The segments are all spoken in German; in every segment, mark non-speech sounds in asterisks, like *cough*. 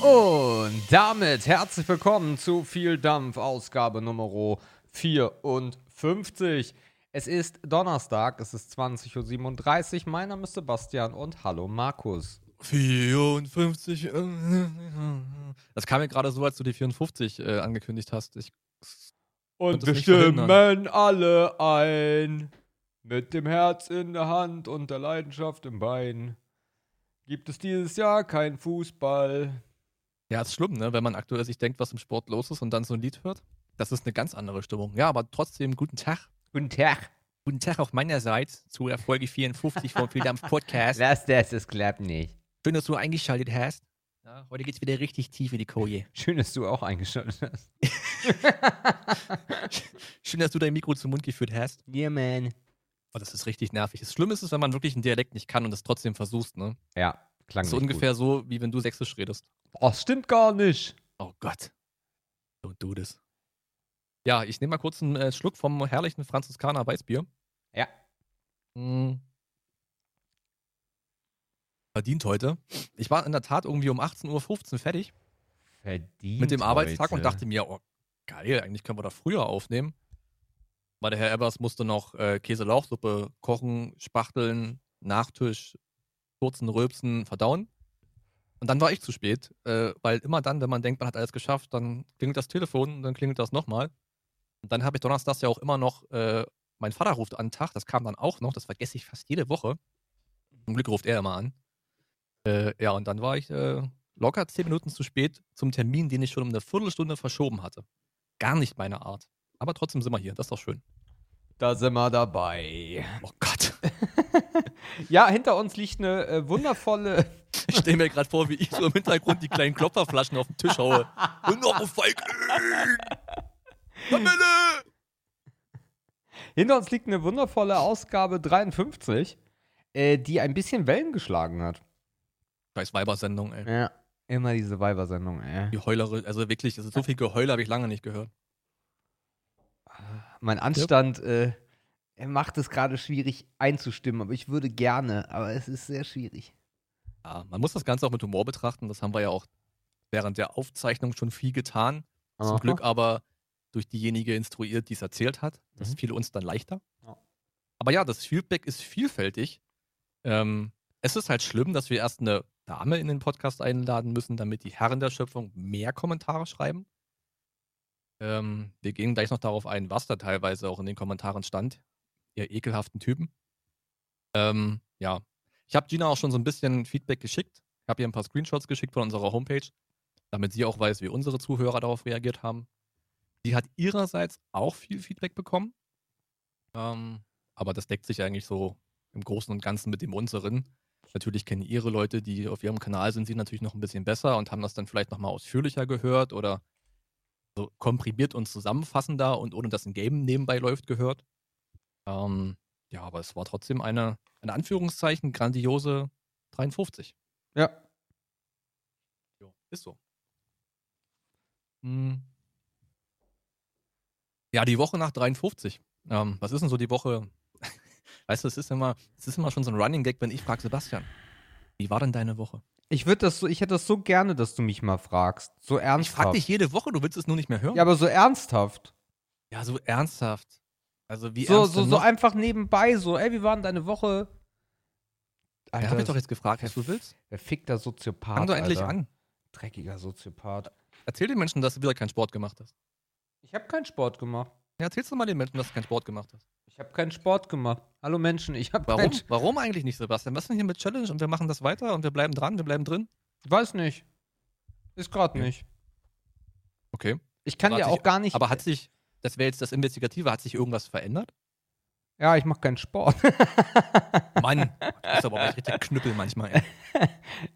Und damit herzlich willkommen zu Viel Dampf, Ausgabe Nummer 54. Es ist Donnerstag, es ist 20.37 Uhr. Mein Name ist Sebastian und hallo Markus. 54. äh, Das kam mir gerade so, als du die 54 äh, angekündigt hast. Ich, Und wir stimmen alle ein. Mit dem Herz in der Hand und der Leidenschaft im Bein. Gibt es dieses Jahr kein Fußball? Ja, ist schlimm, ne? wenn man aktuell sich denkt, was im Sport los ist und dann so ein Lied hört. Das ist eine ganz andere Stimmung. Ja, aber trotzdem, guten Tag. Guten Tag. Guten Tag auch meinerseits zu der Folge 54 vom Vieldampf Podcast. *laughs* Lass das, das klappt nicht. Schön, dass du eingeschaltet hast. Ja, heute geht's wieder richtig tief in die Koje. *laughs* Schön, dass du auch eingeschaltet hast. *laughs* Schön, dass du dein Mikro zum Mund geführt hast. Yeah, man. Oh, das ist richtig nervig. Das Schlimme ist es, wenn man wirklich einen Dialekt nicht kann und es trotzdem versuchst, ne? Ja, klang So ungefähr so, wie wenn du Sächsisch redest. Gut. Oh, stimmt gar nicht. Oh Gott. Don't do this. Ja, ich nehme mal kurz einen äh, Schluck vom herrlichen Franziskaner Weißbier. Ja. Mm. Verdient heute. Ich war in der Tat irgendwie um 18.15 Uhr fertig Verdient. mit dem Arbeitstag und heute. dachte mir, oh geil, eigentlich können wir da früher aufnehmen. Weil der Herr Evers musste noch äh, Käse-Lauchsuppe kochen, spachteln, Nachtisch, kurzen Rülpsen, verdauen. Und dann war ich zu spät, äh, weil immer dann, wenn man denkt, man hat alles geschafft, dann klingelt das Telefon und dann klingelt das nochmal. Und dann habe ich donnerstags ja auch immer noch, äh, mein Vater ruft an Tag, das kam dann auch noch, das vergesse ich fast jede Woche. Zum Glück ruft er immer an. Äh, ja, und dann war ich äh, locker zehn Minuten zu spät zum Termin, den ich schon um eine Viertelstunde verschoben hatte. Gar nicht meine Art. Aber trotzdem sind wir hier, das ist doch schön. Da sind wir dabei. Oh Gott. *laughs* Ja, hinter uns liegt eine äh, wundervolle. *laughs* Ich stelle mir gerade vor, wie ich so im Hintergrund die kleinen Klopferflaschen auf den Tisch haue. Und noch ein Feigling! Kamelle! hinter uns liegt eine wundervolle Ausgabe 53, äh, die ein bisschen Wellen geschlagen hat. Scheiß Weibersendung, ey. Ja. Immer diese Weibersendung, ey. Die Heulere, also wirklich, also so viel Geheule habe ich lange nicht gehört. Mein Anstand äh, er macht es gerade schwierig einzustimmen, aber ich würde gerne, aber es ist sehr schwierig. Ja, man muss das Ganze auch mit Humor betrachten. Das haben wir ja auch während der Aufzeichnung schon viel getan. Zum Aha. Glück aber durch diejenige instruiert, die es erzählt hat. Das Mhm. fiel uns dann leichter. Ja. Aber ja, das Feedback ist vielfältig. Ähm, es ist halt schlimm, dass wir erst eine Dame in den Podcast einladen müssen, damit die Herren der Schöpfung mehr Kommentare schreiben. Ähm, wir gehen gleich noch darauf ein, was da teilweise auch in den Kommentaren stand. Ihr ekelhaften Typen. Ähm, ja, ich habe Gina auch schon so ein bisschen Feedback geschickt. Ich habe ihr ein paar Screenshots geschickt von unserer Homepage, damit sie auch weiß, wie unsere Zuhörer darauf reagiert haben. Sie hat ihrerseits auch viel Feedback bekommen. Ähm, aber das deckt sich eigentlich so im Großen und Ganzen mit dem unseren. Natürlich kennen ihre Leute, die auf ihrem Kanal sind, sie natürlich noch ein bisschen besser und haben das dann vielleicht nochmal ausführlicher gehört oder so komprimiert und zusammenfassender und ohne dass ein Game nebenbei läuft gehört. Ähm, ja, aber es war trotzdem eine, in Anführungszeichen, grandiose 53. Ja. Jo, ist so. Hm. Ja, die Woche nach 53. Ähm, was ist denn so die Woche? *laughs* Weißt du, es ist immer, es ist immer schon so ein Running Gag, wenn ich frage, Sebastian, wie war denn deine Woche? Ich würde das so, ich hätte das so gerne, dass du mich mal fragst. So Ich ernsthaft. frage dich jede Woche, du willst es nur nicht mehr hören. ja, aber so ernsthaft. Ja, so ernsthaft. Also wie So, so, so einfach nebenbei, so, ey, wie war denn deine Woche? Alter, hab ich doch jetzt gefragt, was du willst. verfickter Soziopath. Fang doch endlich Alter. an. Dreckiger Soziopath. Erzähl den Menschen, dass du wieder keinen Sport gemacht hast. Ich habe keinen Sport gemacht. Ja, erzählst du mal den Menschen, dass du keinen Sport gemacht hast. Ich habe keinen Sport gemacht. Hallo Menschen, ich habe Warum? keinen. Warum eigentlich nicht, Sebastian? Was ist denn hier mit Challenge und wir machen das weiter und wir bleiben dran, wir bleiben drin? Weiß nicht. Ist gerade Ja. nicht. Okay. Ich kann dir auch gar nicht. Aber hat sich, das wäre jetzt das Investigative, hat sich irgendwas verändert? ja, ich mache keinen Sport. *laughs* Mann, du bist aber auch richtig *laughs* Knüppel manchmal. *laughs*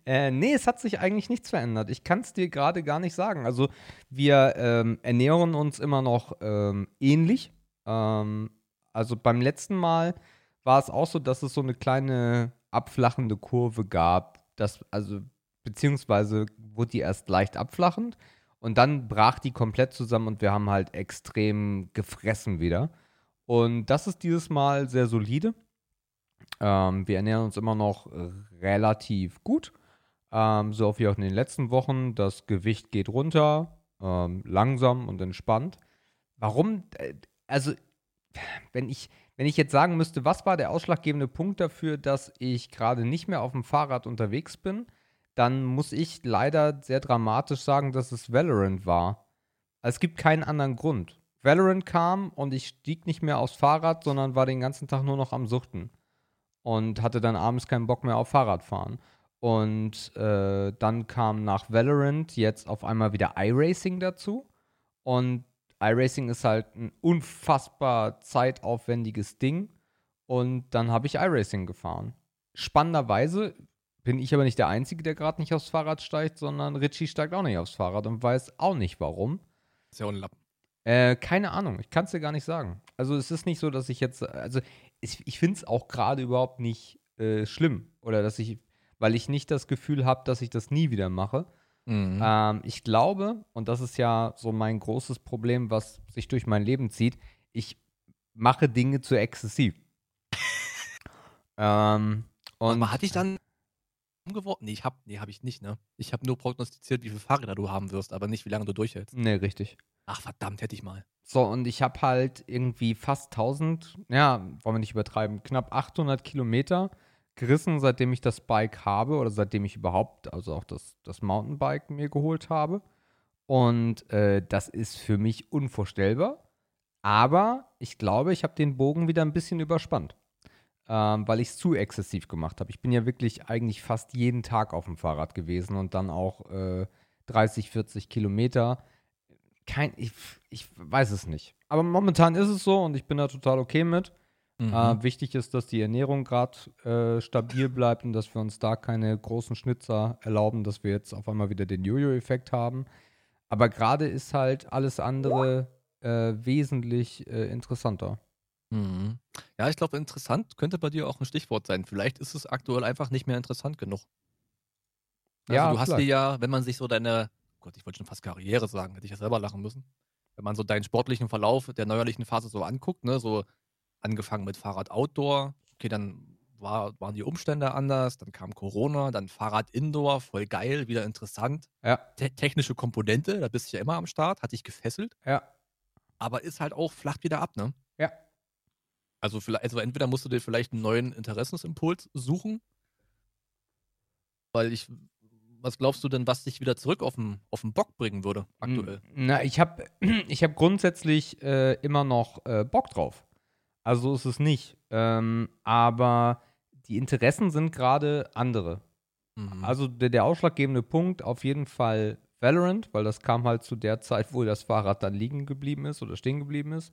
Äh, nee, es hat sich eigentlich nichts verändert. Ich kann es dir gerade gar nicht sagen. Also, wir ähm, ernähren uns immer noch ähm, ähnlich. Ähm, also, beim letzten Mal war es auch so, dass es so eine kleine abflachende Kurve gab. Das, also, beziehungsweise wurde die erst leicht abflachend und dann brach die komplett zusammen und wir haben halt extrem gefressen wieder. Und das ist dieses Mal sehr solide. Ähm, wir ernähren uns immer noch relativ gut. Ähm, so wie auch in den letzten Wochen. Das Gewicht geht runter, ähm, langsam und entspannt. Warum? Äh, also, wenn ich, wenn ich jetzt sagen müsste, was war der ausschlaggebende Punkt dafür, dass ich gerade nicht mehr auf dem Fahrrad unterwegs bin, dann muss ich leider sehr dramatisch sagen, dass es Valorant war. Es gibt keinen anderen Grund. Valorant kam und ich stieg nicht mehr aufs Fahrrad, sondern war den ganzen Tag nur noch am Suchten. Und hatte dann abends keinen Bock mehr auf Fahrradfahren. Und äh, dann kam nach Valorant jetzt auf einmal wieder iRacing dazu. Und iRacing ist halt ein unfassbar zeitaufwendiges Ding. Und dann habe ich iRacing gefahren. Spannenderweise bin ich aber nicht der Einzige, der gerade nicht aufs Fahrrad steigt, sondern Richie steigt auch nicht aufs Fahrrad und weiß auch nicht warum. Ist ja auch ein Lappen. Äh, keine Ahnung, ich kann es dir gar nicht sagen. Also es ist nicht so, dass ich jetzt, also ich, ich finde es auch gerade überhaupt nicht äh, schlimm oder dass ich, weil ich nicht das Gefühl habe, dass ich das nie wieder mache. Mhm. Ähm, ich glaube, und das ist ja so mein großes Problem, was sich durch mein Leben zieht, ich mache Dinge zu exzessiv. *laughs* ähm, und Aber hatte ich dann umgeworfen? Nee, ich hab, nee, hab ich nicht, ne? Ich habe nur prognostiziert, wie viele Fahrräder du haben wirst, aber nicht, wie lange du durchhältst. Nee, richtig. Ach, verdammt, hätte ich mal. So, und ich habe halt irgendwie fast 1000, ja, wollen wir nicht übertreiben, knapp 800 Kilometer gerissen, seitdem ich das Bike habe oder seitdem ich überhaupt, also auch das, das Mountainbike mir geholt habe. Und äh, das ist für mich unvorstellbar. Aber ich glaube, ich habe den Bogen wieder ein bisschen überspannt, ähm, weil ich es zu exzessiv gemacht habe. Ich bin ja wirklich eigentlich fast jeden Tag auf dem Fahrrad gewesen und dann auch äh, 30, 40 Kilometer. Kein, ich, ich weiß es nicht. Aber momentan ist es so und ich bin da total okay mit. Mhm. Äh, wichtig ist, dass die Ernährung gerade äh, stabil bleibt und dass wir uns da keine großen Schnitzer erlauben, dass wir jetzt auf einmal wieder den Jojo-Effekt haben. Aber gerade ist halt alles andere äh, wesentlich äh, interessanter. Mhm. Ja, ich glaube, interessant könnte bei dir auch ein Stichwort sein. Vielleicht ist es aktuell einfach nicht mehr interessant genug. Also ja, du hast dir ja, wenn man sich so deine, oh Gott, ich wollte schon fast Karriere sagen, hätte ich ja selber lachen müssen. Wenn man so deinen sportlichen Verlauf der neuerlichen Phase so anguckt, ne, so angefangen mit Fahrrad Outdoor. Okay, dann war, waren die Umstände anders, dann kam Corona, dann Fahrrad Indoor, voll geil, wieder interessant. Ja. Te technische Komponente, da bist du ja immer am Start, hat dich gefesselt. Ja. Aber ist halt auch flacht wieder ab, ne? Also, vielleicht, also entweder musst du dir vielleicht einen neuen Interessensimpuls suchen, weil ich, was glaubst du denn, was dich wieder zurück auf den, auf den Bock bringen würde aktuell? Na, ich habe *clears throat* ich hab grundsätzlich äh, immer noch äh, Bock drauf. Also ist es nicht. Ähm, aber die Interessen sind gerade andere. Mhm. Also der, der ausschlaggebende Punkt auf jeden Fall Valorant, weil das kam halt zu der Zeit, wo das Fahrrad dann liegen geblieben ist oder stehen geblieben ist.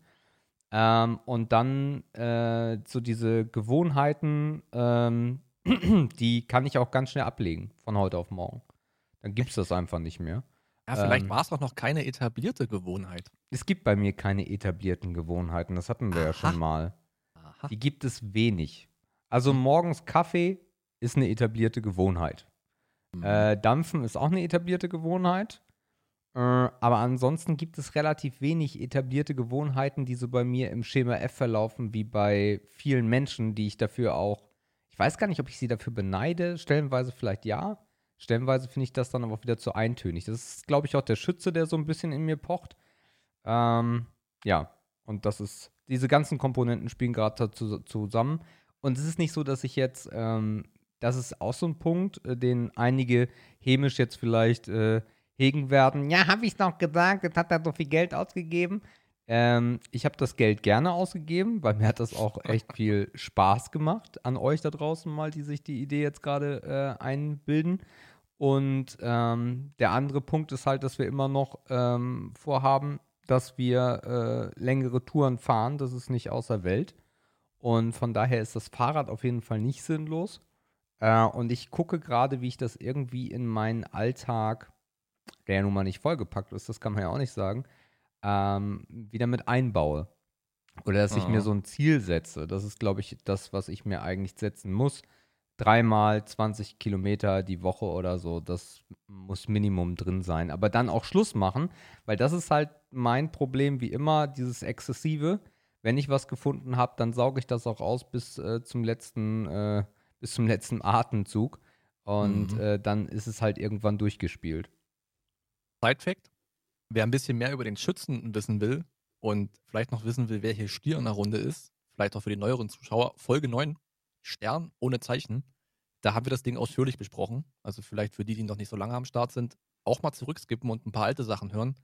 Ähm, und dann äh, so diese Gewohnheiten, ähm, *clears throat* die kann ich auch ganz schnell ablegen von heute auf morgen. Dann gibt es das einfach nicht mehr. Ja, vielleicht ähm, war es auch noch keine etablierte Gewohnheit. Es gibt bei mir keine etablierten Gewohnheiten, das hatten wir Aha. ja schon mal. Aha. Die gibt es wenig. Also morgens Kaffee ist eine etablierte Gewohnheit. Mhm. Äh, Dampfen ist auch eine etablierte Gewohnheit. Äh, aber ansonsten gibt es relativ wenig etablierte Gewohnheiten, die so bei mir im Schema F verlaufen, wie bei vielen Menschen, die ich dafür auch, ich weiß gar nicht, ob ich sie dafür beneide, stellenweise vielleicht ja, Stellenweise finde ich das dann aber auch wieder zu eintönig. Das ist, glaube ich, auch der Schütze, der so ein bisschen in mir pocht. Ähm, ja, und das ist, diese ganzen Komponenten spielen gerade zusammen. Und es ist nicht so, dass ich jetzt, ähm, das ist auch so ein Punkt, äh, den einige hämisch jetzt vielleicht äh, hegen werden. Ja, habe ich es noch gesagt, jetzt hat er so viel Geld ausgegeben. Ähm, ich habe das Geld gerne ausgegeben, weil mir hat das auch *laughs* echt viel Spaß gemacht an euch da draußen mal, die sich die Idee jetzt gerade äh, einbilden. Und ähm, der andere Punkt ist halt, dass wir immer noch ähm, vorhaben, dass wir äh, längere Touren fahren. Das ist nicht außer Welt. Und von daher ist das Fahrrad auf jeden Fall nicht sinnlos. Äh, und ich gucke gerade, wie ich das irgendwie in meinen Alltag, der ja nun mal nicht vollgepackt ist, das kann man ja auch nicht sagen, ähm, wieder mit einbaue. Oder dass ich mir so ein Ziel setze. Das ist, glaube ich, das, was ich mir eigentlich setzen muss dreimal 20 Kilometer die Woche oder so, das muss Minimum drin sein. Aber dann auch Schluss machen, weil das ist halt mein Problem, wie immer, dieses Exzessive. Wenn ich was gefunden habe, dann sauge ich das auch aus bis äh, zum letzten, äh, bis zum letzten Atemzug. Und Mhm. äh, dann ist es halt irgendwann durchgespielt. Side Fact: Wer ein bisschen mehr über den Schützen wissen will und vielleicht noch wissen will, wer hier Stier in der Runde ist, vielleicht auch für die neueren Zuschauer, Folge 9, Stern ohne Zeichen. Da haben wir das Ding ausführlich besprochen. Also vielleicht für die, die noch nicht so lange am Start sind, auch mal zurückskippen und ein paar alte Sachen hören.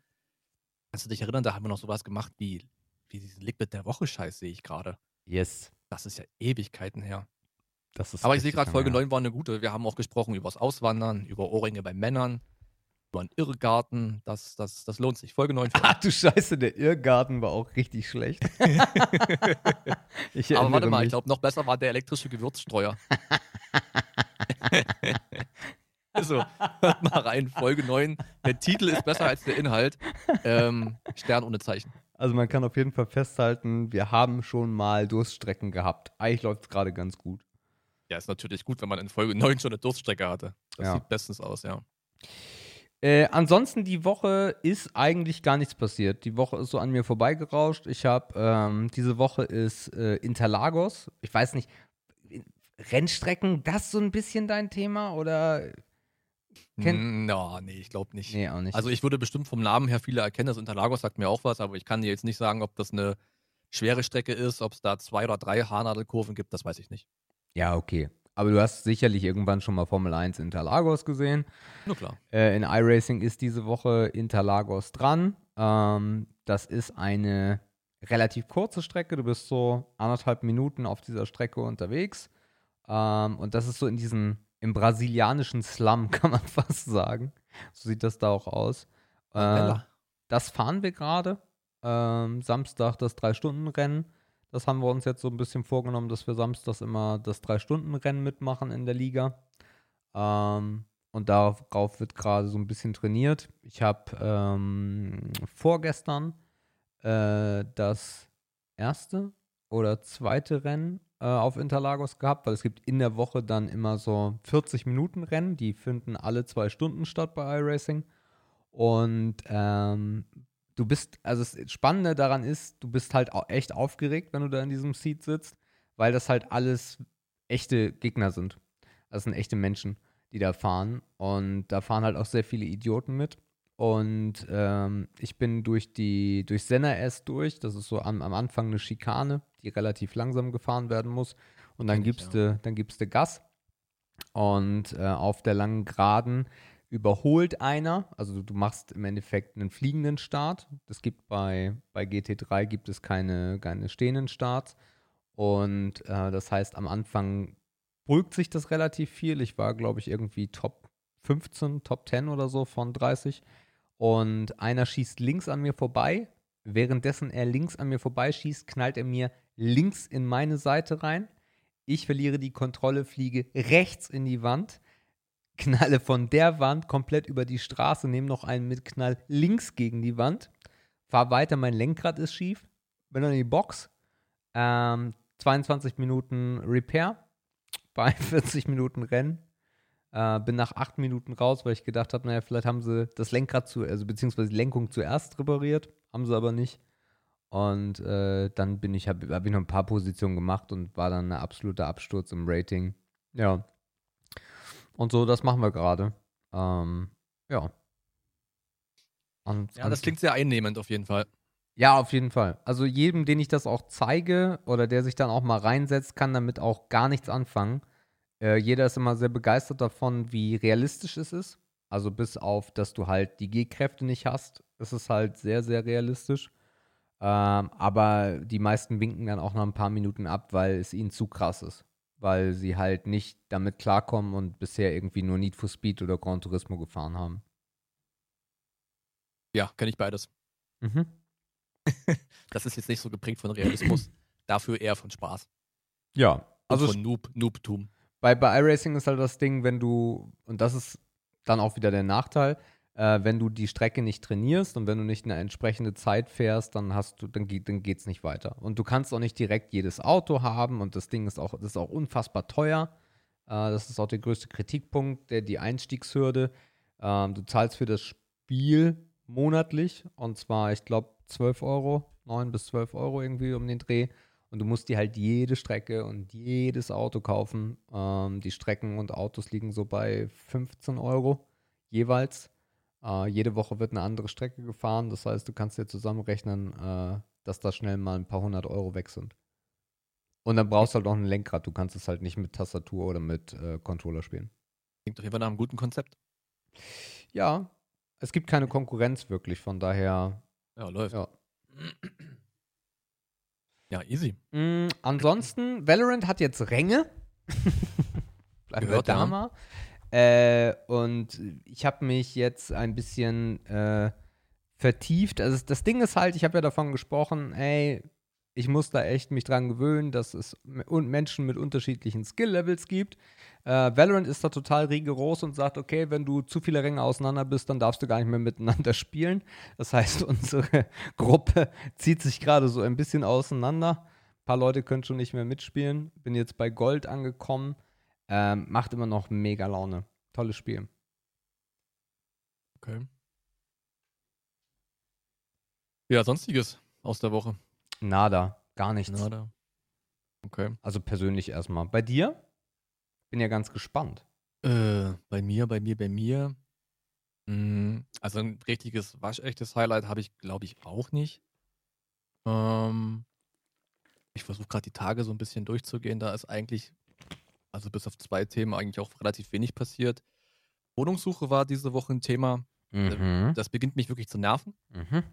Kannst du dich erinnern, da haben wir noch sowas gemacht wie, wie diesen Liquid der Woche Scheiß, sehe ich gerade. Yes. Das ist ja Ewigkeiten her. Das ist Aber ich sehe gerade, Folge lange her. 9 war eine gute. Wir haben auch gesprochen über das Auswandern, über Ohrringe bei Männern, über einen Irrgarten. Das, das, das lohnt sich. Folge 9. *laughs* Ach du Scheiße, der Irrgarten war auch richtig schlecht. *laughs* ich Aber warte mal, ich glaube, noch besser war der elektrische Gewürzstreuer. *laughs* also, hört mal rein, Folge 9. Der Titel ist besser als der Inhalt. Ähm, Stern ohne Zeichen. Also man kann auf jeden Fall festhalten, wir haben schon mal Durststrecken gehabt. Eigentlich läuft es gerade ganz gut. Ja, ist natürlich gut, wenn man in Folge 9 schon eine Durststrecke hatte. Das Ja. sieht bestens aus, ja. Äh, ansonsten, die Woche ist eigentlich gar nichts passiert. Die Woche ist so an mir vorbeigerauscht. Ich habe, ähm, diese Woche ist äh, Interlagos. Ich weiß nicht, Rennstrecken, das so ein bisschen dein Thema oder? Mm, No, nee, ich glaube nicht. Nee, auch nicht. Also ich würde bestimmt vom Namen her viele erkennen. Das Interlagos sagt mir auch was, aber ich kann dir jetzt nicht sagen, ob das eine schwere Strecke ist, ob es da zwei oder drei Haarnadelkurven gibt, das weiß ich nicht. ja, okay. Aber du hast sicherlich irgendwann schon mal Formel 1 Interlagos gesehen. Nur klar. Äh, in iRacing ist diese Woche Interlagos dran. Ähm, das ist eine relativ kurze Strecke. Du bist so anderthalb Minuten auf dieser Strecke unterwegs. Ähm, und das ist so in diesem, im brasilianischen Slum, *laughs* kann man fast sagen. So sieht das da auch aus. Äh, das fahren wir gerade. Ähm, Samstag das Drei-Stunden-Rennen. Das haben wir uns jetzt so ein bisschen vorgenommen, dass wir samstags immer das Drei-Stunden-Rennen mitmachen in der Liga. Ähm, und darauf wird gerade so ein bisschen trainiert. Ich habe ähm, vorgestern äh, das erste oder zweite Rennen äh, auf Interlagos gehabt, weil es gibt in der Woche dann immer so 40 Minuten Rennen, die finden alle zwei Stunden statt bei iRacing. Und ähm, du bist, also das Spannende daran ist, du bist halt echt aufgeregt, wenn du da in diesem Seat sitzt, weil das halt alles echte Gegner sind. Das sind echte Menschen, die da fahren. Und da fahren halt auch sehr viele Idioten mit. Und ähm, ich bin durch die, durch Senna S durch. Das ist so am, am Anfang eine Schikane, die relativ langsam gefahren werden muss. Und dann gibst du, dann gibst du Gas. Und äh, auf der langen Geraden überholt einer, also du, machst im Endeffekt einen fliegenden Start. Das gibt bei, bei GT3 gibt es keine, keine stehenden Starts. Und äh, das heißt, am Anfang beruhigt sich das relativ viel. Ich war, glaube ich, irgendwie Top 15, Top 10 oder so von 30. Und einer schießt links an mir vorbei. Währenddessen er links an mir vorbeischießt, knallt er mir links in meine Seite rein. Ich verliere die Kontrolle, fliege rechts in die Wand, knalle von der Wand komplett über die Straße, nehme noch einen mit Knall links gegen die Wand, fahr weiter, mein Lenkrad ist schief, bin dann in die Box, ähm, 22 Minuten Repair *laughs* bei 40 Minuten Rennen. Äh, bin nach 8 Minuten raus, weil ich gedacht habe, naja, vielleicht haben sie das Lenkrad zu, also beziehungsweise die Lenkung zuerst repariert, haben sie aber nicht. Und äh, dann bin ich, habe hab ich noch ein paar Positionen gemacht und war dann ein absoluter Absturz im Rating. Ja. Und so, das machen wir gerade. Ähm, ja. Und, Ja, das klingt sehr einnehmend auf jeden Fall. ja, auf jeden Fall. Also jedem, den ich das auch zeige oder der sich dann auch mal reinsetzt, kann damit auch gar nichts anfangen. Äh, jeder ist immer sehr begeistert davon, wie realistisch es ist. Also bis auf, dass du halt die G-Kräfte nicht hast, ist es halt sehr, sehr realistisch. Ähm, aber die meisten winken dann auch nach ein paar Minuten ab, weil es ihnen zu krass ist. Weil sie halt nicht damit klarkommen und bisher irgendwie nur Need for Speed oder Gran Turismo gefahren haben. Ja, kenne ich beides. Mhm. *laughs* Das ist jetzt nicht so geprägt von Realismus. *clears throat* Dafür eher von Spaß. Ja, Also also von Noob, Noobtum. bei, bei iRacing ist halt das Ding, wenn du, und das ist dann auch wieder der Nachteil, äh, wenn du die Strecke nicht trainierst und wenn du nicht eine entsprechende Zeit fährst, dann hast du, dann geht dann geht's nicht weiter. Und du kannst auch nicht direkt jedes Auto haben und das Ding ist auch, das ist auch unfassbar teuer. Äh, das ist auch der größte Kritikpunkt, der die Einstiegshürde. Ähm, du zahlst für das Spiel monatlich und zwar, ich glaube, 12 Euro, 9 bis 12 Euro irgendwie um den Dreh. Und du musst dir halt jede Strecke und jedes Auto kaufen. Ähm, die Strecken und Autos liegen so bei 15 Euro jeweils. Äh, jede Woche wird eine andere Strecke gefahren. Das heißt, du kannst dir zusammenrechnen, äh, dass da schnell mal ein paar hundert Euro weg sind. Und dann brauchst du halt auch ein Lenkrad. Du kannst es halt nicht mit Tastatur oder mit äh, Controller spielen. Klingt doch Fall nach einem guten Konzept. Ja, es gibt keine Konkurrenz wirklich, von daher. Ja, läuft. Ja. Ja, easy. Mm, ansonsten, Valorant hat jetzt Ränge. *laughs* Bleiben wir da mal. Äh, und ich habe mich jetzt ein bisschen äh, vertieft. Also das Ding ist halt, ich habe ja davon gesprochen, ey, ich muss da echt mich dran gewöhnen, dass es Menschen mit unterschiedlichen Skill-Levels gibt. Äh, Valorant ist da total rigoros und sagt, okay, wenn du zu viele Ränge auseinander bist, dann darfst du gar nicht mehr miteinander *laughs* spielen. Das heißt, unsere *laughs* Gruppe zieht sich gerade so ein bisschen auseinander. Ein paar Leute können schon nicht mehr mitspielen. Bin jetzt bei Gold angekommen. Ähm, macht immer noch mega Laune. Tolles Spiel. Okay. Ja, sonstiges aus der Woche. Nada. Gar nichts. Nada. Okay. Also persönlich erstmal. Bei dir? Bin ja ganz gespannt. Äh, bei mir, bei mir, bei mir. Mm, Also ein richtiges, waschechtes Highlight habe ich, glaube ich, auch nicht. Ähm, ich versuche gerade die Tage so ein bisschen durchzugehen. Da ist eigentlich, also bis auf zwei Themen, eigentlich auch relativ wenig passiert. Wohnungssuche war diese Woche ein Thema. Mhm. Das beginnt mich wirklich zu nerven, Mhm.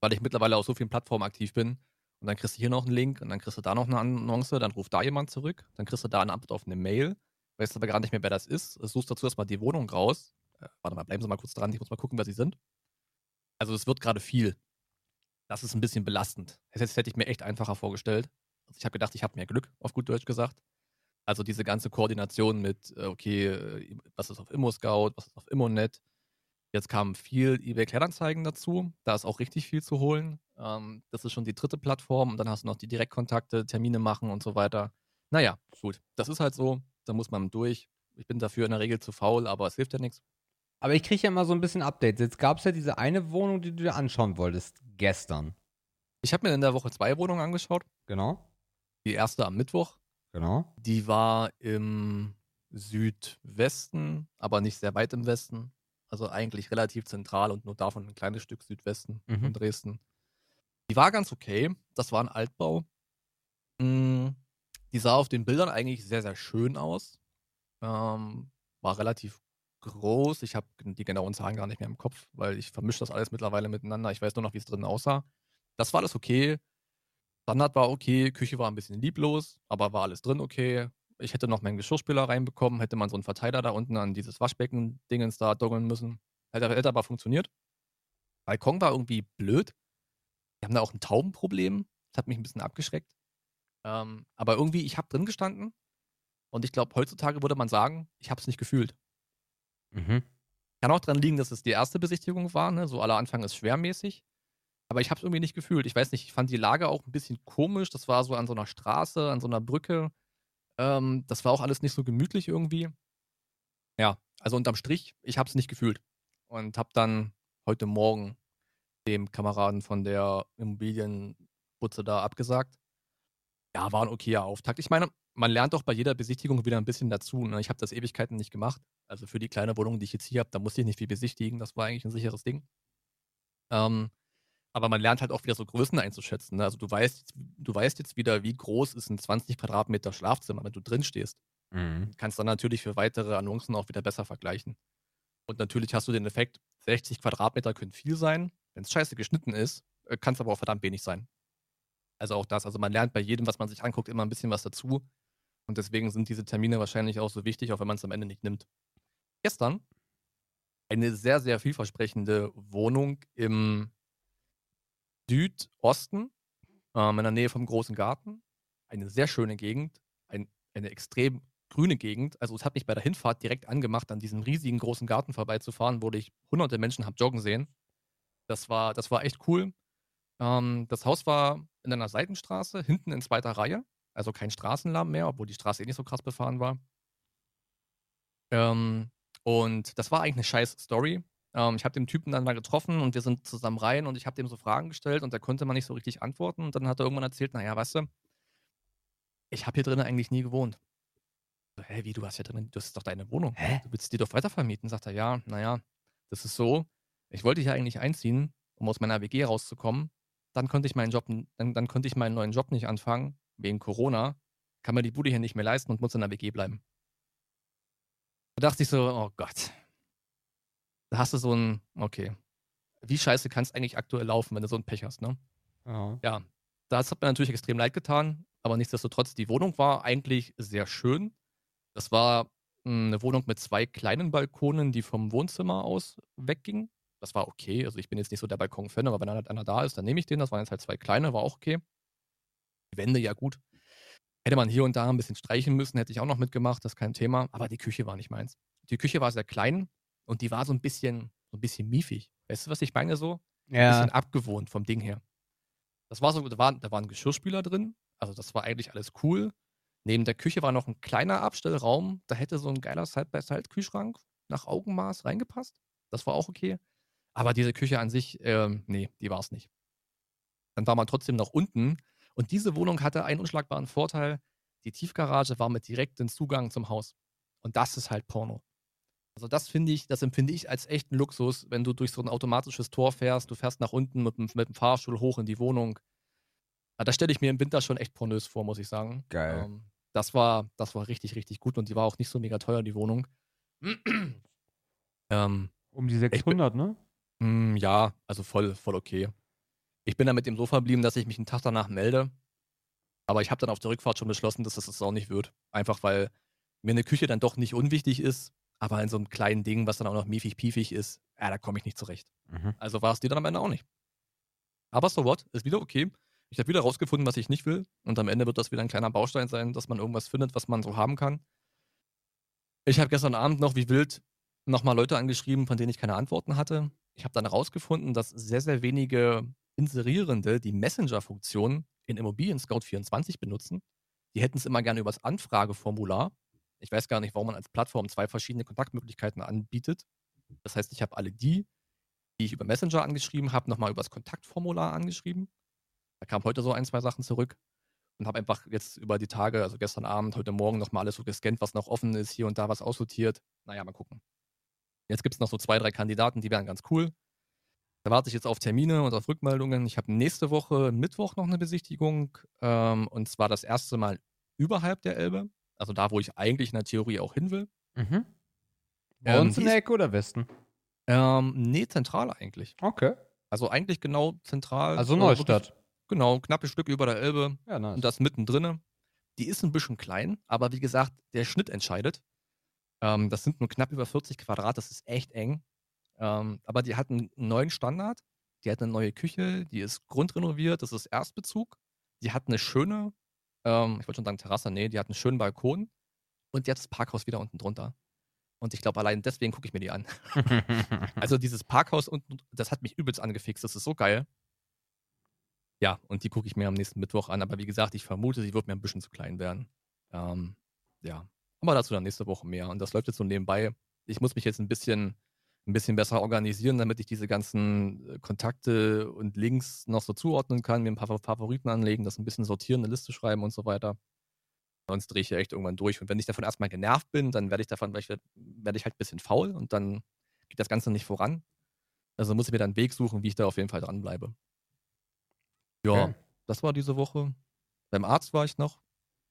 weil ich mittlerweile auf so vielen Plattformen aktiv bin. Und dann kriegst du hier noch einen Link und dann kriegst du da noch eine Annonce, dann ruft da jemand zurück, dann kriegst du da eine Antwort auf eine Mail, weißt aber gar nicht mehr, wer das ist. Suchst dazu erstmal die Wohnung raus. Äh, warte mal, bleiben Sie mal kurz dran, ich muss mal gucken, wer Sie sind. Also es wird gerade viel. Das ist ein bisschen belastend. Das hätte- hätte ich mir echt einfacher vorgestellt. Also ich habe gedacht, ich habe mehr Glück, auf gut Deutsch gesagt. Also diese ganze Koordination mit, äh, okay, äh, was ist auf Immo-Scout, was ist auf Immonet. Jetzt kamen viel eBay Kleinanzeigen dazu. Da ist auch richtig viel zu holen. Ähm, das ist schon die dritte Plattform. Und dann hast du noch die Direktkontakte, Termine machen und so weiter. Naja, gut. Das ist halt so. Da muss man durch. Ich bin dafür in der Regel zu faul, aber es hilft ja nichts. Aber ich kriege ja immer so ein bisschen Updates. Jetzt gab es ja diese eine Wohnung, die du dir anschauen wolltest. Gestern. Ich habe mir in der Woche zwei Wohnungen angeschaut. Genau. Die erste am Mittwoch. Genau. Die war im Südwesten, aber nicht sehr weit im Westen. Also eigentlich relativ zentral und nur davon ein kleines Stück Südwesten Mhm. von Dresden. Die war ganz okay. Das war ein Altbau. Mm, Die sah auf den Bildern eigentlich sehr, sehr schön aus. Ähm, war relativ groß. Ich habe die genauen Zahlen gar nicht mehr im Kopf, weil ich vermische das alles mittlerweile miteinander. Ich weiß nur noch, wie es drin aussah. Das war alles okay. Standard war okay, Küche war ein bisschen lieblos, aber war alles drin okay. Ich hätte noch meinen Geschirrspüler reinbekommen, hätte man so einen Verteiler da unten an dieses Waschbecken-Dingens da doggeln müssen. Hätte, hätte aber funktioniert. Balkon war irgendwie blöd. Wir haben da auch ein Taubenproblem. Das hat mich ein bisschen abgeschreckt. Ähm, aber irgendwie, ich habe drin gestanden und ich glaube, heutzutage würde man sagen, ich habe es nicht gefühlt. Mhm. Kann auch daran liegen, dass es die erste Besichtigung war, ne? so aller Anfang ist schwermäßig. Aber ich habe es irgendwie nicht gefühlt. Ich weiß nicht, ich fand die Lage auch ein bisschen komisch. Das war so an so einer Straße, an so einer Brücke. Ähm, das war auch alles nicht so gemütlich irgendwie. Ja, also unterm Strich, ich habe es nicht gefühlt. Und habe dann heute Morgen dem Kameraden von der Immobilienputze da abgesagt. Ja, war ein okayer Auftakt. Ich meine, man lernt doch bei jeder Besichtigung wieder ein bisschen dazu. Ne? Ich habe das Ewigkeiten nicht gemacht. Also für die kleine Wohnung, die ich jetzt hier habe, da musste ich nicht viel besichtigen. Das war eigentlich ein sicheres Ding. Ähm, aber man lernt halt auch wieder so Größen einzuschätzen. Ne? Also du weißt, du weißt jetzt wieder, wie groß ist ein 20 Quadratmeter Schlafzimmer, wenn du drin stehst. Mhm. Kannst dann natürlich für weitere Annoncen auch wieder besser vergleichen. Und natürlich hast du den Effekt, 60 Quadratmeter können viel sein. Wenn es scheiße geschnitten ist, äh, kann es aber auch verdammt wenig sein. Also auch das. Also man lernt bei jedem, was man sich anguckt, immer ein bisschen was dazu. Und deswegen sind diese Termine wahrscheinlich auch so wichtig, auch wenn man es am Ende nicht nimmt. Gestern eine sehr, sehr vielversprechende Wohnung im Südosten, ähm, in der Nähe vom großen Garten. Eine sehr schöne Gegend, ein, eine extrem grüne Gegend. Also es hat mich bei der Hinfahrt direkt angemacht, an diesem riesigen großen Garten vorbeizufahren, wo ich hunderte Menschen habe joggen sehen. Das war, das war echt cool. Ähm, das Haus war in einer Seitenstraße, hinten in zweiter Reihe. Also kein Straßenlärm mehr, obwohl die Straße eh nicht so krass befahren war. Ähm, und das war eigentlich eine scheiß Story. Ähm, ich habe den Typen dann mal getroffen und wir sind zusammen rein und ich habe dem so Fragen gestellt und da konnte man nicht so richtig antworten. Und dann hat er irgendwann erzählt, naja, weißt du, ich habe hier drinnen eigentlich nie gewohnt. So, hä, wie, du hast hier drinnen, das ist doch deine Wohnung. Hä? Du willst die doch weitervermieten. Sagt er, ja, naja, das ist so. Ich wollte hier eigentlich einziehen, um aus meiner WG rauszukommen. Dann konnte ich meinen Job, dann, dann konnte ich meinen neuen Job nicht anfangen, wegen Corona. Kann mir die Bude hier nicht mehr leisten und muss in der WG bleiben. Da dachte ich so, oh Gott. Da hast du so ein, okay. Wie scheiße kann es eigentlich aktuell laufen, wenn du so ein Pech hast, ne? Ja. Ja, das hat mir natürlich extrem leid getan, aber nichtsdestotrotz, die Wohnung war eigentlich sehr schön. Das war hm, eine Wohnung mit zwei kleinen Balkonen, die vom Wohnzimmer aus weggingen. Das war okay. Also ich bin jetzt nicht so der Balkon-Fan, aber wenn halt einer da ist, dann nehme ich den. Das waren jetzt halt zwei kleine, war auch okay. Die Wände, ja gut. Hätte man hier und da ein bisschen streichen müssen, hätte ich auch noch mitgemacht, das ist kein Thema. Aber die Küche war nicht meins. Die Küche war sehr klein und die war so ein bisschen, so ein bisschen miefig. Weißt du, was ich meine so? Ein Ja. bisschen abgewohnt vom Ding her. Das war so, da war, da war ein Geschirrspüler drin. Also das war eigentlich alles cool. Neben der Küche war noch ein kleiner Abstellraum. Da hätte so ein geiler Side-by-Side-Kühlschrank nach Augenmaß reingepasst. Das war auch okay. Aber diese Küche an sich, ähm, nee, die war es nicht. Dann war man trotzdem noch unten. Und diese Wohnung hatte einen unschlagbaren Vorteil. Die Tiefgarage war mit direktem Zugang zum Haus. Und das ist halt Porno. Also das finde ich, das empfinde ich als echten Luxus, wenn du durch so ein automatisches Tor fährst, du fährst nach unten mit, dem- mit dem Fahrstuhl hoch in die Wohnung. Ja, das stelle ich mir im Winter schon echt pornös vor, muss ich sagen. Geil. Ähm, das war, das war richtig, richtig gut und die war auch nicht so mega teuer, die Wohnung. *clears throat* ähm, Um die 600, ne? Mm, ja, also voll, voll okay. Ich bin da mit dem so verblieben, dass ich mich einen Tag danach melde. Aber ich habe dann auf der Rückfahrt schon beschlossen, dass das das auch nicht wird. Einfach weil mir eine Küche dann doch nicht unwichtig ist, aber in so einem kleinen Ding, was dann auch noch miefig-piefig ist, ja, da komme ich nicht zurecht. Mhm. Also war es die dann am Ende auch nicht. Aber so what, ist wieder okay. Ich habe wieder rausgefunden, was ich nicht will. Und am Ende wird das wieder ein kleiner Baustein sein, dass man irgendwas findet, was man so haben kann. Ich habe gestern Abend noch wie wild nochmal Leute angeschrieben, von denen ich keine Antworten hatte. Ich habe dann herausgefunden, dass sehr, sehr wenige Inserierende die Messenger-Funktion in Immobilien Scout 24 benutzen. Die hätten es immer gerne übers Anfrageformular. Ich weiß gar nicht, warum man als Plattform zwei verschiedene Kontaktmöglichkeiten anbietet. Das heißt, ich habe alle die, die ich über Messenger angeschrieben habe, nochmal übers Kontaktformular angeschrieben. Da kamen heute so ein, zwei Sachen zurück und habe einfach jetzt über die Tage, also gestern Abend, heute Morgen nochmal alles so gescannt, was noch offen ist, hier und da was aussortiert. Naja, mal gucken. Jetzt gibt es noch so zwei, drei Kandidaten, die wären ganz cool. Da warte ich jetzt auf Termine und auf Rückmeldungen. Ich habe nächste Woche Mittwoch noch eine Besichtigung ähm, und zwar das erste Mal überhalb der Elbe. Also da, wo ich eigentlich in der Theorie auch hin will. Mhm. Bei Ähm, Ecke oder Westen? Ähm, nee, zentral eigentlich. Okay. Also eigentlich genau zentral. Also äh, Neustadt. wirklich- Genau, knappes Stück über der Elbe. Ja, nice. Und das mittendrin. Die ist ein bisschen klein, aber wie gesagt, der Schnitt entscheidet. Ähm, das sind nur knapp über 40 Quadrat, das ist echt eng. Ähm, aber die hat einen neuen Standard. Die hat eine neue Küche, die ist grundrenoviert, das ist Erstbezug. Die hat eine schöne, ähm, ich wollte schon sagen Terrasse, nee, die hat einen schönen Balkon. Und die hat das Parkhaus wieder unten drunter. Und ich glaube, allein deswegen gucke ich mir die an. *laughs* Also dieses Parkhaus unten, das hat mich übelst angefixt, das ist so geil. Ja, und die gucke ich mir am nächsten Mittwoch an. Aber wie gesagt, ich vermute, sie wird mir ein bisschen zu klein werden. Ähm, ja, aber dazu dann nächste Woche mehr. Und das läuft jetzt so nebenbei. Ich muss mich jetzt ein bisschen, ein bisschen besser organisieren, damit ich diese ganzen äh, Kontakte und Links noch so zuordnen kann, mir ein paar Favoriten anlegen, das ein bisschen sortieren, eine Liste schreiben und so weiter. Sonst drehe ich ja echt irgendwann durch. Und wenn ich davon erstmal genervt bin, dann werde ich davon, werde ich, werde ich halt ein bisschen faul und dann geht das Ganze nicht voran. Also muss ich mir dann einen Weg suchen, wie ich da auf jeden Fall dranbleibe. Ja, Okay. das war diese Woche. Beim Arzt war ich noch.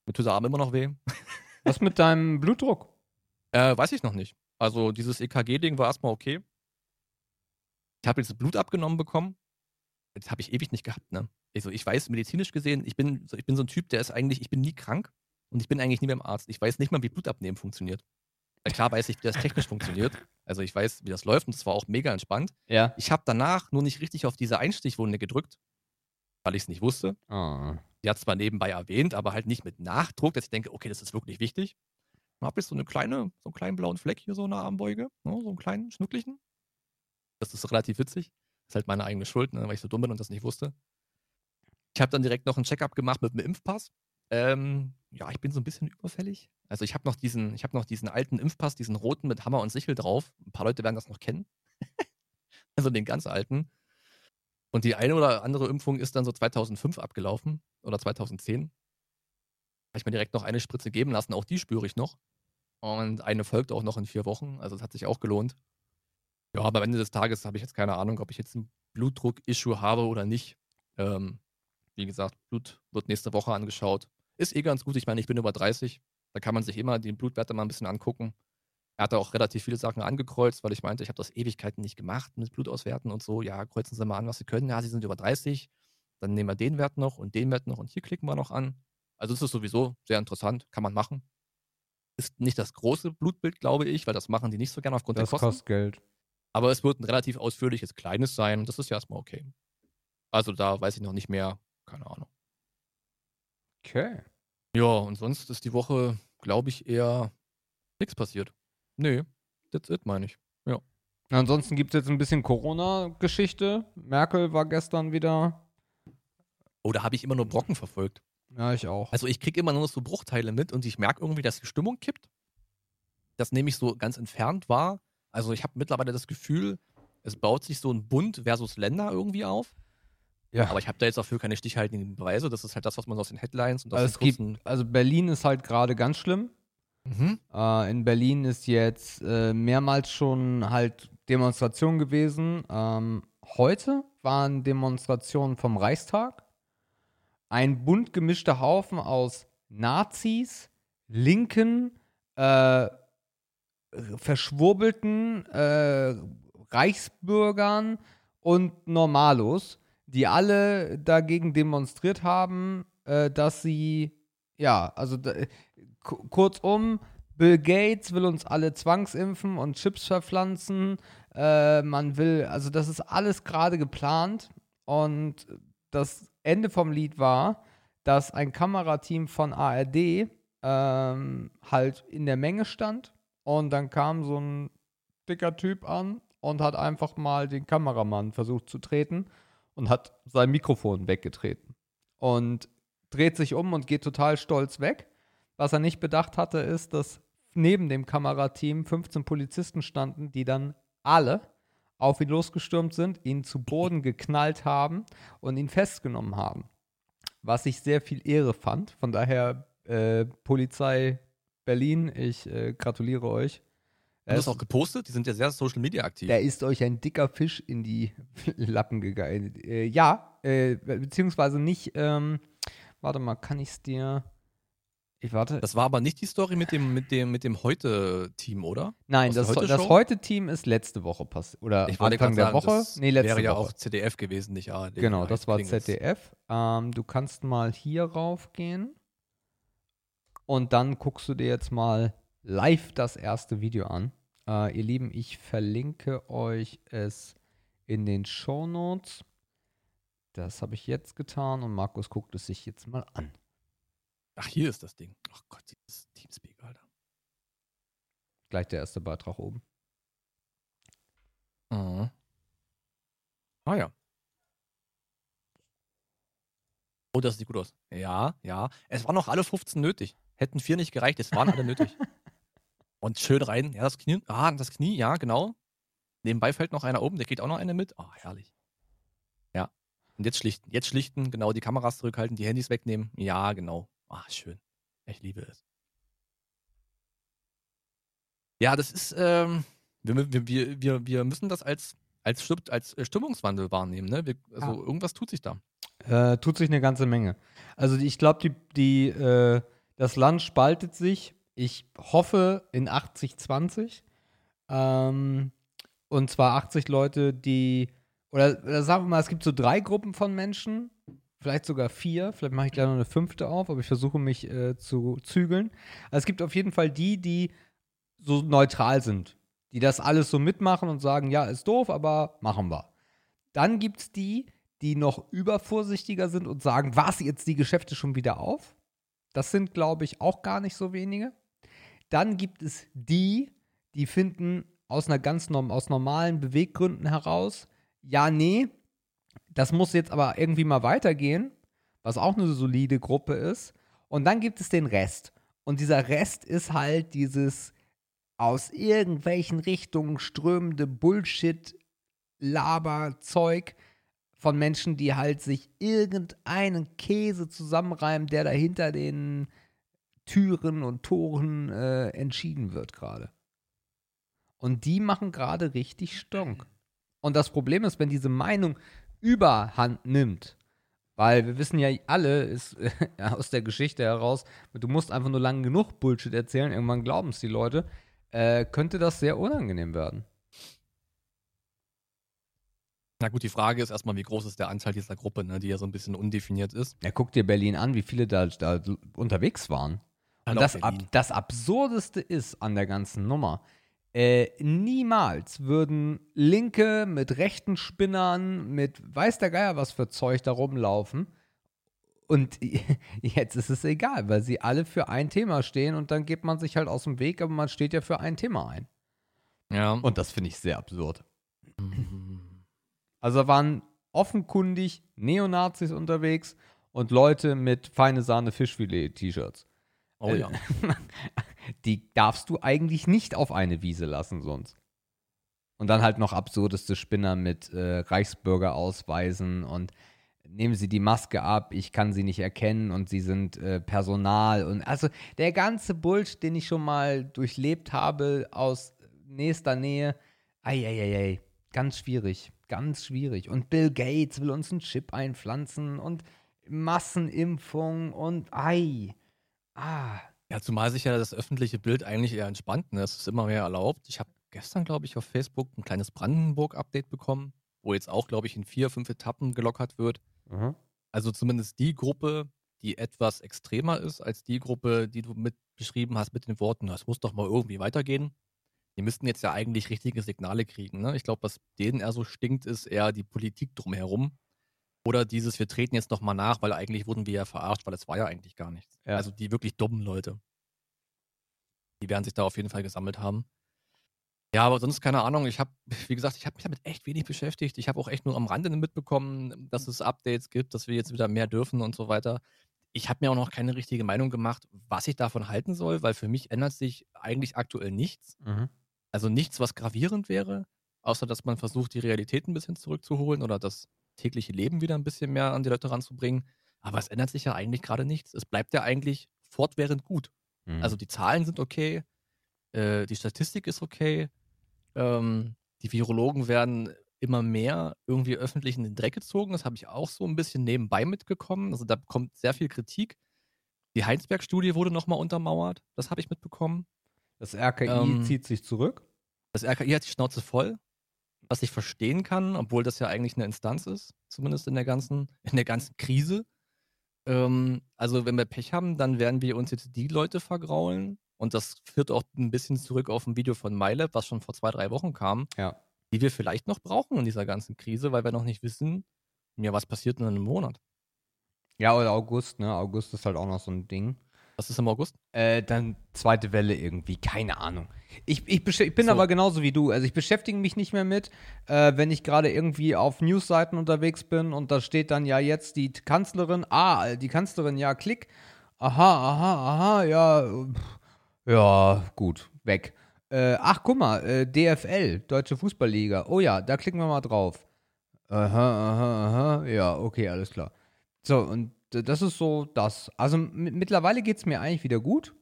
Mir tut der Arm immer noch weh. Was mit deinem Blutdruck? Äh, weiß ich noch nicht. Also dieses EKG-Ding war erstmal okay. Ich habe jetzt Blut abgenommen bekommen. Das habe ich ewig nicht gehabt, ne? Also ich weiß, medizinisch gesehen, ich bin, so- ich bin so ein Typ, der ist eigentlich, ich bin nie krank und ich bin eigentlich nie beim Arzt. Ich weiß nicht mal, wie Blutabnehmen funktioniert. Klar weiß ich, wie das technisch funktioniert. Also ich weiß, wie das läuft und es war auch mega entspannt. Ja. Ich habe danach nur nicht richtig auf diese Einstichwunde gedrückt, weil ich es nicht wusste. Ah. Die hat zwar nebenbei erwähnt, aber halt nicht mit Nachdruck, dass ich denke, okay, das ist wirklich wichtig. Dann habe ich so eine kleine, so einen kleinen blauen Fleck hier so in der Armbeuge, ne, so einen kleinen, schnucklichen. Das ist relativ witzig. Das ist halt meine eigene Schuld, ne, weil ich so dumm bin und das nicht wusste. Ich habe dann direkt noch einen Checkup gemacht mit einem Impfpass. Ähm, ja, ich bin so ein bisschen überfällig. Also ich habe noch diesen, ich habe noch diesen alten Impfpass, diesen roten mit Hammer und Sichel drauf. Ein paar Leute werden das noch kennen. *laughs* also den ganz alten. Und die eine oder andere Impfung ist dann so 2005 abgelaufen oder 2010. Habe ich mir direkt noch eine Spritze geben lassen, auch die spüre ich noch. Und eine folgt auch noch in vier Wochen, also das hat sich auch gelohnt. Ja, aber am Ende des Tages habe ich jetzt keine Ahnung, ob ich jetzt ein Blutdruck-Issue habe oder nicht. Ähm, wie gesagt, Blut wird nächste Woche angeschaut. Ist eh ganz gut. Ich meine, ich bin über 30. Da kann man sich immer die Blutwerte mal ein bisschen angucken. Er hatte auch relativ viele Sachen angekreuzt, weil ich meinte, ich habe das Ewigkeiten nicht gemacht mit Blutauswerten und so. Ja, kreuzen Sie mal an, was Sie können. Ja, Sie sind über 30. Dann nehmen wir den Wert noch und den Wert noch und hier klicken wir noch an. Also es ist sowieso sehr interessant, kann man machen. Ist nicht das große Blutbild, glaube ich, weil das machen die nicht so gerne aufgrund Das der Kosten. kostet Geld. Aber es wird ein relativ ausführliches kleines sein. Das ist ja erstmal okay. Also da weiß ich noch nicht mehr. Keine Ahnung. Okay. Ja, und sonst ist die Woche, glaube ich, eher nichts passiert. Nee, that's it, meine ich. Ansonsten gibt es jetzt ein bisschen Corona-Geschichte. Merkel war gestern wieder. Oh, da habe ich immer nur Brocken verfolgt. Ja, ich auch. Also ich kriege immer nur so Bruchteile mit und ich merke irgendwie, dass die Stimmung kippt. Das nehme ich so ganz entfernt wahr. Also ich habe mittlerweile das Gefühl, es baut sich so ein Bund versus Länder irgendwie auf. ja. Aber ich habe da jetzt dafür keine stichhaltigen Beweise. Das ist halt das, was man aus den Headlines und aus also den gibt, also Berlin ist halt gerade ganz schlimm. Mhm. Äh, in Berlin ist jetzt äh, mehrmals schon halt Demonstration gewesen. Ähm, heute waren Demonstrationen vom Reichstag. Ein bunt gemischter Haufen aus Nazis, Linken, äh, verschwurbelten äh, Reichsbürgern und Normalos, die alle dagegen demonstriert haben, äh, dass sie, ja, also kurzum, Bill Gates will uns alle zwangsimpfen und Chips verpflanzen. Äh, man will, also das ist alles gerade geplant. Und das Ende vom Lied war, dass ein Kamerateam von ARD ähm, halt in der Menge stand. Und dann kam so ein dicker Typ an und hat einfach mal den Kameramann versucht zu treten und hat sein Mikrofon weggetreten. Und dreht sich um und geht total stolz weg. Was er nicht bedacht hatte, ist, dass neben dem Kamerateam 15 Polizisten standen, die dann alle auf ihn losgestürmt sind, ihn zu Boden geknallt haben und ihn festgenommen haben. Was ich sehr viel Ehre fand. Von daher, äh, Polizei Berlin, ich äh, gratuliere euch. Das Es- auch gepostet? Die sind ja sehr Social Media aktiv. da ist euch ein dicker Fisch in die *laughs* Lappen gegangen. Äh, ja, äh, beziehungsweise nicht, ähm, warte mal, kann ich es dir. Ich warte. Das war aber nicht die Story mit dem, mit dem, mit dem Heute-Team, oder? Nein, aus das, das Heute-Show? Heute-Team ist letzte Woche passiert. Oder Ich Anfang der sagen, Woche. das Nee, letzte wäre ja Woche. auch ZDF gewesen, nicht ARD. Genau, Ja, das war. ZDF. Ähm, du kannst mal hier raufgehen. Und dann guckst du dir jetzt mal live das erste Video an. Äh, ihr Lieben, ich verlinke euch es in den Show Notes. Das habe ich jetzt getan und Markus guckt es sich jetzt mal an. Ach, hier ist das Ding. Ach Gott, dieses Teamspeak, Alter. Gleich der erste Beitrag oben. Mhm. Ah ja. Oh, das sieht gut aus. Ja, ja. Es waren noch alle 15 nötig. Hätten vier nicht gereicht, es waren alle nötig. *laughs* Und schön rein. Ja, das Knie. Ah, das Knie, ja, genau. Nebenbei fällt noch einer oben, der kriegt auch noch eine mit. Ah, herrlich. Ja. Und jetzt schlichten. Jetzt schlichten, genau, die Kameras zurückhalten, die Handys wegnehmen. Ja, genau. Ah, schön. Ich liebe es. Ja, das ist, ähm, wir, wir, wir, wir, müssen das als, als, als äh, Stimmungswandel wahrnehmen, ne? Wir, also Ja. irgendwas tut sich da. Äh, tut sich eine ganze Menge. Also ich glaube, die, die, äh, das Land spaltet sich. Ich hoffe in 80-20. Ähm, und zwar 80 Leute, die, oder, oder sagen wir mal, es gibt so drei Gruppen von Menschen, vielleicht sogar vier, vielleicht mache ich gleich noch eine fünfte auf, aber ich versuche mich äh, zu zügeln. Also es gibt auf jeden Fall die, die so neutral sind, die das alles so mitmachen und sagen, ja, ist doof, aber machen wir. Dann gibt es die, die noch übervorsichtiger sind und sagen, was, jetzt die Geschäfte schon wieder auf? Das sind, glaube ich, auch gar nicht so wenige. Dann gibt es die, die finden aus einer ganz aus normalen Beweggründen heraus, ja, nee, das muss jetzt aber irgendwie mal weitergehen, was auch eine solide Gruppe ist. Und dann gibt es den Rest. Und dieser Rest ist halt dieses aus irgendwelchen Richtungen strömende Bullshit, Laberzeug von Menschen, die halt sich irgendeinen Käse zusammenreimen, der dahinter den Türen und Toren äh, entschieden wird gerade. Und die machen gerade richtig Stonk. Und das Problem ist, wenn diese Meinung überhand nimmt, weil wir wissen ja alle, ist äh, *laughs* aus der Geschichte heraus, du musst einfach nur lang genug Bullshit erzählen, irgendwann glauben es die Leute, äh, könnte das sehr unangenehm werden. Na gut, die Frage ist erstmal, wie groß ist der Anteil dieser Gruppe, ne, die ja so ein bisschen undefiniert ist. Ja, guck dir Berlin an, wie viele da, da unterwegs waren. Und das, ab, das Absurdeste ist an der ganzen Nummer, äh, niemals würden Linke mit rechten Spinnern, mit weiß der Geier was für Zeug da rumlaufen. Und *laughs* jetzt ist es egal, weil sie alle für ein Thema stehen und dann geht man sich halt aus dem Weg, aber man steht ja für ein Thema ein. Ja. Und das finde ich sehr absurd. Also waren offenkundig Neonazis unterwegs und Leute mit feine Sahne Fischfilet-T-Shirts. Oh ja. *laughs* Die darfst du eigentlich nicht auf eine Wiese lassen sonst. Und dann halt noch absurdeste Spinner mit äh, Reichsbürgerausweisen und nehmen Sie die Maske ab, ich kann Sie nicht erkennen und Sie sind äh, Personal. Und also der ganze Bullshit, den ich schon mal durchlebt habe aus nächster Nähe, ei, ganz schwierig, ganz schwierig. Und Bill Gates will uns einen Chip einpflanzen und Massenimpfung und ei. Ah. Ja, zumal sich ja das öffentliche Bild eigentlich eher entspannt. Ne? Es ist immer mehr erlaubt. Ich habe gestern, glaube ich, auf Facebook ein kleines Brandenburg-Update bekommen, wo jetzt auch, glaube ich, in vier, fünf Etappen gelockert wird. Mhm. Also zumindest die Gruppe, die etwas extremer ist als die Gruppe, die du mit beschrieben hast mit den Worten, das muss doch mal irgendwie weitergehen. Die müssten jetzt ja eigentlich richtige Signale kriegen. Ne? Ich glaube, was denen eher so stinkt, ist eher die Politik drumherum. Oder dieses, wir treten jetzt nochmal nach, weil eigentlich wurden wir ja verarscht, weil es war ja eigentlich gar nichts. Ja. Also die wirklich dummen Leute. Die werden sich da auf jeden Fall gesammelt haben. Ja, aber sonst keine Ahnung. Ich habe, wie gesagt, ich habe mich damit echt wenig beschäftigt. Ich habe auch echt nur am Rande mitbekommen, dass es Updates gibt, dass wir jetzt wieder mehr dürfen und so weiter. Ich habe mir auch noch keine richtige Meinung gemacht, was ich davon halten soll, weil für mich ändert sich eigentlich aktuell nichts. Mhm. Also nichts, was gravierend wäre, außer dass man versucht, die Realität ein bisschen zurückzuholen oder das tägliche Leben wieder ein bisschen mehr an die Leute ranzubringen. Aber es ändert sich ja eigentlich gerade nichts. Es bleibt ja eigentlich fortwährend gut. Mhm. Also die Zahlen sind okay, äh, die Statistik ist okay, ähm, die Virologen werden immer mehr irgendwie öffentlich in den Dreck gezogen. Das habe ich auch so ein bisschen nebenbei mitgekommen. Also da kommt sehr viel Kritik. Die Heinsberg-Studie wurde nochmal untermauert. Das habe ich mitbekommen. Das RKI ähm, zieht sich zurück. Das RKI hat die Schnauze voll was ich verstehen kann, obwohl das ja eigentlich eine Instanz ist, zumindest in der ganzen, *laughs* in der ganzen Krise. Ähm, also wenn wir Pech haben, dann werden wir uns jetzt die Leute vergraulen. Und das führt auch ein bisschen zurück auf ein Video von MyLab, was schon vor zwei, drei Wochen kam, ja. die wir vielleicht noch brauchen in dieser ganzen Krise, weil wir noch nicht wissen, ja, was passiert in einem Monat. Ja, oder August, ne? August ist halt auch noch so ein Ding. Was ist im August? Äh, dann zweite Welle irgendwie, keine Ahnung. Ich, ich, ich bin so. aber genauso wie du. Also ich beschäftige mich nicht mehr mit, äh, wenn ich gerade irgendwie auf Newsseiten unterwegs bin und da steht dann ja jetzt die Kanzlerin, ah, die Kanzlerin, ja, klick. Aha, aha, aha, ja, ja, gut, weg. Äh, ach, guck mal, äh, DFL, Deutsche Fußballliga. Oh ja, da klicken wir mal drauf. Aha, aha, aha, ja, okay, alles klar. So, und das ist so das. Also mittlerweile geht es mir eigentlich wieder gut.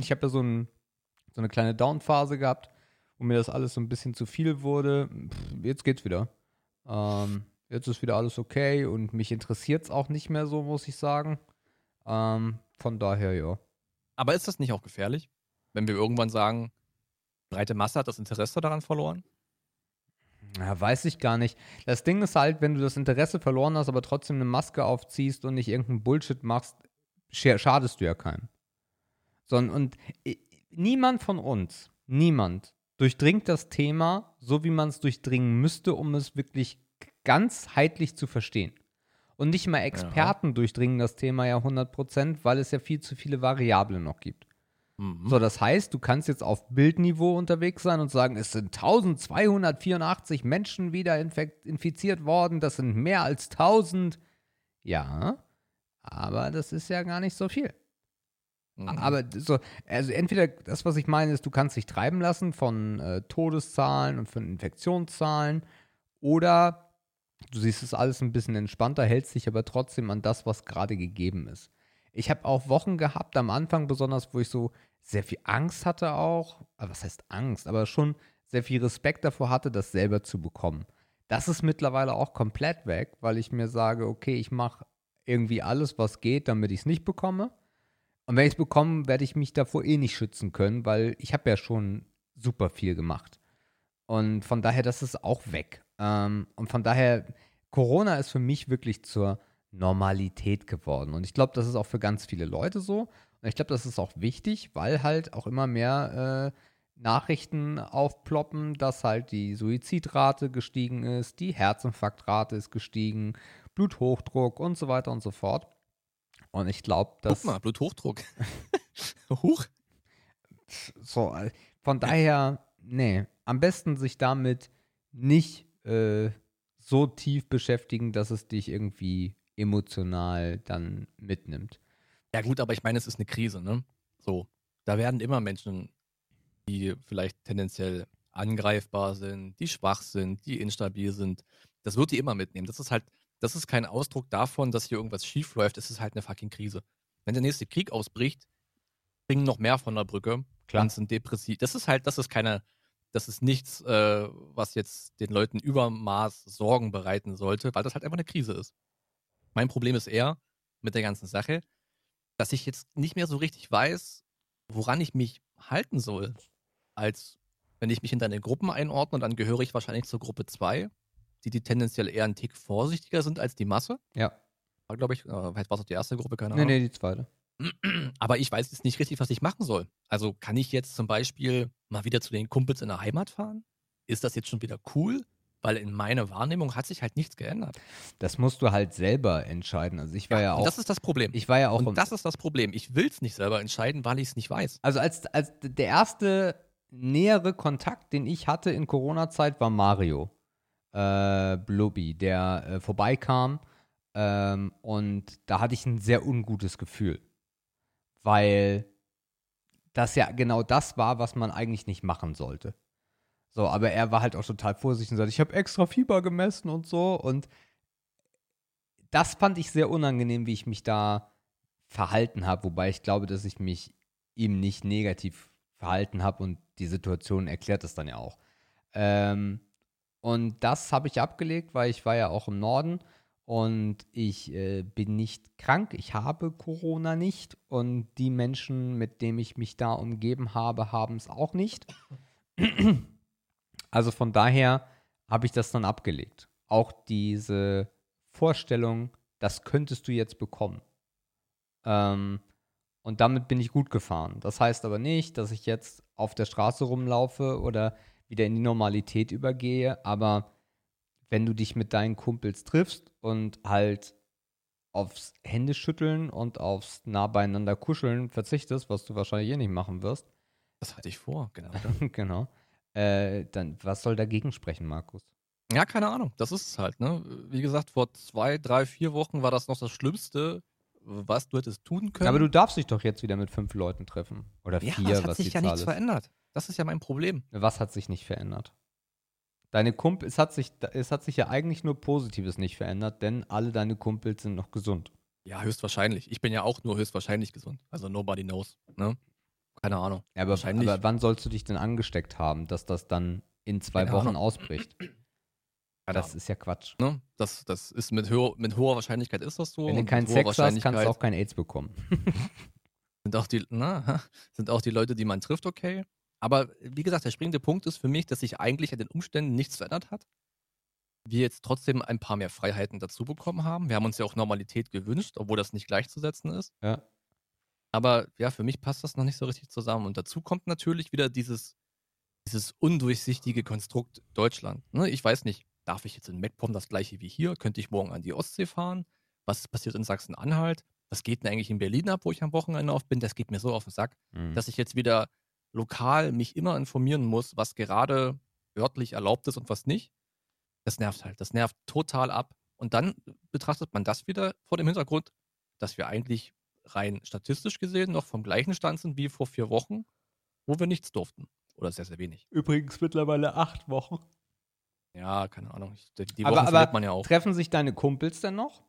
Ich habe ja so, ein, so eine kleine Down-Phase gehabt, wo mir das alles so ein bisschen zu viel wurde. Jetzt geht's wieder. Ähm, jetzt ist wieder alles okay und mich interessiert es auch nicht mehr so, muss ich sagen. Ähm, von daher, ja. Aber ist das nicht auch gefährlich, wenn wir irgendwann sagen, breite Masse hat das Interesse daran verloren? Ja, weiß ich gar nicht. Das Ding ist halt, wenn du das Interesse verloren hast, aber trotzdem eine Maske aufziehst und nicht irgendeinen Bullshit machst, schadest du ja keinem. Sondern, und niemand von uns, niemand durchdringt das Thema so, wie man es durchdringen müsste, um es wirklich ganzheitlich zu verstehen. Und nicht mal Experten ja. durchdringen das Thema ja 100%, weil es ja viel zu viele Variablen noch gibt. Mhm. So, das heißt, du kannst jetzt auf Bildniveau unterwegs sein und sagen, es sind 1284 Menschen wieder infiziert worden, das sind mehr als 1000. Ja, aber das ist ja gar nicht so viel. Mhm. Aber so, also entweder das, was ich meine, ist, du kannst dich treiben lassen von äh, Todeszahlen und von Infektionszahlen oder du siehst es alles ein bisschen entspannter, hältst dich aber trotzdem an das, was gerade gegeben ist. Ich habe auch Wochen gehabt, am Anfang besonders, wo ich so sehr viel Angst hatte auch. Aber was heißt Angst? Aber schon sehr viel Respekt davor hatte, das selber zu bekommen. Das ist mittlerweile auch komplett weg, weil ich mir sage, okay, ich mache irgendwie alles, was geht, damit ich es nicht bekomme. Und wenn ich es bekomme, werde ich mich davor eh nicht schützen können, weil ich habe ja schon super viel gemacht. Und von daher, das ist auch weg. Ähm, und von daher, Corona ist für mich wirklich zur Normalität geworden. Und ich glaube, das ist auch für ganz viele Leute so. Und ich glaube, das ist auch wichtig, weil halt auch immer mehr äh, Nachrichten aufploppen, dass halt die Suizidrate gestiegen ist, die Herzinfarktrate ist gestiegen, Bluthochdruck und so weiter und so fort. Und ich glaube, dass. Guck mal, Bluthochdruck. *laughs* Huch. So, äh, von daher, nee, am besten sich damit nicht äh, so tief beschäftigen, dass es dich irgendwie emotional dann mitnimmt. Ja, gut, aber ich meine, es ist eine Krise, ne? So. Da werden immer Menschen, die vielleicht tendenziell angreifbar sind, die schwach sind, die instabil sind. Das wird die immer mitnehmen. Das ist halt, das ist kein Ausdruck davon, dass hier irgendwas schief läuft. Es ist halt eine fucking Krise. Wenn der nächste Krieg ausbricht, bringen noch mehr von der Brücke. Klar. Und sind depressiv. Das ist halt, das ist keine, das ist nichts, äh, was jetzt den Leuten Übermaß Sorgen bereiten sollte, weil das halt einfach eine Krise ist. Mein Problem ist eher mit der ganzen Sache, dass ich jetzt nicht mehr so richtig weiß, woran ich mich halten soll. Als wenn ich mich in deine Gruppen einordne, dann gehöre ich wahrscheinlich zur Gruppe 2, die, die tendenziell eher ein Tick vorsichtiger sind als die Masse. Ja. War, glaube ich, äh, vielleicht war es auch die erste Gruppe, keine Nee, Ahnung. nee, die zweite. *clears throat* Aber ich weiß jetzt nicht richtig, was ich machen soll. Also kann ich jetzt zum Beispiel mal wieder zu den Kumpels in der Heimat fahren? Ist das jetzt schon wieder cool? Weil in meiner Wahrnehmung hat sich halt nichts geändert. Das musst du halt selber entscheiden. Also ich war ja, und auch. das ist das Problem. ich war ja auch und das ist das Problem. Ich will es nicht selber entscheiden, weil ich es nicht weiß. Also als, als der erste nähere Kontakt, den ich hatte in Corona-Zeit, war Mario äh, Blubby, der äh, vorbeikam. Ähm, und da hatte ich ein sehr ungutes Gefühl. Weil das ja genau das war, was man eigentlich nicht machen sollte. So, aber er war halt auch total vorsichtig und sagte, ich habe extra Fieber gemessen und so. Und das fand ich sehr unangenehm, wie ich mich da verhalten habe, wobei ich glaube, dass ich mich ihm nicht negativ verhalten habe und die Situation erklärt es dann ja auch. Ähm, und das habe ich abgelegt, weil ich war ja auch im Norden und ich äh, bin nicht krank, ich habe Corona nicht und die Menschen, mit denen ich mich da umgeben habe, haben es auch nicht. Also von daher habe ich das dann abgelegt. Auch diese Vorstellung, das könntest du jetzt bekommen. Ähm, und damit bin ich gut gefahren. Das heißt aber nicht, dass ich jetzt auf der Straße rumlaufe oder wieder in die Normalität übergehe. Aber wenn du dich mit deinen Kumpels triffst und halt aufs Händeschütteln und aufs nah beieinander kuscheln verzichtest, was du wahrscheinlich eh nicht machen wirst, Das hatte ich vor, genau. *laughs* genau, äh, dann was soll dagegen sprechen, Markus? ja, keine Ahnung. Das ist es halt, ne? Wie gesagt, vor zwei, drei, vier Wochen war das noch das Schlimmste, was du hättest tun können. Aber du darfst dich doch jetzt wieder mit fünf Leuten treffen. Oder ja, vier, es hat was sich die ja Zahl nichts ist. verändert. Das ist ja mein Problem. Was hat sich nicht verändert? Deine Kumpel, es hat sich, es hat sich ja eigentlich nur Positives nicht verändert, denn alle deine Kumpels sind noch gesund. Ja, höchstwahrscheinlich. Ich bin ja auch nur höchstwahrscheinlich gesund. Also nobody knows, ne? Keine Ahnung. Ja, aber, Wahrscheinlich. aber wann sollst du dich denn angesteckt haben, dass das dann in zwei Keine Wochen Ahnung. ausbricht? *clears throat* Keine Das ist ja Quatsch. Ne? Das, das ist mit, höher, mit hoher Wahrscheinlichkeit ist das so. Wenn du keinen Sex hast, kannst du auch kein AIDS bekommen. *laughs* sind auch die, na, *laughs* sind auch die Leute, die man trifft, okay. Aber wie gesagt, der springende Punkt ist für mich, dass sich eigentlich an den Umständen nichts verändert hat. Wir jetzt trotzdem ein paar mehr Freiheiten dazu bekommen haben. Wir haben uns ja auch Normalität gewünscht, obwohl das nicht gleichzusetzen ist. Ja. Aber ja, für mich passt das noch nicht so richtig zusammen. Und dazu kommt natürlich wieder dieses, dieses undurchsichtige Konstrukt Deutschland. Ne? Ich weiß nicht, darf ich jetzt in MacPom das gleiche wie hier? Könnte ich morgen an die Ostsee fahren? Was passiert in Sachsen-Anhalt? Was geht denn eigentlich in Berlin ab, wo ich am Wochenende auf bin? Das geht mir so auf den Sack, Mhm. dass ich jetzt wieder lokal mich immer informieren muss, was gerade örtlich erlaubt ist und was nicht. Das nervt halt. Das nervt total ab. Und dann betrachtet man das wieder vor dem Hintergrund, dass wir eigentlich rein statistisch gesehen noch vom gleichen Stand sind wie vor vier Wochen, wo wir nichts durften. Oder sehr, sehr wenig. Übrigens mittlerweile acht Wochen. Ja, keine Ahnung. Ich, die Aber- Wochen aber man ja auch. Treffen sich deine Kumpels denn noch?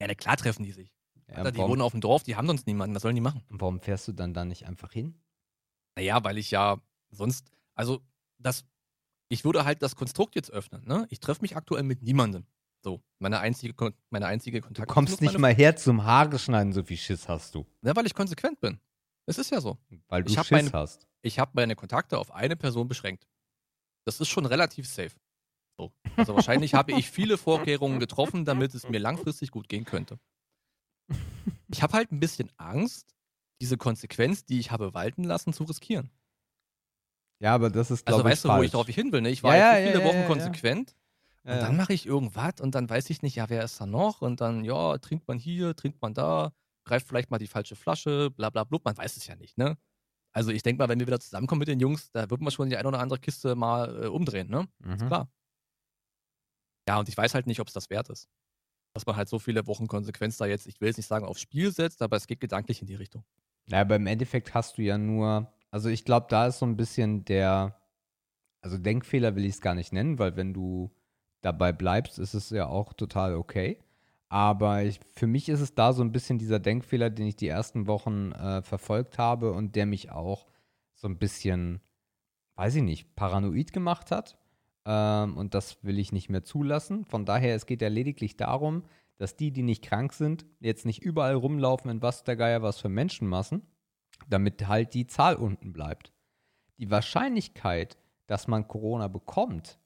Ja, na klar treffen die sich. Ja, Alter, die wohnen auf dem Dorf, die haben sonst niemanden. Was sollen die machen? warum fährst du dann da nicht einfach hin? Naja, weil ich ja sonst, also das, ich würde halt das Konstrukt jetzt öffnen, ne? Ich treffe mich aktuell mit niemandem. So, meine einzige, meine einzige Du Kontakt. kommst nicht mal her zum Haare schneiden, so viel Schiss hast du. Ja, weil ich konsequent bin. Es ist ja so. Weil du Schiss meine- hast. Ich habe meine Kontakte auf eine Person beschränkt. Das ist schon relativ safe. So. Also wahrscheinlich habe ich viele Vorkehrungen getroffen, damit es mir langfristig gut gehen könnte. Ich habe halt ein bisschen Angst, diese Konsequenz, die ich habe walten lassen, zu riskieren. Ja, aber das ist, Also glaube ich, weißt du, wo ich falsch. drauf hin will? Ne? Ich war Ja, ja, viele ja, Wochen konsequent und dann mache ich irgendwas und dann weiß ich nicht, ja, wer ist da noch? Und dann, ja, trinkt man hier, trinkt man da, greift vielleicht mal die falsche Flasche, bla bla blub, man weiß es ja nicht, ne? Also ich denke mal, wenn wir wieder zusammenkommen mit den Jungs, da wird man schon die eine oder andere Kiste mal äh, umdrehen, ne? Mhm. Klar. Ja, und ich weiß halt nicht, ob es das wert ist. Dass man halt so viele Wochen Konsequenz da jetzt, ich will jetzt nicht sagen, aufs Spiel setzt, aber es geht gedanklich in die Richtung. Ja, aber im Endeffekt hast du ja nur, also ich glaube, da ist so ein bisschen der, also Denkfehler will ich es gar nicht nennen, weil wenn du dabei bleibst, ist es ja auch total okay. Aber ich, für mich ist es da so ein bisschen dieser Denkfehler, den ich die ersten Wochen äh, verfolgt habe und der mich auch so ein bisschen, weiß ich nicht, paranoid gemacht hat. Ähm, und das will ich nicht mehr zulassen. Von daher, es geht ja lediglich darum, dass die, die nicht krank sind, jetzt nicht überall rumlaufen in was der Geier was für Menschenmassen, damit halt die Zahl unten bleibt. Die Wahrscheinlichkeit, dass man Corona bekommt,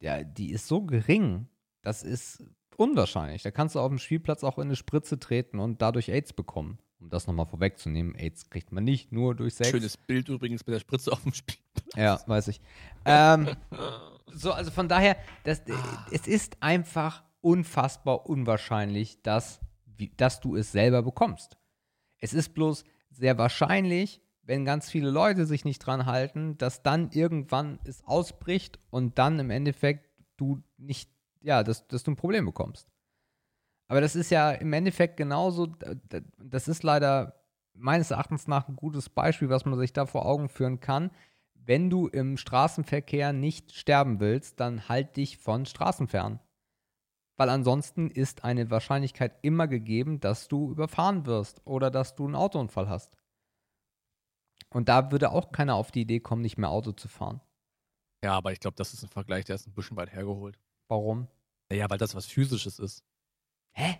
ja, die ist so gering, das ist unwahrscheinlich. Da kannst du auf dem Spielplatz auch in eine Spritze treten und dadurch AIDS bekommen. Um das nochmal vorwegzunehmen, AIDS kriegt man nicht nur durch Sex. Schönes Bild übrigens mit der Spritze auf dem Spiel. Ja, weiß ich. Ähm, so, also von daher, das, es ist einfach unfassbar unwahrscheinlich, dass, wie, dass du es selber bekommst. Es ist bloß sehr wahrscheinlich, wenn ganz viele Leute sich nicht dran halten, dass dann irgendwann es ausbricht und dann im Endeffekt du nicht, ja, dass, dass du ein Problem bekommst. Aber das ist ja im Endeffekt genauso, das ist leider meines Erachtens nach ein gutes Beispiel, was man sich da vor Augen führen kann. Wenn du im Straßenverkehr nicht sterben willst, dann halt dich von Straßen fern. Weil ansonsten ist eine Wahrscheinlichkeit immer gegeben, dass du überfahren wirst oder dass du einen Autounfall hast. Und da würde auch keiner auf die Idee kommen, nicht mehr Auto zu fahren. Ja, aber ich glaube, das ist ein Vergleich, der ist ein bisschen weit hergeholt. Warum? Naja, weil das was Physisches ist. Hä?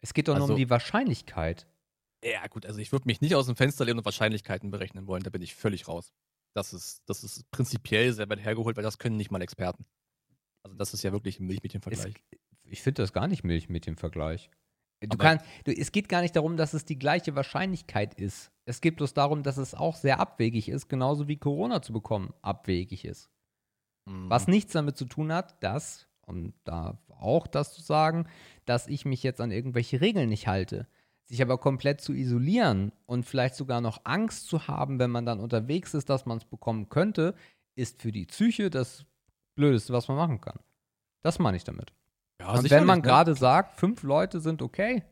Es geht doch nur Also- um die Wahrscheinlichkeit. Ja, gut, also ich würde mich nicht aus dem Fenster lehnen und Wahrscheinlichkeiten berechnen wollen, da bin ich völlig raus. Das ist, das ist prinzipiell sehr weit hergeholt, weil das können nicht mal Experten. Also das ist ja wirklich ein Milch mit dem Es, Vergleich. ich finde das gar nicht milch mit dem Vergleich. Du Aber- kann, du, es geht gar nicht darum, dass es die gleiche Wahrscheinlichkeit ist. Es geht bloß darum, dass es auch sehr abwegig ist, genauso wie Corona zu bekommen abwegig ist. Mhm. Was nichts damit zu tun hat, dass, um da auch das zu sagen, dass ich mich jetzt an irgendwelche Regeln nicht halte. Sich aber komplett zu isolieren und vielleicht sogar noch Angst zu haben, wenn man dann unterwegs ist, dass man es bekommen könnte, ist für die Psyche das Blödeste, was man machen kann. Das meine ich damit. ja, und wenn man ne? gerade sagt, fünf Leute sind okay,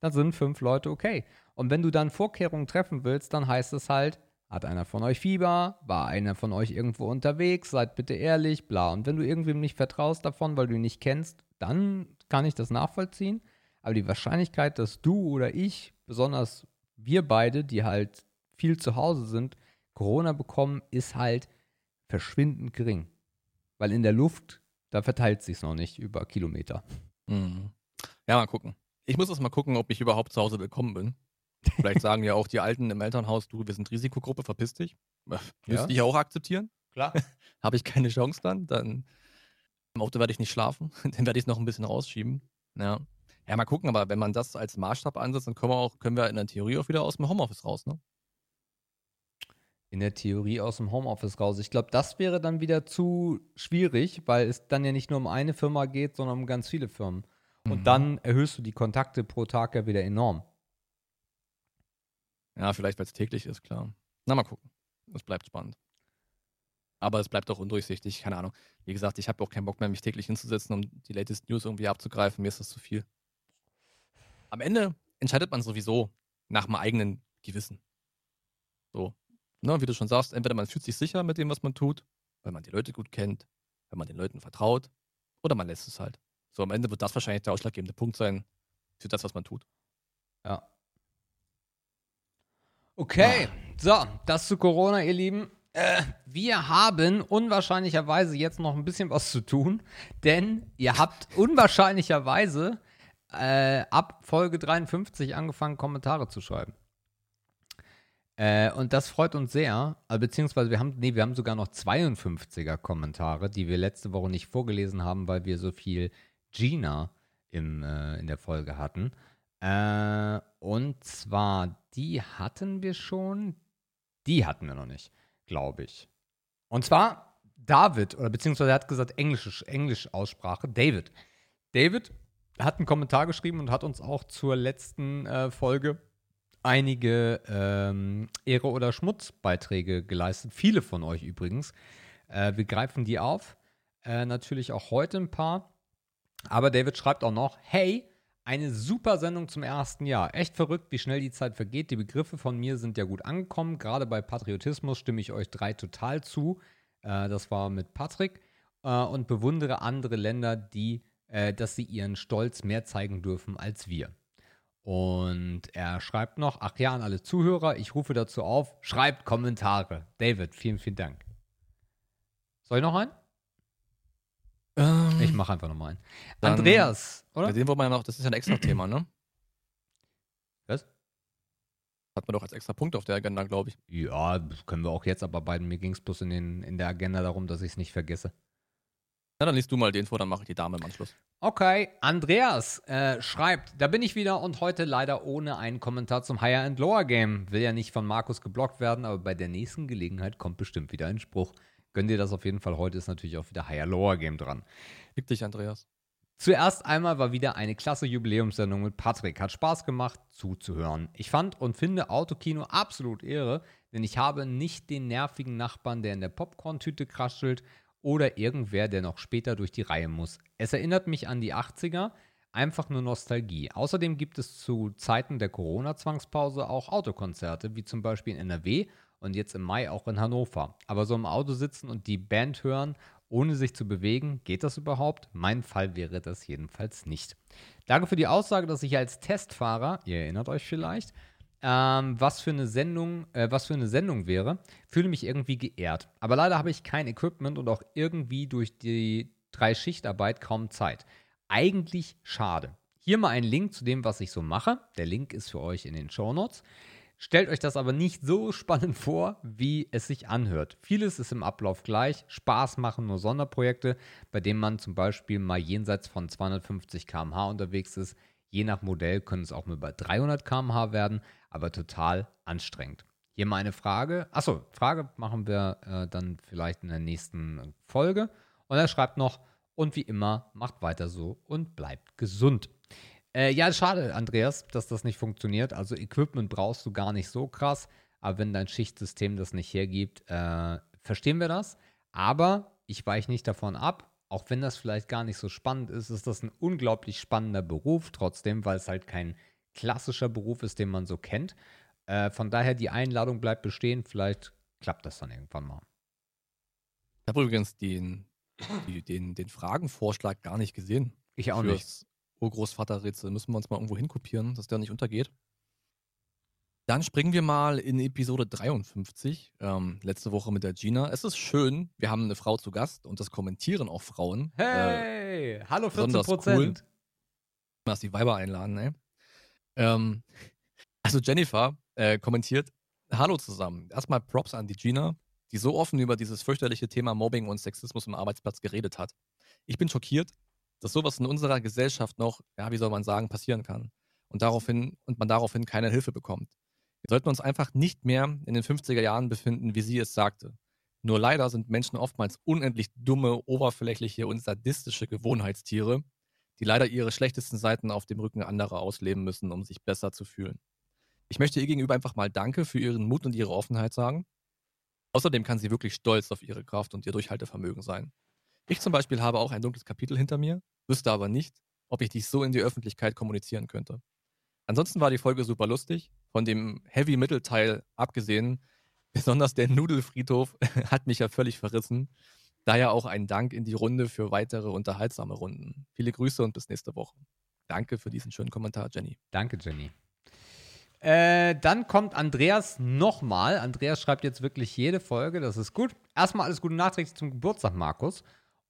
dann sind fünf Leute okay. Und wenn du dann Vorkehrungen treffen willst, dann heißt es halt, hat einer von euch Fieber, war einer von euch irgendwo unterwegs, seid bitte ehrlich, bla. Und wenn du irgendwem nicht vertraust davon, weil du ihn nicht kennst, dann kann ich das nachvollziehen. Aber die Wahrscheinlichkeit, dass du oder ich, besonders wir beide, die halt viel zu Hause sind, Corona bekommen, ist halt verschwindend gering. Weil in der Luft, da verteilt sich noch nicht über Kilometer. Mhm. Ja, mal gucken. Ich muss erst mal gucken, ob ich überhaupt zu Hause willkommen bin. Vielleicht sagen ja auch die Alten im Elternhaus, du, wir sind Risikogruppe, verpiss dich. Äh, Müsste Ja. ich auch akzeptieren. Klar. *laughs* Habe ich keine Chance dann, dann im Auto werde ich nicht schlafen. *laughs* Dann werde ich es noch ein bisschen rausschieben. Ja. Ja, mal gucken, aber wenn man das als Maßstab ansetzt, dann können wir auch, können wir in der Theorie auch wieder aus dem Homeoffice raus, ne? In der Theorie aus dem Homeoffice raus. Ich glaube, das wäre dann wieder zu schwierig, weil es dann ja nicht nur um eine Firma geht, sondern um ganz viele Firmen. Und Mhm. dann erhöhst du die Kontakte pro Tag ja wieder enorm. Ja, vielleicht, weil es täglich ist, klar. Na, mal gucken. Es bleibt spannend. Aber es bleibt auch undurchsichtig, keine Ahnung. Wie gesagt, ich habe auch keinen Bock mehr, mich täglich hinzusetzen, um die latest News irgendwie abzugreifen. Mir ist das zu viel. Am Ende entscheidet man sowieso nach dem eigenen Gewissen. So. Ne, wie du schon sagst, entweder man fühlt sich sicher mit dem, was man tut, weil man die Leute gut kennt, weil man den Leuten vertraut, oder man lässt es halt. So, am Ende wird das wahrscheinlich der ausschlaggebende Punkt sein für das, was man tut. Ja. Okay, so, das zu Corona, ihr Lieben. Äh, wir haben unwahrscheinlicherweise jetzt noch ein bisschen was zu tun, denn ihr habt unwahrscheinlicherweise äh, ab Folge 53 angefangen, Kommentare zu schreiben. Äh, und das freut uns sehr, äh, beziehungsweise wir haben, nee, wir haben sogar noch 52er Kommentare, die wir letzte Woche nicht vorgelesen haben, weil wir so viel Gina im, äh, in der Folge hatten. Äh, und zwar, die hatten wir schon, die hatten wir noch nicht, glaube ich. Und zwar David, oder beziehungsweise er hat gesagt englische Englisch-Aussprache, David. David hat einen Kommentar geschrieben und hat uns auch zur letzten äh, Folge einige ähm, Ehre- oder Schmutzbeiträge geleistet. Viele von euch übrigens. Äh, wir greifen die auf. Äh, natürlich auch heute ein paar. Aber David schreibt auch noch: Hey, eine super Sendung zum ersten Jahr. Echt verrückt, wie schnell die Zeit vergeht. Die Begriffe von mir sind ja gut angekommen. Gerade bei Patriotismus stimme ich euch drei total zu. Äh, das war mit Patrick. Äh, und bewundere andere Länder, die, äh, dass sie ihren Stolz mehr zeigen dürfen als wir. Und er schreibt noch, ach ja, an alle Zuhörer, ich rufe dazu auf, schreibt Kommentare. David, vielen, vielen Dank. Soll ich noch einen? Ähm, Ich mache einfach nochmal einen. Dann- Andreas, oder? Bei dem wollen wir ja noch, das ist ja ein extra Thema, ne? Was? Hat man doch als extra Punkt auf der Agenda, glaube ich. Ja, das können wir auch jetzt abarbeiten. Mir ging es bloß in, den, in der Agenda darum, dass ich es nicht vergesse. Na, dann liest du mal den vor, dann mache ich die Dame im Anschluss. Okay, Andreas äh, schreibt, da bin ich wieder und heute leider ohne einen Kommentar zum Higher and Lower Game. Will ja nicht von Markus geblockt werden, aber bei der nächsten Gelegenheit kommt bestimmt wieder ein Spruch. Gönn dir das auf jeden Fall. Heute ist natürlich auch wieder Higher Lower Game dran. Fick dich, Andreas. Zuerst einmal war wieder eine klasse Jubiläumssendung mit Patrick. Hat Spaß gemacht zuzuhören. Ich fand und finde Autokino absolut Ehre, denn ich habe nicht den nervigen Nachbarn, der in der Popcorn-Tüte kraschelt oder irgendwer, der noch später durch die Reihe muss. Es erinnert mich an die 80er, einfach nur Nostalgie. Außerdem gibt es zu Zeiten der Corona-Zwangspause auch Autokonzerte, wie zum Beispiel in NRW und jetzt im Mai auch in Hannover. Aber so im Auto sitzen und die Band hören, ohne sich zu bewegen, geht das überhaupt? Mein Fall wäre das jedenfalls nicht. Danke für die Aussage, dass ich als Testfahrer, ihr erinnert euch vielleicht, ähm, was für eine Sendung, äh, was für eine Sendung wäre, fühle mich irgendwie geehrt. Aber leider habe ich kein Equipment und auch irgendwie durch die drei Schichtarbeit kaum Zeit. Eigentlich schade. Hier mal ein Link zu dem, was ich so mache. Der Link ist für euch in den Shownotes. Stellt euch das aber nicht so spannend vor, wie es sich anhört. Vieles ist im Ablauf gleich. Spaß machen nur Sonderprojekte, bei denen man zum Beispiel mal jenseits von 250 km/h unterwegs ist. Je nach Modell können es auch mal bei 300 km/h werden, aber total anstrengend. Hier mal eine Frage. Achso, Frage machen wir äh, dann vielleicht in der nächsten Folge. Und er schreibt noch, und wie immer, macht weiter so und bleibt gesund. Äh, ja, schade, Andreas, dass das nicht funktioniert. Also Equipment brauchst du gar nicht so krass, aber wenn dein Schichtsystem das nicht hergibt, äh, verstehen wir das. Aber ich weiche nicht davon ab, auch wenn das vielleicht gar nicht so spannend ist, ist das ein unglaublich spannender Beruf trotzdem, weil es halt kein klassischer Beruf ist, den man so kennt. Äh, von daher, die Einladung bleibt bestehen. Vielleicht klappt das dann irgendwann mal. Ich habe übrigens den, die, den, den Fragenvorschlag gar nicht gesehen. Ich auch nicht. Urgroßvaterrätsel. Müssen wir uns mal irgendwo hinkopieren, dass der nicht untergeht. Dann springen wir mal in Episode 53, ähm, letzte Woche mit der Gina. Es ist schön, wir haben eine Frau zu Gast und das kommentieren auch Frauen. Äh, Hey, hallo 14 besonders Prozent. lass die Weiber einladen, ey. Ähm, also Jennifer äh, kommentiert, hallo zusammen. Erstmal Props an die Gina, die so offen über dieses fürchterliche Thema Mobbing und Sexismus im Arbeitsplatz geredet hat. Ich bin schockiert, dass sowas in unserer Gesellschaft noch, ja, wie soll man sagen, passieren kann. Und daraufhin, und man daraufhin keine Hilfe bekommt. Wir sollten uns einfach nicht mehr in den 50er Jahren befinden, wie sie es sagte. Nur leider sind Menschen oftmals unendlich dumme, oberflächliche und sadistische Gewohnheitstiere, die leider ihre schlechtesten Seiten auf dem Rücken anderer ausleben müssen, um sich besser zu fühlen. Ich möchte ihr gegenüber einfach mal Danke für ihren Mut und ihre Offenheit sagen. Außerdem kann sie wirklich stolz auf ihre Kraft und ihr Durchhaltevermögen sein. Ich zum Beispiel habe auch ein dunkles Kapitel hinter mir, wüsste aber nicht, ob ich dies so in die Öffentlichkeit kommunizieren könnte. Ansonsten war die Folge super lustig. Von dem Heavy-Mittelteil abgesehen, *laughs* besonders der Nudelfriedhof *laughs* hat mich ja völlig verrissen. Daher auch ein Dank in die Runde für weitere unterhaltsame Runden. Viele Grüße und bis nächste Woche. Danke für diesen schönen Kommentar, Jenny. Danke, Jenny. Äh, dann kommt Andreas nochmal. Andreas schreibt jetzt wirklich jede Folge, das ist gut. Erstmal alles Gute nachträglich zum Geburtstag, Markus.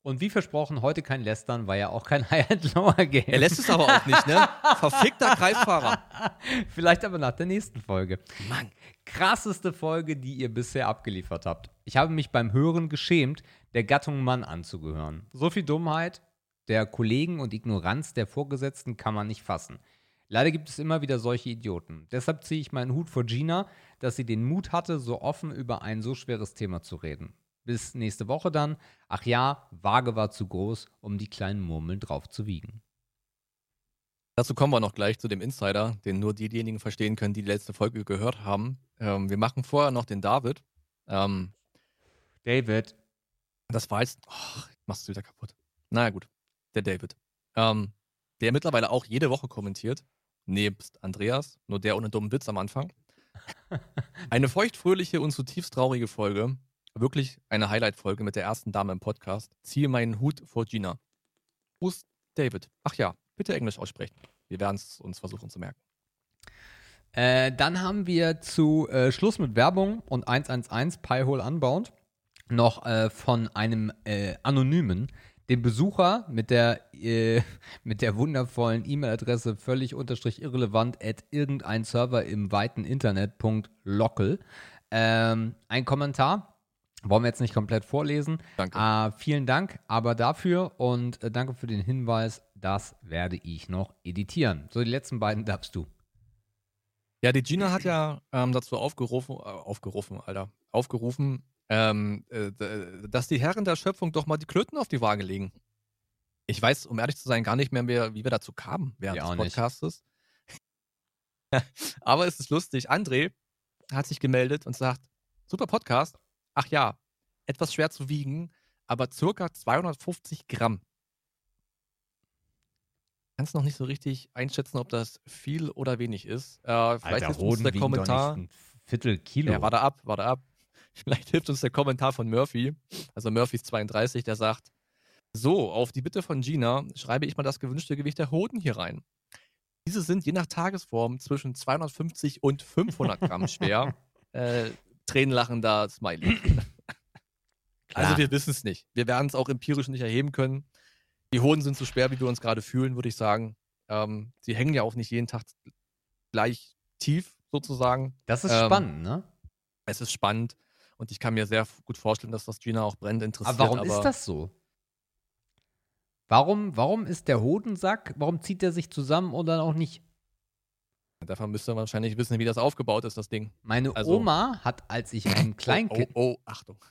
Und wie versprochen, heute kein Lästern, weil ja auch kein *laughs* High-End-Lower-Game. Er lässt es aber auch nicht, ne? Verfickter Kreisfahrer. *laughs* Vielleicht aber nach der nächsten Folge. Mann. Krasseste Folge, die ihr bisher abgeliefert habt. Ich habe mich beim Hören geschämt, der Gattung Mann anzugehören. So viel Dummheit der Kollegen und Ignoranz der Vorgesetzten kann man nicht fassen. Leider gibt es immer wieder solche Idioten. Deshalb ziehe ich meinen Hut vor Gina, dass sie den Mut hatte, so offen über ein so schweres Thema zu reden. Bis nächste Woche dann. Ach ja, Waage war zu groß, um die kleinen Murmeln drauf zu wiegen. Dazu kommen wir noch gleich zu dem Insider, den nur diejenigen verstehen können, die die letzte Folge gehört haben. Ähm, wir machen vorher noch den David. Ähm, David. Das war jetzt. Oh, machst du wieder kaputt. Naja, gut. Der David. Ähm, der mittlerweile auch jede Woche kommentiert. Nebst Andreas, nur der ohne dummen Witz am Anfang. *laughs* Eine feuchtfröhliche und zutiefst traurige Folge wirklich eine Highlight-Folge mit der ersten Dame im Podcast. Ziehe meinen Hut vor Gina. Gruß, David. Ach ja, bitte Englisch aussprechen. Wir werden es uns versuchen zu merken. Äh, dann haben wir zu äh, Schluss mit Werbung und 111 Piehole Unbound noch äh, von einem äh, Anonymen den Besucher mit der, äh, *laughs* mit der wundervollen E-Mail-Adresse völlig unterstrich irrelevant at irgendein Server im weiten Internet.local ähm, ein Kommentar wollen wir jetzt nicht komplett vorlesen. Danke. Äh, vielen Dank aber dafür und äh, danke für den Hinweis. Das werde ich noch editieren. So, die letzten beiden darfst du. Ja, die Gina hat ja ähm, dazu aufgerufen, äh, aufgerufen, Alter, aufgerufen, ähm, äh, dass die Herren der Schöpfung doch mal die Klöten auf die Waage legen. Ich weiß, um ehrlich zu sein, gar nicht mehr, wie wir dazu kamen während Ja, des. Podcastes. *laughs* Aber es ist lustig. André hat sich gemeldet und sagt: Super Podcast. Ach ja, etwas schwer zu wiegen, aber circa 250 Gramm. Kannst noch nicht so richtig einschätzen, ob das viel oder wenig ist. Äh, vielleicht hilft uns der Kommentar. ein Viertel Kilo. Ja, warte ab, warte ab. *laughs* Vielleicht hilft uns der Kommentar von Murphy, also Murphys 32, der sagt: So, auf die Bitte von Gina schreibe ich mal das gewünschte Gewicht der Hoden hier rein. Diese sind je nach Tagesform zwischen 250 und 500 Gramm schwer. *laughs* äh, tränenlachender Smiley. *clears throat* Klar. Also wir wissen es nicht. Wir werden es auch empirisch nicht erheben können. Die Hoden sind so schwer, wie wir uns gerade fühlen, würde ich sagen. Ähm, sie hängen ja auch nicht jeden Tag gleich tief, sozusagen. das ist ähm, spannend, ne? Es ist spannend und ich kann mir sehr gut vorstellen, dass das Gina auch brennend interessiert. Aber warum ist das so? Warum, warum ist der Hodensack, warum zieht er sich zusammen oder auch nicht? Dafür müsste man wahrscheinlich wissen, wie das aufgebaut ist, das Ding. Meine Also- Oma hat, als ich *laughs* ein Kleinkind, Oh, oh, oh, Achtung.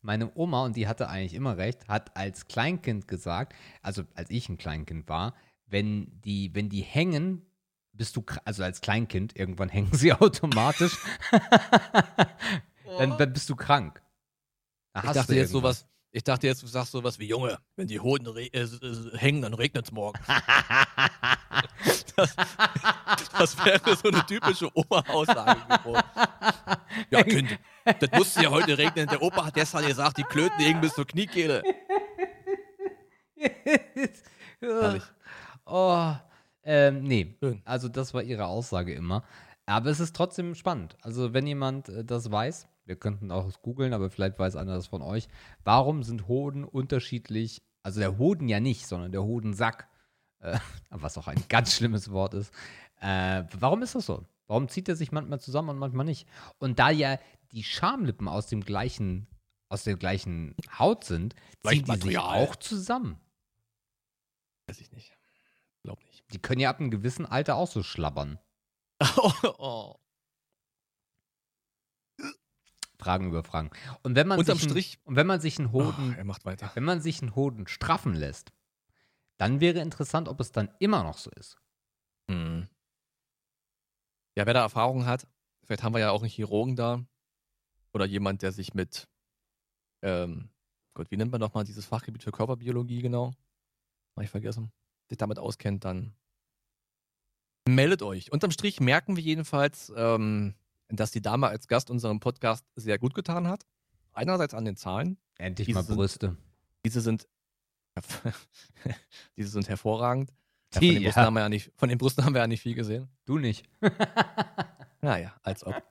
meine Oma, und die hatte eigentlich immer recht, hat als Kleinkind gesagt, also als ich ein Kleinkind war, wenn die, wenn die hängen, bist du, also als Kleinkind, irgendwann *laughs* hängen sie automatisch, *laughs* dann, dann bist du krank. Da Ich hast dachte du jetzt sowas, ich dachte jetzt, du sagst sowas wie Junge, wenn die Hoden äh, äh, hängen, dann regnet es morgen. *laughs* Das, das wäre so eine typische Oma-Aussage geworden. Ja, Kind, das musste ja heute regnen. Der Opa hat gestern gesagt, die Klöten hängen bis zur Kniekehle. Oh, ähm, nee. Schön. Also das war ihre Aussage immer. Aber es ist trotzdem spannend. Also wenn jemand äh, das weiß, wir könnten auch es googeln, aber vielleicht weiß einer das von euch. Warum sind Hoden unterschiedlich? Also der Hoden ja nicht, sondern der Hodensack, äh, *laughs* was auch ein ganz schlimmes Wort ist. Äh, warum ist das so? Warum zieht er sich manchmal zusammen und manchmal nicht? Und da ja die Schamlippen aus dem gleichen, aus der gleichen Haut sind, ziehen die sich auch zusammen. Weiß ich nicht. Glaub nicht. Die können ja ab einem gewissen Alter auch so schlabbern. *laughs* Oh, oh. Fragen über Fragen. Und wenn man Unterm sich Strich. Einen, und wenn man sich einen Hoden, Oh, er macht weiter. wenn man sich einen Hoden straffen lässt, dann wäre interessant, ob es dann immer noch so ist. Mhm. Ja, wer da Erfahrung hat, vielleicht haben wir ja auch einen Chirurgen da oder jemand, der sich mit, ähm, Gott, wie nennt man nochmal dieses Fachgebiet für Körperbiologie genau? Hab ich vergessen. Sich damit auskennt, dann meldet euch. Unterm Strich merken wir jedenfalls, ähm, dass die Dame als Gast unserem Podcast sehr gut getan hat. Einerseits an den Zahlen. Endlich Diese mal sind- Brüste. Diese sind, *laughs* diese sind hervorragend. Ja, von, den Brüsten ja. haben wir ja nicht, von den Brüsten haben wir ja nicht viel gesehen. Du nicht. *laughs* Naja, als ob.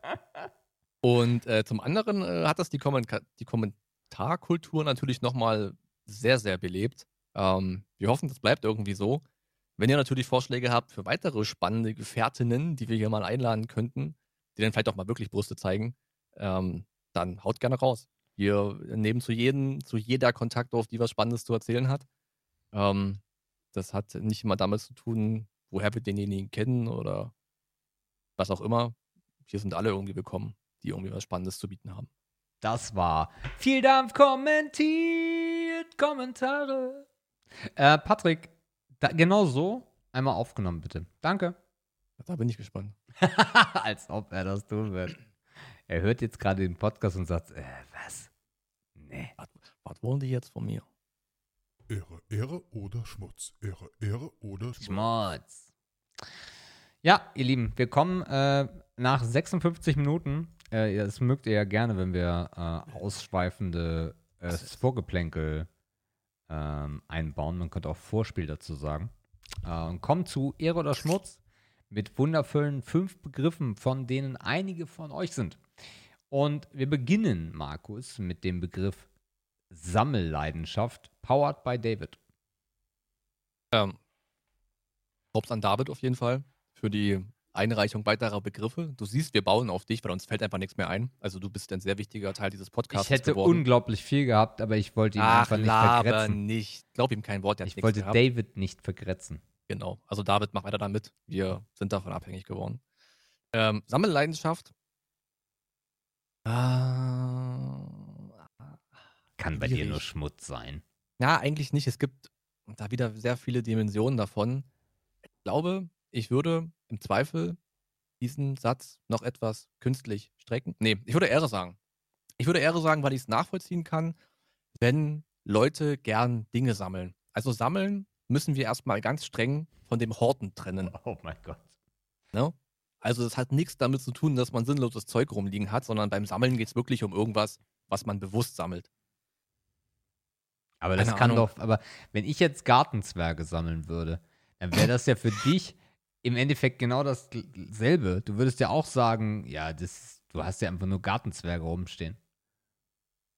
Und äh, zum anderen äh, hat das die, Kommentar die Kommentarkultur natürlich nochmal sehr, sehr belebt. Ähm, wir hoffen, das bleibt irgendwie so. Wenn ihr natürlich Vorschläge habt für weitere spannende Gefährtinnen, die wir hier mal einladen könnten, die dann vielleicht auch mal wirklich Brüste zeigen, ähm, dann haut gerne raus. Wir nehmen zu jedem, zu jeder Kontakt auf, die was Spannendes zu erzählen hat. Ähm, das hat nicht immer damit zu tun, woher wir denjenigen kennen oder was auch immer. Hier sind alle irgendwie willkommen, die irgendwie was Spannendes zu bieten haben. Das war viel Dampf kommentiert, Kommentare. Äh, Patrick, da, genau so einmal aufgenommen, bitte. Danke. Da bin ich gespannt. *laughs* Als ob er das tun wird. Er hört jetzt gerade den Podcast und sagt, äh, was? Nee. Was, was wollen die jetzt von mir? Ehre, Ehre oder Schmutz. Ehre, Ehre oder Schmutz. Schmutz. Ja, ihr Lieben, wir kommen äh, nach 56 Minuten. Äh, das mögt ihr ja gerne, wenn wir äh, ausschweifende äh, Vorgeplänkel ähm, einbauen. Man könnte auch Vorspiel dazu sagen. Äh, und kommen zu Ehre oder Schmutz mit wundervollen fünf Begriffen, von denen einige von euch sind. Und wir beginnen, Markus, mit dem Begriff Sammelleidenschaft, powered by David. Ähm, Props an David auf jeden Fall für die Einreichung weiterer Begriffe. Du siehst, wir bauen auf dich, weil uns fällt einfach nichts mehr ein. Also du bist ein sehr wichtiger Teil dieses Podcasts. Ich hätte geworden. unglaublich viel gehabt, aber ich wollte ihn Ach, einfach nicht vergrätzen. nicht. Glaub ihm kein Wort, der hat Ich wollte gehabt. David nicht vergrätzen. Genau. Also David, mach weiter damit. Wir sind davon abhängig geworden. Ähm, Sammelleidenschaft. Ah, Kann bei dir nur Schmutz sein. Ja, eigentlich nicht. Es gibt da wieder sehr viele Dimensionen davon. Ich glaube, ich würde im Zweifel diesen Satz noch etwas künstlich strecken. Nee, ich würde Ehre sagen. Ich würde Ehre sagen, weil ich es nachvollziehen kann, wenn Leute gern Dinge sammeln. Also sammeln müssen wir erstmal ganz streng von dem Horten trennen. *laughs* Oh mein Gott. Ne? Also das hat nichts damit zu tun, dass man sinnloses Zeug rumliegen hat, sondern beim Sammeln geht es wirklich um irgendwas, was man bewusst sammelt. Aber das Keine kann Ahnung. doch, aber wenn ich jetzt Gartenzwerge sammeln würde, dann wäre das ja für dich im Endeffekt genau dasselbe. Du würdest ja auch sagen, ja, das, du hast ja einfach nur Gartenzwerge rumstehen.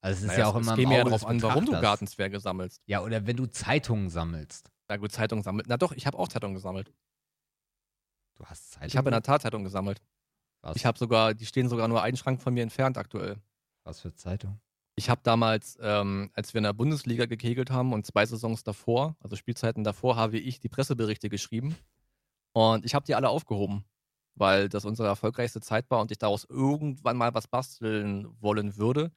Also es ist Naja, ja auch es, immer es im ja Auge darauf des an, warum du. Gartenzwerge sammelst. Ja, oder wenn du Zeitungen sammelst. Na gut, Zeitung sammelt. Na doch, ich habe auch Zeitungen gesammelt. Du hast Zeitungen. Ich habe in der Tat Zeitungen gesammelt. was, Ich habe sogar, die stehen sogar nur einen Schrank von mir entfernt aktuell. was für Zeitung? Ich habe damals, ähm, als wir in der Bundesliga gekegelt haben und zwei Saisons davor, also Spielzeiten davor, habe ich die Presseberichte geschrieben. Und ich habe die alle aufgehoben, weil das unsere erfolgreichste Zeit war und ich daraus irgendwann mal was basteln wollen würde.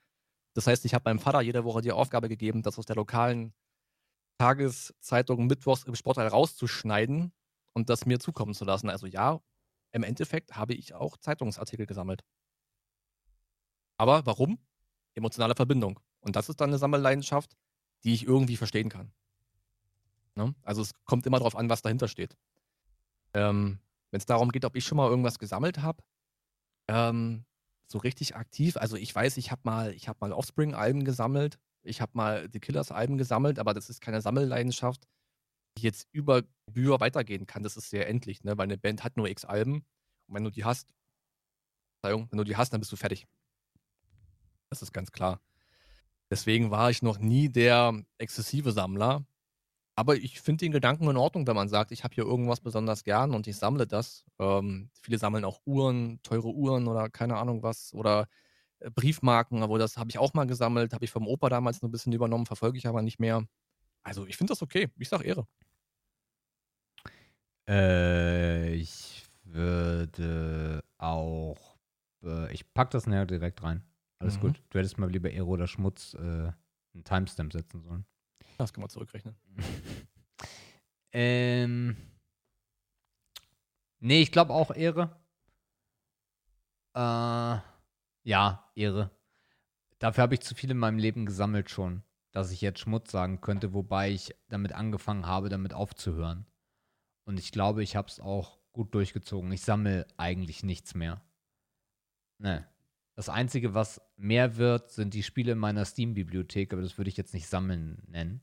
Das heißt, ich habe meinem Vater jede Woche die Aufgabe gegeben, das aus der lokalen Tageszeitung mittwochs im Sportteil rauszuschneiden und das mir zukommen zu lassen. Also ja, im Endeffekt habe ich auch Zeitungsartikel gesammelt. Aber warum? Emotionale Verbindung. Und das ist dann eine Sammelleidenschaft, die ich irgendwie verstehen kann. Ne? Also es kommt immer darauf an, was dahinter steht. Ähm, Wenn es darum geht, ob ich schon mal irgendwas gesammelt habe, ähm, so richtig aktiv. Also ich weiß, ich habe mal, ich habe mal Offspring-Alben gesammelt, ich habe mal The Killers-Alben gesammelt, aber das ist keine Sammelleidenschaft, die jetzt über Gebühr weitergehen kann. Das ist sehr endlich, ne? Weil eine Band hat nur X Alben und wenn du die hast, wenn du die hast, dann bist du fertig. Das ist ganz klar. Deswegen war ich noch nie der exzessive Sammler. Aber ich finde den Gedanken in Ordnung, wenn man sagt, ich habe hier irgendwas besonders gern und ich sammle das. Ähm, viele sammeln auch Uhren, teure Uhren oder keine Ahnung was. Oder Briefmarken, aber das habe ich auch mal gesammelt, habe ich vom Opa damals nur ein bisschen übernommen, verfolge ich aber nicht mehr. Also ich finde das okay. Ich sag Ehre. Äh, ich würde auch. Äh, ich pack das nachher direkt rein. Alles Mhm. gut. Du hättest mal lieber Ehre oder Schmutz äh, einen Timestamp setzen sollen. Das kann man zurückrechnen. *laughs* ähm. Nee, ich glaube auch Ehre. Äh, ja, Ehre. Dafür habe ich zu viel in meinem Leben gesammelt schon, dass ich jetzt Schmutz sagen könnte, wobei ich damit angefangen habe, damit aufzuhören. Und ich glaube, ich habe es auch gut durchgezogen. Ich sammle eigentlich nichts mehr. Ne. Das Einzige, was mehr wird, sind die Spiele in meiner Steam-Bibliothek, aber das würde ich jetzt nicht sammeln nennen.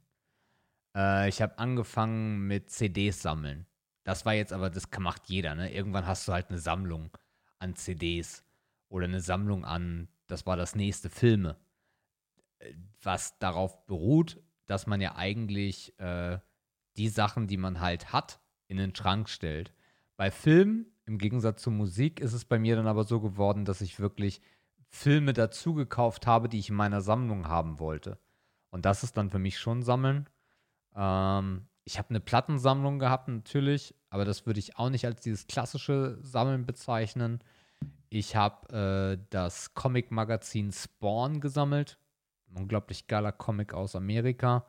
Äh, ich habe angefangen mit CDs sammeln. Das war jetzt aber, das macht jeder, ne? Irgendwann hast du halt eine Sammlung an CDs oder eine Sammlung an, das war das nächste Filme. Äh, Was darauf beruht, dass man ja eigentlich äh, die Sachen, die man halt hat, in den Schrank stellt. Bei Filmen, im Gegensatz zur Musik, ist es bei mir dann aber so geworden, dass ich wirklich Filme dazu gekauft habe, die ich in meiner Sammlung haben wollte. Und das ist dann für mich schon Sammeln. Ähm, ich habe eine Plattensammlung gehabt, natürlich, aber das würde ich auch nicht als dieses klassische Sammeln bezeichnen. Ich habe äh, das Comic-Magazin Spawn gesammelt. Ein unglaublich geiler Comic aus Amerika.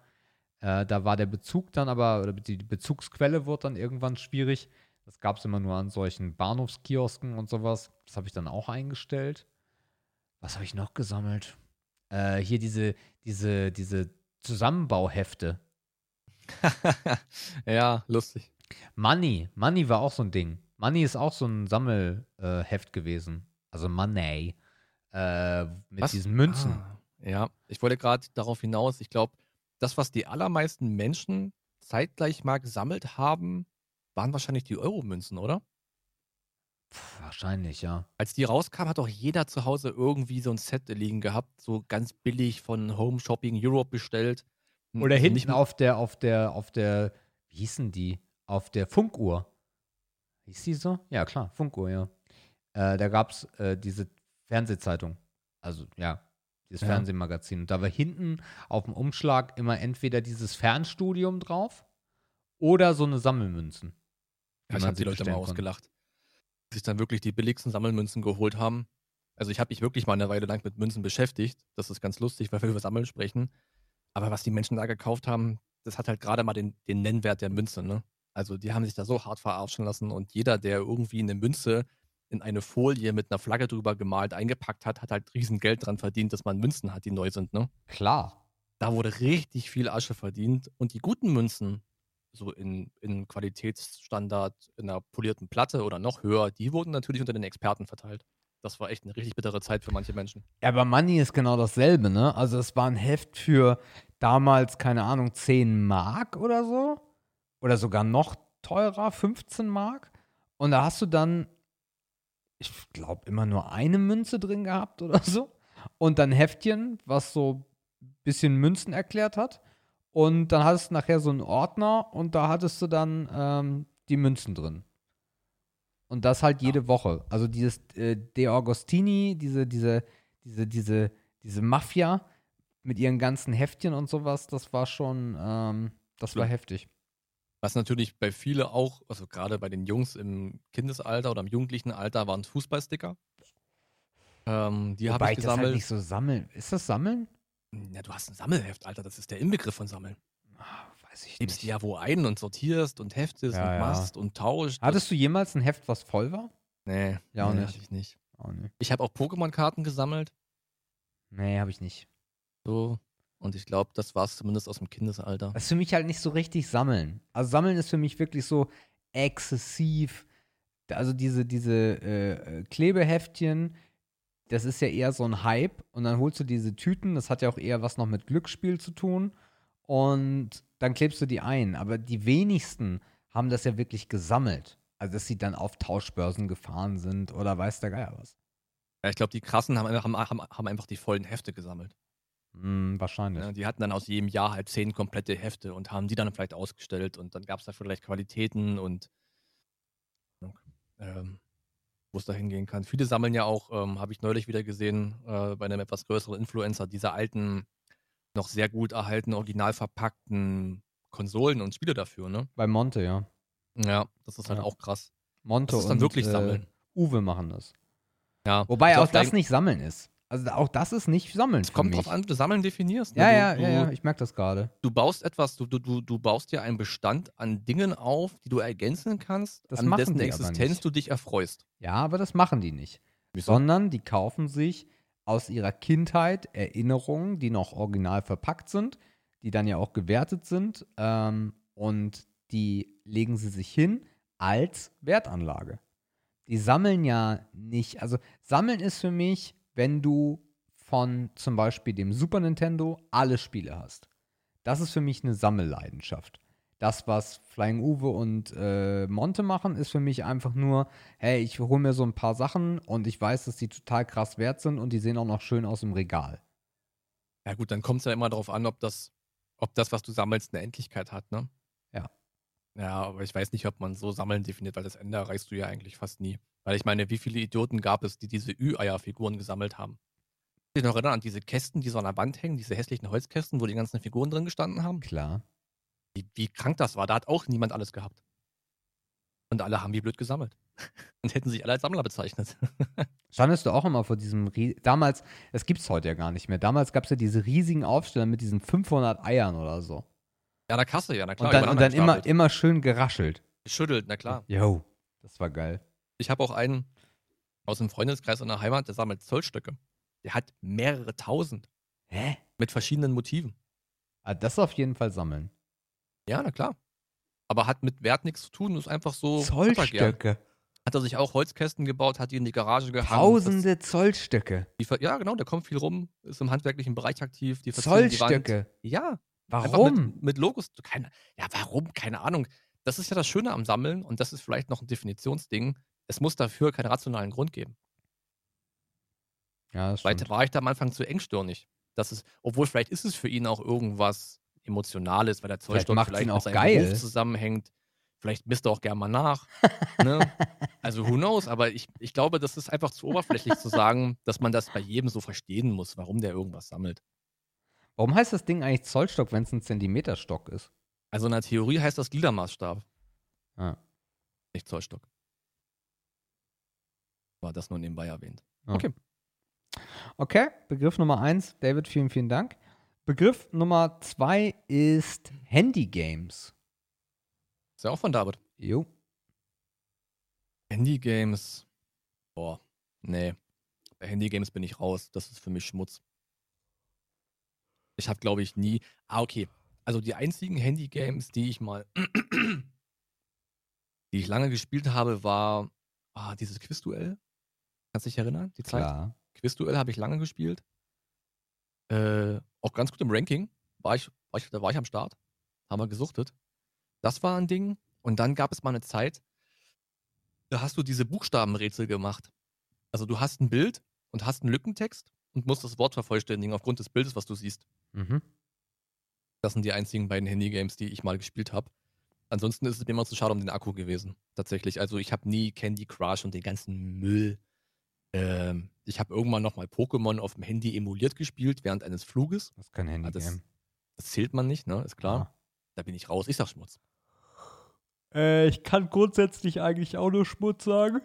Äh, da war der Bezug dann aber, oder die Bezugsquelle wurde dann irgendwann schwierig. Das gab es immer nur an solchen Bahnhofskiosken und sowas. Das habe ich dann auch eingestellt. Was habe ich noch gesammelt? Äh, hier diese, diese, diese Zusammenbauhefte. *laughs* ja, lustig. Money. Money war auch so ein Ding. Money ist auch so ein Sammelheft äh, gewesen. Also Money. Äh, mit Was? diesen Münzen. Ah, ja, ich wollte gerade darauf hinaus. Ich glaube, das, was die allermeisten Menschen zeitgleich mal gesammelt haben, waren wahrscheinlich die Euro-Münzen, oder? Pff, wahrscheinlich, ja. Als die rauskam, hat auch jeder zu Hause irgendwie so ein Set liegen gehabt, so ganz billig von Home Shopping Europe bestellt. Oder Also hinten nicht- auf der, auf der, auf der, wie hießen die? Auf der Funkuhr. Hieß die so? Ja, klar, Funkuhr, ja. Äh, da gab es äh, diese Fernsehzeitung. Also, ja, dieses Ja. Fernsehmagazin. Und da war hinten auf dem Umschlag immer entweder dieses Fernstudium drauf oder so eine Sammelmünzen. Ja, ich habe die Leute mal ausgelacht. Sich dann wirklich die billigsten Sammelmünzen geholt haben. Also ich habe mich wirklich mal eine Weile lang mit Münzen beschäftigt. Das ist ganz lustig, weil wir über Sammeln sprechen. Aber was die Menschen da gekauft haben, das hat halt gerade mal den, den Nennwert der Münze. Ne? Also die haben sich da so hart verarschen lassen und jeder, der irgendwie eine Münze in eine Folie mit einer Flagge drüber gemalt eingepackt hat, hat halt riesen Geld dran verdient, dass man Münzen hat, die neu sind. Ne? Klar. Da wurde richtig viel Asche verdient. Und die guten Münzen, so in, in Qualitätsstandard, in einer polierten Platte oder noch höher, die wurden natürlich unter den Experten verteilt. Das war echt eine richtig bittere Zeit für manche Menschen. Ja, aber Money ist genau dasselbe, ne? Also es war ein Heft für damals, keine Ahnung, 10 Mark oder so. Oder sogar noch teurer, 15 Mark. Und da hast du dann, ich glaube, immer nur eine Münze drin gehabt oder so. Und dann Heftchen, was so ein bisschen Münzen erklärt hat. Und dann hattest du nachher so einen Ordner und da hattest du dann ähm, die Münzen drin. Und das halt jede Woche. Also dieses äh, De Agostini, diese, diese, diese, diese, diese Mafia mit ihren ganzen Heftchen und sowas, das war schon, ähm, das war heftig. Was natürlich bei viele auch, also gerade bei den Jungs im Kindesalter oder im jugendlichen Alter, waren Fußballsticker. Ähm, die habe ich ich das halt gesammelt. nicht so sammeln. Ist das Sammeln? ja, du hast ein Sammelheft, Alter. Das ist der Inbegriff von Sammeln. Ah, weiß ich Gibst die nicht. ja wo ein und sortierst und heftest Ja, und ja. machst und tauscht. Hattest du jemals ein Heft, was voll war? Nee, Ja, auch nee, nicht. ich nicht. Oh, nee. Ich habe auch Pokémon-Karten gesammelt. Nee, habe ich nicht. So. Und ich glaube, das war es zumindest aus dem Kindesalter. Das ist für mich halt nicht so richtig Sammeln. Also Sammeln ist für mich wirklich so exzessiv. Also diese, diese äh, Klebeheftchen, das ist ja eher so ein Hype. Und dann holst du diese Tüten, das hat ja auch eher was noch mit Glücksspiel zu tun. Und dann klebst du die ein. Aber die wenigsten haben das ja wirklich gesammelt. Also dass sie dann auf Tauschbörsen gefahren sind oder weiß der Geier was. Ja, ich glaube, die Krassen haben, haben, haben, haben einfach die vollen Hefte gesammelt. Hm, wahrscheinlich. Ja, die hatten dann aus jedem Jahr halt zehn komplette Hefte und haben die dann vielleicht ausgestellt und dann gab es da vielleicht Qualitäten und ähm, wo es da hingehen kann. Viele sammeln ja auch, ähm, habe ich neulich wieder gesehen, äh, bei einem etwas größeren Influencer, diese alten, noch sehr gut erhaltenen, original verpackten Konsolen und Spiele dafür, ne? Bei Monte, ja. Ja, das ist halt Ja. auch krass. Monte Das ist dann und wirklich äh, Sammeln. Uwe machen das. Ja. Wobei auch das nicht Sammeln ist. Also auch das ist nicht Sammeln. Es kommt mich. drauf an, wie du Sammeln definierst. ne? Ja, du, ja, du, ja, ich merke das gerade. du baust etwas, du, du, du, baust dir einen Bestand an Dingen auf, die du ergänzen kannst, Das an machen dessen die Existenz du dich erfreust. Ja, aber das machen die nicht. Wieso? Sondern die kaufen sich aus ihrer Kindheit Erinnerungen, die noch original verpackt sind, die dann ja auch gewertet sind ähm, und die legen sie sich hin als Wertanlage. Die sammeln ja nicht, also sammeln ist für mich, wenn du von zum Beispiel dem Super Nintendo alle Spiele hast. Das ist für mich eine Sammelleidenschaft. Das, was Flying Uwe und äh, Monte machen, ist für mich einfach nur, hey, ich hole mir so ein paar Sachen und ich weiß, dass die total krass wert sind und die sehen auch noch schön aus im Regal. Ja gut, dann kommt es ja immer darauf an, ob das, ob das, was du sammelst, eine Endlichkeit hat, ne? Ja. Aber ich weiß nicht, ob man so Sammeln definiert, weil das Ende erreichst du ja eigentlich fast nie. Weil ich meine, wie viele Idioten gab es, die diese Ü-Eier-Figuren gesammelt haben? Ich noch erinnern an diese Kästen, die so an der Wand hängen, diese hässlichen Holzkästen, wo die ganzen Figuren drin gestanden haben. Klar. Wie, wie krank das war, da hat auch niemand alles gehabt. Und alle haben wie blöd gesammelt. *laughs* Und hätten sich alle als Sammler bezeichnet. *laughs* Standest du auch immer vor diesem, damals, das gibt's heute ja gar nicht mehr. Damals gab es ja diese riesigen Aufsteller mit diesen 500 Eiern oder so. Ja, der Kasse, ja, na klar. und dann, und dann immer, immer schön geraschelt. Geschüttelt, na klar. Yo, das war geil. Ich habe auch einen aus dem Freundeskreis in der Heimat, der sammelt Zollstöcke. Der hat mehrere tausend Hä? mit verschiedenen Motiven. Ah, das auf jeden Fall sammeln. Ja, na klar. Aber hat mit Wert nichts zu tun, ist einfach so. Zollstöcke. Hat er sich auch Holzkästen gebaut, hat die in die Garage gehangen. Tausende Zollstöcke. Das, die, ver- ja, genau, der kommt viel rum, ist im handwerklichen Bereich aktiv. Die verzieren die Wand. Zollstöcke. Ja, Warum? Mit, mit Logos. Keine, ja, warum? Keine Ahnung. Das ist ja das Schöne am Sammeln und das ist vielleicht noch ein Definitionsding. Es muss dafür keinen rationalen Grund geben. Ja, das Vielleicht stimmt. war ich da am Anfang zu engstirnig. Das ist, obwohl vielleicht ist es für ihn auch irgendwas Emotionales, weil der Vielleicht Zollstock macht's vielleicht, ihn mit auch seinem geil. Beruf zusammenhängt. Vielleicht misst er auch gern mal nach. *laughs* ne? Also who knows, aber ich, ich glaube, das ist einfach zu oberflächlich zu sagen, dass man das bei jedem so verstehen muss, warum der irgendwas sammelt. Warum heißt das Ding eigentlich Zollstock, wenn es ein Zentimeterstock ist? Also in der Theorie heißt das Gliedermaßstab, Ah, nicht Zollstock. War das nur nebenbei erwähnt. ah. Okay. Okay, Begriff Nummer eins. David, vielen, vielen Dank. Begriff Nummer zwei ist Handy-Games. Ist ja auch von David. Jo. Handygames. Boah, nee. Bei Handygames bin ich raus. Das ist für mich Schmutz. Ich habe, glaube ich, nie. Ah, okay. Also die einzigen Handygames, die ich mal, *clears throat* die ich lange gespielt habe, war ah, dieses Quizduell. Kannst du dich erinnern? Die Zeit? Klar. Quizduell habe ich lange gespielt. Äh, auch ganz gut im Ranking. War ich, war ich, da war ich am Start. Haben wir gesuchtet. Das war ein Ding. Und dann gab es mal eine Zeit, da hast du diese Buchstabenrätsel gemacht. Also du hast ein Bild und hast einen Lückentext und musst das Wort vervollständigen aufgrund des Bildes, was du siehst. Mhm. Das sind die einzigen beiden Handygames, die ich mal gespielt habe. Ansonsten ist es mir immer zu schade um den Akku gewesen. Tatsächlich. Also ich habe nie Candy Crush und den ganzen Müll. Ähm, ich habe irgendwann noch mal Pokémon auf dem Handy emuliert gespielt während eines Fluges. Das ist kein Ah, das, Handy-Game. das zählt man nicht, ne? Ist klar. Da bin ich raus. Ich sag Schmutz. Äh, ich kann grundsätzlich eigentlich auch nur Schmutz sagen.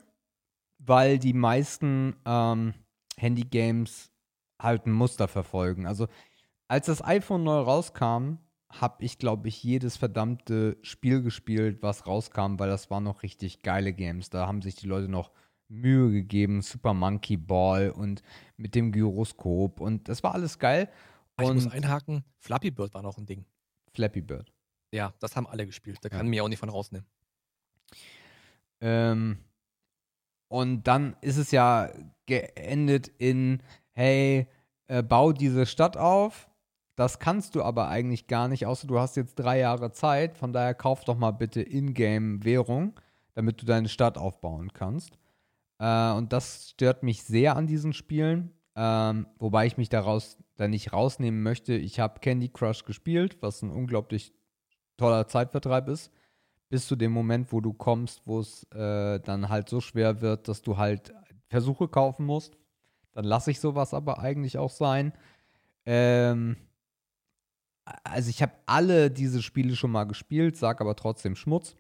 Weil die meisten ähm, Handy-Games halt ein Muster verfolgen. Also, als das iPhone neu rauskam, habe ich, glaube ich, jedes verdammte Spiel gespielt, was rauskam, weil das waren noch richtig geile Games. Da haben sich die Leute noch Mühe gegeben. Super Monkey Ball und mit dem Gyroskop und das war alles geil. Ah, ich muss Und einhaken. Flappy Bird war noch ein Ding. Flappy Bird. Ja, das haben alle gespielt. Da Ja. kann mir auch nicht von rausnehmen. Ähm, und dann ist es ja geendet in, hey, äh, bau diese Stadt auf. Das kannst du aber eigentlich gar nicht, außer du hast jetzt drei Jahre Zeit. Von daher kauf doch mal bitte Ingame-Währung, damit du deine Stadt aufbauen kannst. Äh, und das stört mich sehr an diesen Spielen. Ähm, wobei ich mich daraus da nicht rausnehmen möchte. Ich habe Candy Crush gespielt, was ein unglaublich toller Zeitvertreib ist bis zu dem Moment, wo du kommst, wo es äh, dann halt so schwer wird, dass du halt Versuche kaufen musst. Dann lasse ich sowas aber eigentlich auch sein. Ähm, also ich habe alle diese Spiele schon mal gespielt, sag aber trotzdem Schmutz.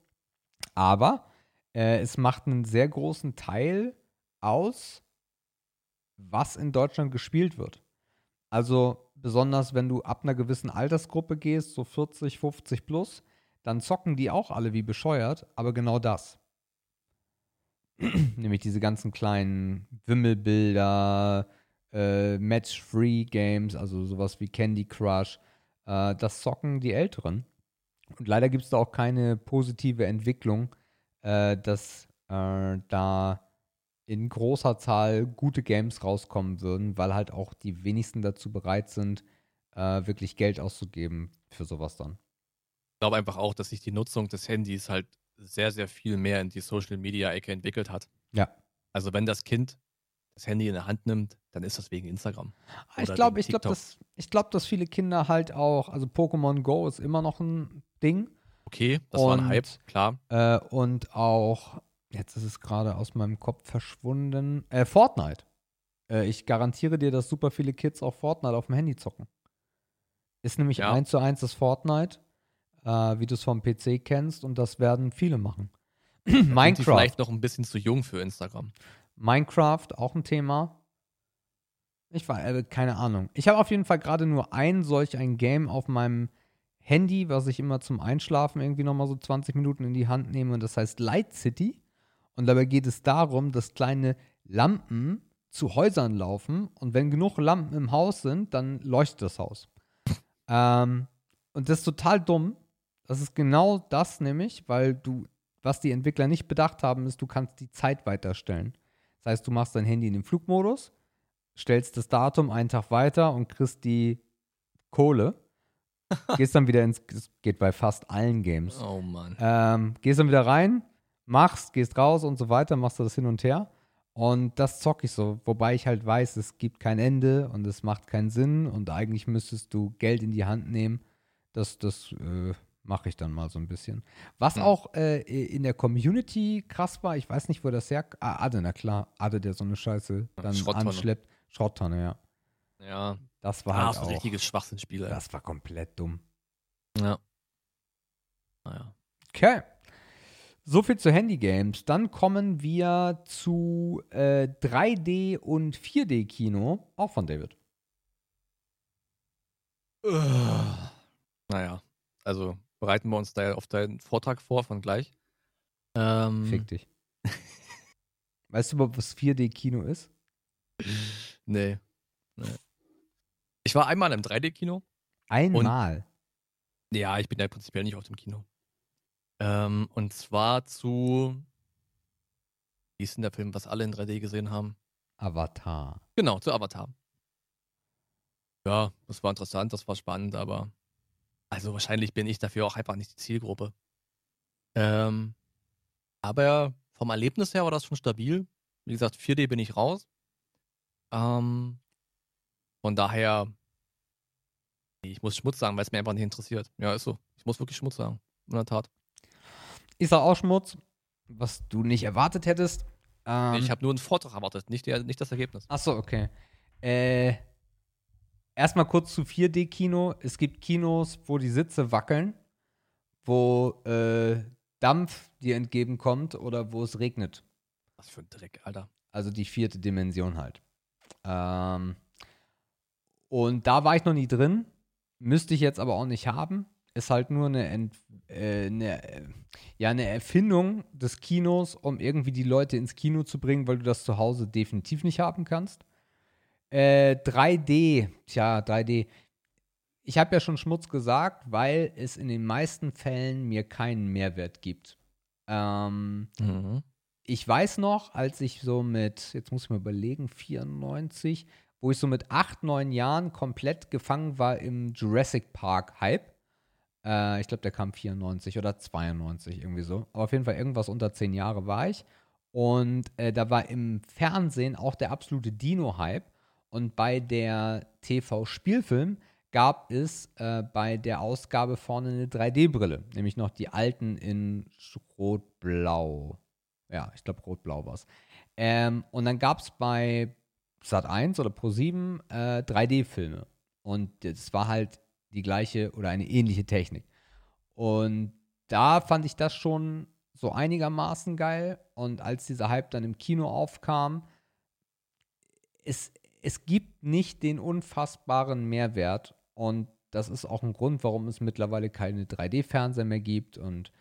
Aber äh, es macht einen sehr großen Teil aus, was in Deutschland gespielt wird. Also besonders wenn du ab einer gewissen Altersgruppe gehst, so 40, 50 plus, dann zocken die auch alle wie bescheuert, aber genau das. *clears throat* Nämlich diese ganzen kleinen Wimmelbilder, äh, Match-Free-Games, also sowas wie Candy Crush. Äh, das zocken die Älteren. Und leider gibt es da auch keine positive Entwicklung, äh, dass äh, da in großer Zahl gute Games rauskommen würden, weil halt auch die wenigsten dazu bereit sind, äh, wirklich Geld auszugeben für sowas dann. glaube einfach auch, dass sich die Nutzung des Handys halt sehr, sehr viel mehr in die Social Media Ecke entwickelt hat. Ja. Also wenn das Kind das Handy in der Hand nimmt, dann ist das wegen Instagram. Ich Oder glaube, ich glaube, dass, ich glaub, dass viele Kinder halt auch, also Pokémon Go ist immer noch ein Ding. Okay, das war ein Und- Hype, klar. Äh, und auch, jetzt ist es gerade aus meinem Kopf verschwunden, äh, Fortnite. Äh, ich garantiere dir, dass super viele Kids auch Fortnite auf dem Handy zocken. Ist nämlich Ja. eins zu eins das Fortnite, äh, wie du es vom PC kennst, und das werden viele machen. Minecraft. vielleicht noch ein bisschen zu jung für Instagram. Minecraft, auch ein Thema. Ich war, äh, keine Ahnung. Ich habe auf jeden Fall gerade nur ein solch ein Game auf meinem Handy, was ich immer zum Einschlafen irgendwie nochmal so 20 Minuten in die Hand nehme und das heißt Light City. Und dabei geht es darum, dass kleine Lampen zu Häusern laufen und wenn genug Lampen im Haus sind, dann leuchtet das Haus. *laughs* Ähm, und das ist total dumm. Das ist genau das nämlich, weil du, was die Entwickler nicht bedacht haben, ist, du kannst die Zeit weiterstellen. Das heißt, du machst dein Handy in den Flugmodus, stellst das Datum einen Tag weiter und kriegst die Kohle. *laughs* gehst dann wieder ins, das geht bei fast allen Games. Oh Mann. Ähm, gehst dann wieder rein, machst, gehst raus und so weiter, machst du das hin und her. Und das zocke ich so, wobei ich halt weiß, es gibt kein Ende und es macht keinen Sinn und eigentlich müsstest du Geld in die Hand nehmen. Das, das äh, mache ich dann mal so ein bisschen. Was Hm. auch äh, in der Community krass war, ich weiß nicht, wo das her. Ah, Ade, na klar, Ade, der so eine Scheiße dann Schrotttonne. anschleppt. Schrottonne, ja. Ja. Das war Ah, halt so ein auch. richtiges Schwachsinnspiel, ey. Das war komplett dumm. Ja. Naja. Okay. So viel zu Handygames. Dann kommen wir zu äh, 3D- und 4D-Kino, auch von David. Naja. Also bereiten wir uns da auf deinen Vortrag vor von gleich. Ähm, Fick dich. *laughs* weißt du überhaupt, was 4D-Kino ist? Nee. nee. Ich war einmal im 3D-Kino. Einmal. Ja, ich bin ja prinzipiell nicht auf dem Kino. Ähm, und zwar zu. Wie ist denn der Film, was alle in 3D gesehen haben? Avatar. Genau, zu Avatar. Ja, das war interessant, das war spannend, aber. Also wahrscheinlich bin ich dafür auch einfach nicht die Zielgruppe. Ähm, aber vom Erlebnis her war das schon stabil. Wie gesagt, 4D bin ich raus. Ähm, von daher, ich muss Schmutz sagen, weil es mir einfach nicht interessiert. Ja, ist so. Ich muss wirklich Schmutz sagen. In der Tat. Ist er auch Schmutz, was du nicht erwartet hättest. Ähm, ich habe nur einen Vortrag erwartet, nicht, der, nicht das Ergebnis. Achso, okay. Äh, erstmal kurz zu 4D-Kino. Es gibt Kinos, wo die Sitze wackeln, wo äh, Dampf dir entgegenkommt oder wo es regnet. Was für ein Dreck, Alter. Also die vierte Dimension halt. Ähm, und da war ich noch nie drin. Müsste ich jetzt aber auch nicht haben. Ist halt nur eine, Ent äh, eine, äh, ja, eine Erfindung des Kinos, um irgendwie die Leute ins Kino zu bringen, weil du das zu Hause definitiv nicht haben kannst. Äh, 3D, tja, 3D. Ich habe ja schon Schmutz gesagt, weil es in den meisten Fällen mir keinen Mehrwert gibt. Ähm, Mhm. ich weiß noch, als ich so mit, jetzt muss ich mal überlegen, 94, wo ich so mit 8, 9 Jahren komplett gefangen war im Jurassic Park Hype. Äh, ich glaube, der kam 94 oder 92, irgendwie so. Aber auf jeden Fall irgendwas unter 10 Jahre war ich. Und äh, da war im Fernsehen auch der absolute Dino-Hype. Und bei der TV-Spielfilm gab es äh, bei der Ausgabe vorne eine 3D-Brille. Nämlich noch die alten in Rot-Blau. Ja, ich glaube, Rot-Blau war es. Ähm, und dann gab es bei Sat 1 oder Pro 7 äh, 3D-Filme. Und es war halt die gleiche oder eine ähnliche Technik. Und da fand ich das schon so einigermaßen geil. Und als dieser Hype dann im Kino aufkam, es, es gibt nicht den unfassbaren Mehrwert. Und das ist auch ein Grund, warum es mittlerweile keine 3D-Fernseher mehr gibt und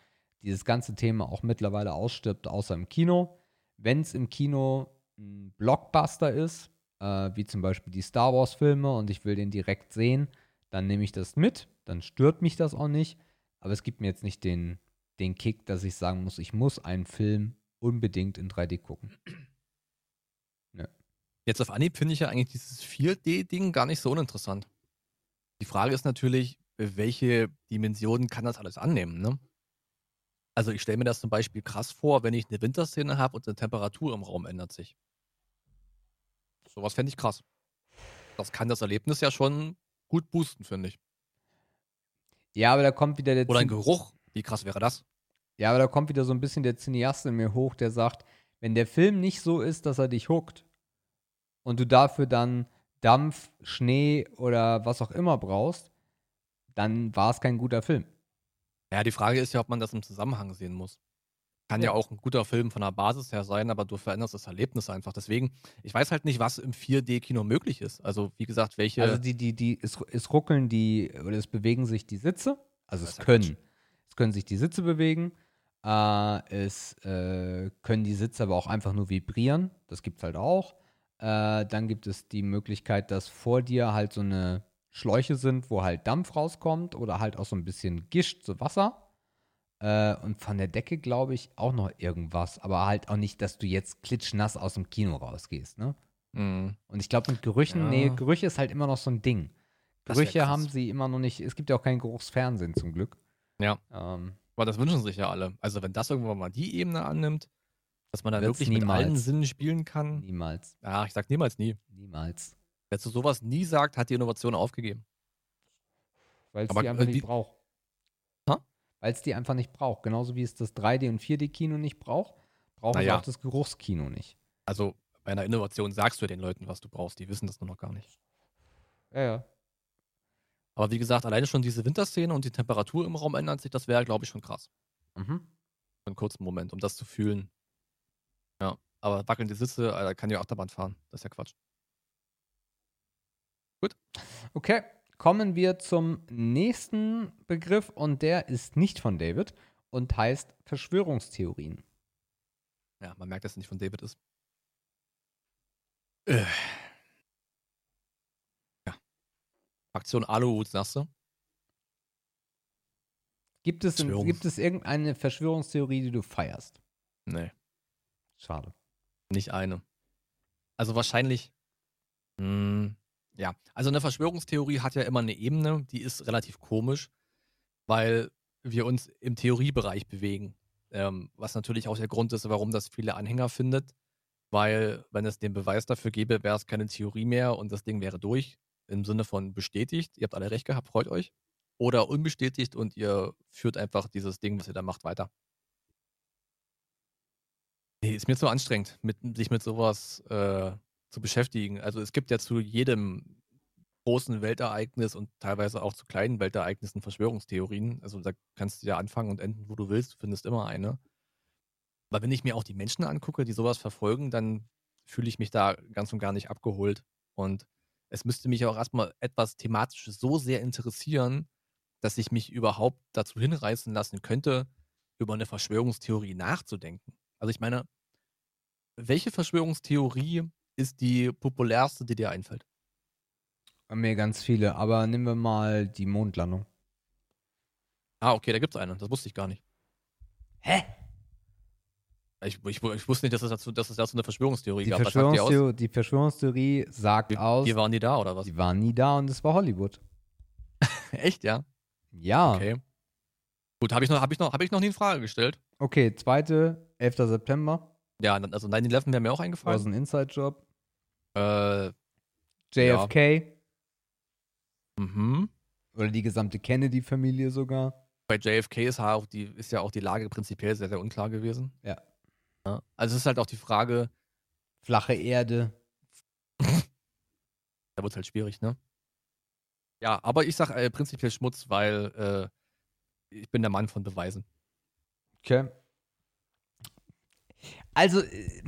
dieses ganze Thema auch mittlerweile ausstirbt, außer im Kino. Wenn es im Kino ein Blockbuster ist, äh, wie zum Beispiel die Star Wars-Filme und ich will den direkt sehen, dann nehme ich das mit, dann stört mich das auch nicht. Aber es gibt mir jetzt nicht den, den Kick, dass ich sagen muss, ich muss einen Film unbedingt in 3D gucken. Jetzt auf Anhieb finde ich ja eigentlich dieses 4D-Ding gar nicht so uninteressant. Die Frage ist natürlich, welche Dimensionen kann das alles annehmen, ne? Also ich stelle mir das zum Beispiel krass vor, wenn ich eine Winterszene habe und eine Temperatur im Raum ändert sich. Sowas fände ich krass. Das kann das Erlebnis ja schon gut boosten, finde ich. Ja, aber da kommt wieder der Oder ein Geruch. Wie krass wäre das? Ja, aber da kommt wieder so ein bisschen der Cineast in mir hoch, der sagt, wenn der Film nicht so ist, dass er dich huckt und du dafür dann Dampf, Schnee oder was auch immer brauchst, dann war es kein guter Film. Ja, die Frage ist ja, ob man das im Zusammenhang sehen muss. Kann ja, Ja. auch ein guter Film von der Basis her sein, aber du veränderst das Erlebnis einfach. Deswegen, ich weiß halt nicht, was im 4D-Kino möglich ist. Also, wie gesagt, welche. Also die, die, die, es, es ruckeln die, oder es bewegen sich die Sitze. Also Das es können. Es können sich die Sitze bewegen. Äh, es äh, können die Sitze aber auch einfach nur vibrieren. Das gibt es halt auch. Äh, dann gibt es die Möglichkeit, dass vor dir halt so eine Schläuche sind, wo halt Dampf rauskommt oder halt auch so ein bisschen Gischt, so Wasser. Äh, und von der Decke glaube ich auch noch irgendwas. Aber halt auch nicht, dass du jetzt klitschnass aus dem Kino rausgehst, ne? Mhm. Und ich glaube, mit Gerüchen, Ja. nee, Gerüche ist halt immer noch so ein Ding. Gerüche haben sie immer noch nicht. Es gibt ja auch kein Geruchsfernsehen zum Glück. Ja. Ähm, Aber das wünschen sich ja alle. Also, wenn das irgendwann mal die Ebene annimmt, dass man da Wird's wirklich mit niemals. allen Sinnen spielen kann. niemals. Ja, ich sag niemals nie. Niemals. Wer zu sowas nie sagt, hat die Innovation aufgegeben. Weil es die einfach äh, nicht die- braucht. Hä? Weil es die einfach nicht braucht. Genauso wie es das 3D- und 4D-Kino nicht braucht, braucht es Naja. auch das Geruchskino nicht. Also, bei einer Innovation sagst du den Leuten, was du brauchst. Die wissen das nur noch gar nicht. Ja, ja. Aber wie gesagt, alleine schon diese Winterszene und die Temperatur im Raum ändert sich, das wäre, glaube ich, schon krass. Mhm. Für einen kurzen Moment, um das zu fühlen. Aber wackelnde Sitze, Alter, kann ja Achterbahn fahren. Das ist ja Quatsch. Okay, kommen wir zum nächsten Begriff und der ist nicht von David und heißt Verschwörungstheorien. Ja, man merkt, dass es nicht von David ist. Äh. Ja. Aktion Aluhut, sagst du? Gibt es, gibt es irgendeine Verschwörungstheorie, die du feierst? Nee, Schade. Nicht eine. Also wahrscheinlich. Mh, ja, also eine Verschwörungstheorie hat ja immer eine Ebene, die ist relativ komisch, weil wir uns im Theoriebereich bewegen. Ähm, was natürlich auch der Grund ist, warum das viele Anhänger findet. Weil, wenn es den Beweis dafür gäbe, wäre es keine Theorie mehr und das Ding wäre durch. Im Sinne von bestätigt, ihr habt alle recht gehabt, freut euch. Oder unbestätigt und ihr führt einfach dieses Ding, was ihr da macht, weiter. Nee, ist mir zu anstrengend, mit, sich mit sowas äh, zu beschäftigen. Also es gibt ja zu jedem großen Weltereignis und teilweise auch zu kleinen Weltereignissen Verschwörungstheorien. Also da kannst du ja anfangen und enden, wo du willst, du findest immer eine. Aber wenn ich mir auch die Menschen angucke, die sowas verfolgen, dann fühle ich mich da ganz und gar nicht abgeholt. Und es müsste mich auch erstmal etwas thematisch so sehr interessieren, dass ich mich überhaupt dazu hinreißen lassen könnte, über eine Verschwörungstheorie nachzudenken. Also ich meine, welche Verschwörungstheorie ist die populärste, die dir einfällt? Mir ganz viele, aber nehmen wir mal die Mondlandung. Ah, okay, da gibt es eine. Das wusste ich gar nicht. Hä? Ich, ich, ich wusste nicht, dass es dazu, dass es dazu eine Verschwörungstheorie Die gab. Sagt die? Verschwörungstheorie, die Verschwörungstheorie sagt Wie, aus, wie waren die da oder was? die waren nie da und es war Hollywood. *laughs* Echt, ja? Ja. Okay. Gut, habe ich, noch- hab ich, noch- hab ich noch nie in Frage gestellt. Okay, zweite, 11. September, Ja, also 9-11 wäre mir auch war eingefallen. so ein Inside-Job. Äh, JFK mhm. oder die gesamte Kennedy-Familie sogar. Bei JFK ist, ja auch die, ist ja auch die Lage prinzipiell sehr, sehr unklar gewesen. Ja. Ja. Also es ist halt auch die Frage, Flache Erde. *laughs* da wird es halt schwierig, ne? Ja, aber ich sag äh, prinzipiell Schmutz, weil äh, ich bin der Mann von Beweisen. Okay. Also, äh,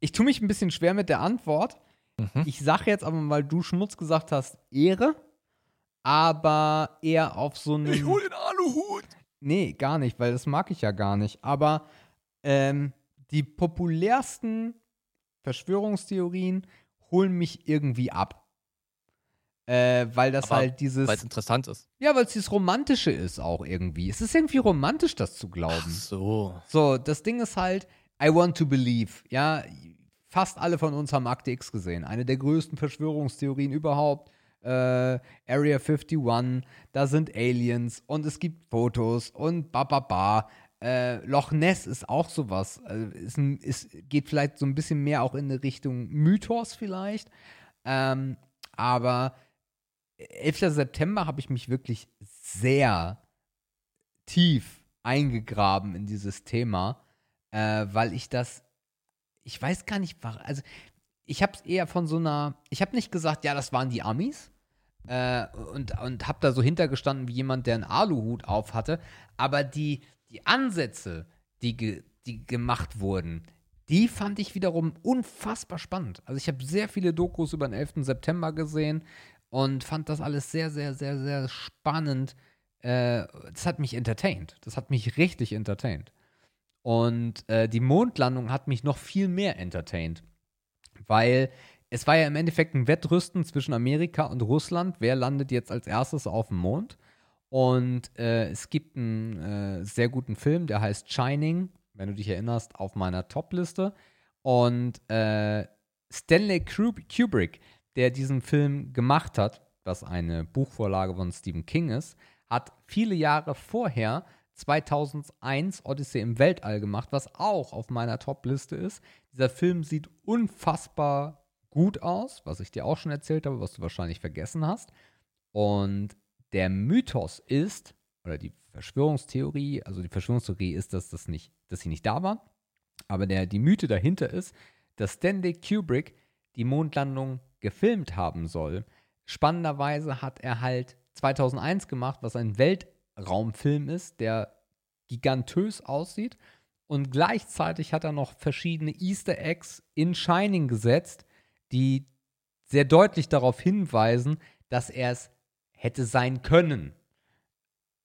ich tue mich ein bisschen schwer mit der Antwort. Mhm. Ich sage jetzt aber, weil du Schmutz gesagt hast, Ehre, aber eher auf so einen. den Aluhut! Nee, gar nicht, weil das mag ich ja gar nicht. Aber ähm, die populärsten Verschwörungstheorien holen mich irgendwie ab. Äh, weil das Aber halt dieses. Weil es interessant ist. Ja, weil es dieses Romantische ist auch irgendwie. Es ist irgendwie romantisch, das zu glauben. Ach so. So, das Ding ist halt, I want to believe. Ja, fast alle von uns haben Akte X gesehen. Eine der größten Verschwörungstheorien überhaupt. äh, Area 51, da sind Aliens und es gibt Fotos und bababa. Äh, Loch Ness ist auch sowas. Also ist, ein, ist, geht vielleicht so ein bisschen mehr auch in eine Richtung Mythos vielleicht. Ähm, aber 11. September habe ich mich wirklich sehr tief eingegraben in dieses Thema, äh, weil ich das, ich weiß gar nicht, also ich habe es eher von so einer, ich habe nicht gesagt, ja, das waren die Amis äh, und, und habe da so hintergestanden wie jemand, der einen Aluhut auf hatte, aber die, die Ansätze, die, ge, die gemacht wurden, die fand ich wiederum unfassbar spannend. Also ich habe sehr viele Dokus über den 11. September gesehen und fand das alles sehr, sehr, sehr, sehr spannend. Äh, das hat mich entertained. Das hat mich richtig entertained. Und äh, die Mondlandung hat mich noch viel mehr entertained. Weil es war ja im Endeffekt ein Wettrüsten zwischen Amerika und Russland. Wer landet jetzt als erstes auf dem Mond? Und äh, es gibt einen äh, sehr guten Film, der heißt Shining, wenn du dich erinnerst, auf meiner Top-Liste. Und äh, Stanley Kubrick, der diesen Film gemacht hat, was eine Buchvorlage von Stephen King ist, hat viele Jahre vorher 2001 Odyssey im Weltall gemacht, was auch auf meiner Top-Liste ist. Dieser Film sieht unfassbar gut aus, was ich dir auch schon erzählt habe, was du wahrscheinlich vergessen hast. Und der Mythos ist, oder die Verschwörungstheorie, also die Verschwörungstheorie ist, dass das nicht, dass sie nicht da war. Aber der, die Mythe dahinter ist, dass Stanley Kubrick die Mondlandung gefilmt haben soll. Spannenderweise hat er halt 2001 gemacht, was ein Weltraumfilm ist, der gigantös aussieht. Und gleichzeitig hat er noch verschiedene Easter Eggs in Shining gesetzt, die sehr deutlich darauf hinweisen, dass er es hätte sein können.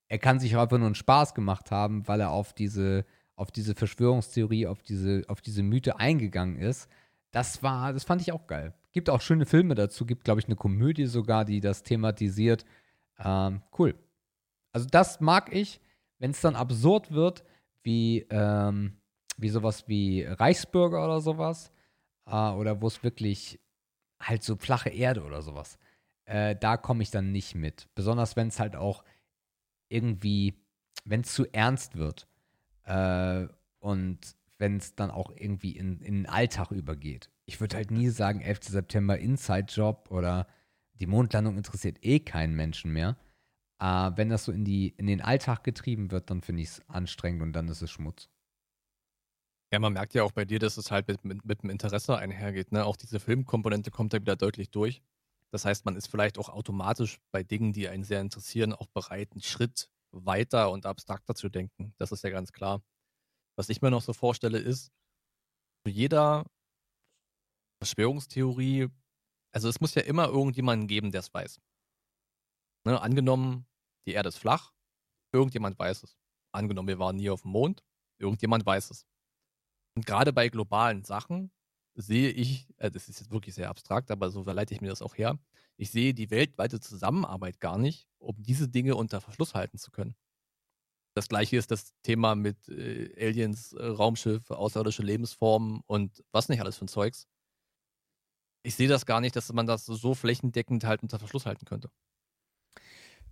Er kann sich einfach nur einen Spaß gemacht haben, weil er auf diese, auf diese Verschwörungstheorie, auf diese, auf diese Mythe eingegangen ist. Das war, das fand ich auch geil. Gibt auch schöne Filme dazu, gibt, glaube ich, eine Komödie sogar, die das thematisiert. Ähm, cool. Also das mag ich, wenn es dann absurd wird, wie, ähm, wie sowas wie Reichsbürger oder sowas. Äh, oder wo es wirklich halt so flache Erde oder sowas. Äh, da komme ich dann nicht mit. Besonders wenn es halt auch irgendwie, wenn es zu ernst wird. Äh, und wenn es dann auch irgendwie in, in den Alltag übergeht. Ich würde halt nie sagen, 11. September Inside-Job oder die Mondlandung interessiert eh keinen Menschen mehr. Äh, wenn das so in, die, in den Alltag getrieben wird, dann finde ich es anstrengend und dann ist es Schmutz. Ja, man merkt ja auch bei dir, dass es halt mit, mit, mit dem Interesse einhergeht. Ne? Auch diese Filmkomponente kommt da wieder deutlich durch. Das heißt, man ist vielleicht auch automatisch bei Dingen, die einen sehr interessieren, auch bereit, einen Schritt weiter und abstrakter zu denken. Das ist ja ganz klar. Was ich mir noch so vorstelle, ist, zu jeder Verschwörungstheorie, also es muss ja immer irgendjemanden geben, der es weiß. Ne, angenommen, die Erde ist flach, irgendjemand weiß es. Angenommen, wir waren nie auf dem Mond, irgendjemand weiß es. Und gerade bei globalen Sachen sehe ich, äh, das ist jetzt wirklich sehr abstrakt, aber so verleite ich mir das auch her, ich sehe die weltweite Zusammenarbeit gar nicht, um diese Dinge unter Verschluss halten zu können. Das gleiche ist das Thema mit äh, Aliens, äh, Raumschiffe, außerirdische Lebensformen und was nicht alles für ein Zeugs. Ich sehe das gar nicht, dass man das so flächendeckend halt unter Verschluss halten könnte.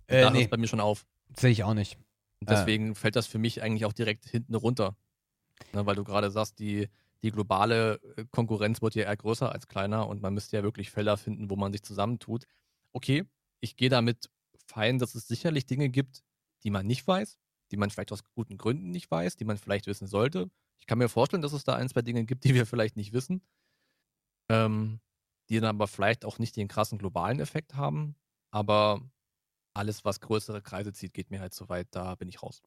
Äh, da nee. ist bei mir schon auf. Sehe ich auch nicht. Und deswegen äh. fällt das für mich eigentlich auch direkt hinten runter. Ne, weil du gerade sagst, die, die globale äh, Konkurrenz wird ja eher größer als kleiner und man müsste ja wirklich Felder finden, wo man sich zusammentut. Okay, ich gehe damit fein, dass es sicherlich Dinge gibt, die man nicht weiß, die man vielleicht aus guten Gründen nicht weiß, die man vielleicht wissen sollte. Ich kann mir vorstellen, dass es da ein, zwei Dinge gibt, die wir vielleicht nicht wissen, ähm, die dann aber vielleicht auch nicht den krassen globalen Effekt haben. Aber alles, was größere Kreise zieht, geht mir halt so weit, da bin ich raus.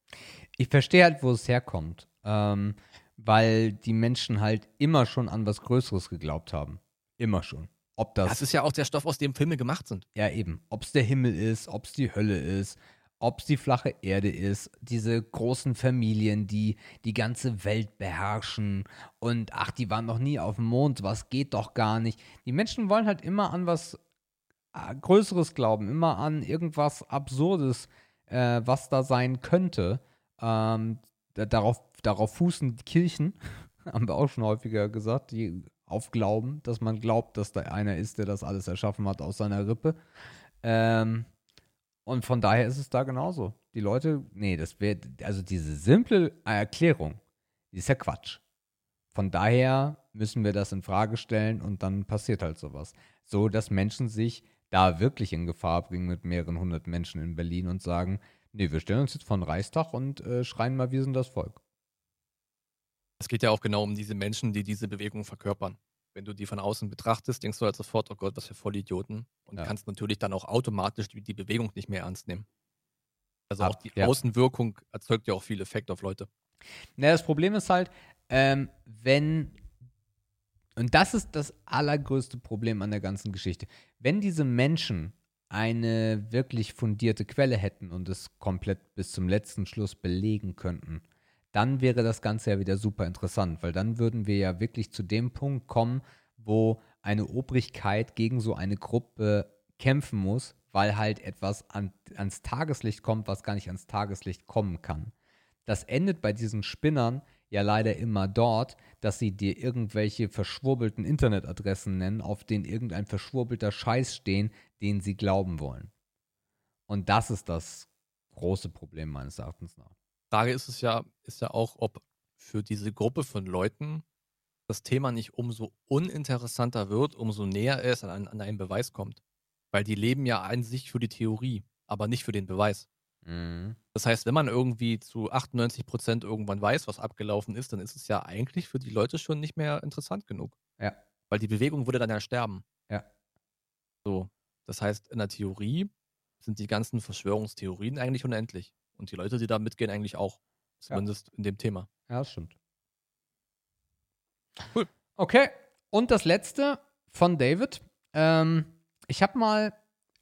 Ich verstehe halt, wo es herkommt, ähm, weil die Menschen halt immer schon an was Größeres geglaubt haben. Immer schon. Ob das, das ist ja auch der Stoff, aus dem Filme gemacht sind. Ja, eben. Ob es der Himmel ist, ob es die Hölle ist, ob es die flache Erde ist, diese großen Familien, die die ganze Welt beherrschen und ach, die waren noch nie auf dem Mond, was geht doch gar nicht. Die Menschen wollen halt immer an was Größeres glauben, immer an irgendwas Absurdes, äh, was da sein könnte. Ähm, darauf, darauf fußen Kirchen, *laughs* haben wir auch schon häufiger gesagt, die auf Glauben, dass man glaubt, dass da einer ist, der das alles erschaffen hat aus seiner Rippe. Ähm, und von daher ist es da genauso. Die Leute, nee, das wäre, also diese simple Erklärung, die ist ja Quatsch. Von daher müssen wir das in Frage stellen und dann passiert halt sowas. So, dass Menschen sich da wirklich in Gefahr bringen mit mehreren hundert Menschen in Berlin und sagen, nee, wir stellen uns jetzt vor den Reichstag und äh, schreien mal, wir sind das Volk. Es geht ja auch genau um diese Menschen, die diese Bewegung verkörpern. Wenn du die von außen betrachtest, denkst du halt sofort, oh Gott, was für Vollidioten. Und Ja. kannst natürlich dann auch automatisch die, die Bewegung nicht mehr ernst nehmen. Also Ab- auch die ja. Außenwirkung erzeugt ja auch viel Effekt auf Leute. Na, das Problem ist halt, ähm, wenn, und das ist das allergrößte Problem an der ganzen Geschichte, wenn diese Menschen eine wirklich fundierte Quelle hätten und es komplett bis zum letzten Schluss belegen könnten, dann wäre das Ganze ja wieder super interessant, weil dann würden wir ja wirklich zu dem Punkt kommen, wo eine Obrigkeit gegen so eine Gruppe kämpfen muss, weil halt etwas an, ans Tageslicht kommt, was gar nicht ans Tageslicht kommen kann. Das endet bei diesen Spinnern ja leider immer dort, dass sie dir irgendwelche verschwurbelten Internetadressen nennen, auf denen irgendein verschwurbelter Scheiß stehen, den sie glauben wollen. Und das ist das große Problem meines Erachtens nach. Frage ist es ja, ist ja auch, ob für diese Gruppe von Leuten das Thema nicht umso uninteressanter wird, umso näher es an, an einen Beweis kommt. Weil die leben ja an sich für die Theorie, aber nicht für den Beweis. Mhm. Das heißt, wenn man irgendwie zu 98 Prozent irgendwann weiß, was abgelaufen ist, dann ist es ja eigentlich für die Leute schon nicht mehr interessant genug. Ja. Weil die Bewegung würde dann ja sterben. Ja. So. Das heißt, in der Theorie sind die ganzen Verschwörungstheorien eigentlich unendlich. Und die Leute, die da mitgehen, eigentlich auch. Zumindest in dem Thema. Ja, das stimmt. Cool. Okay, und das letzte von David. Ähm, ich habe mal,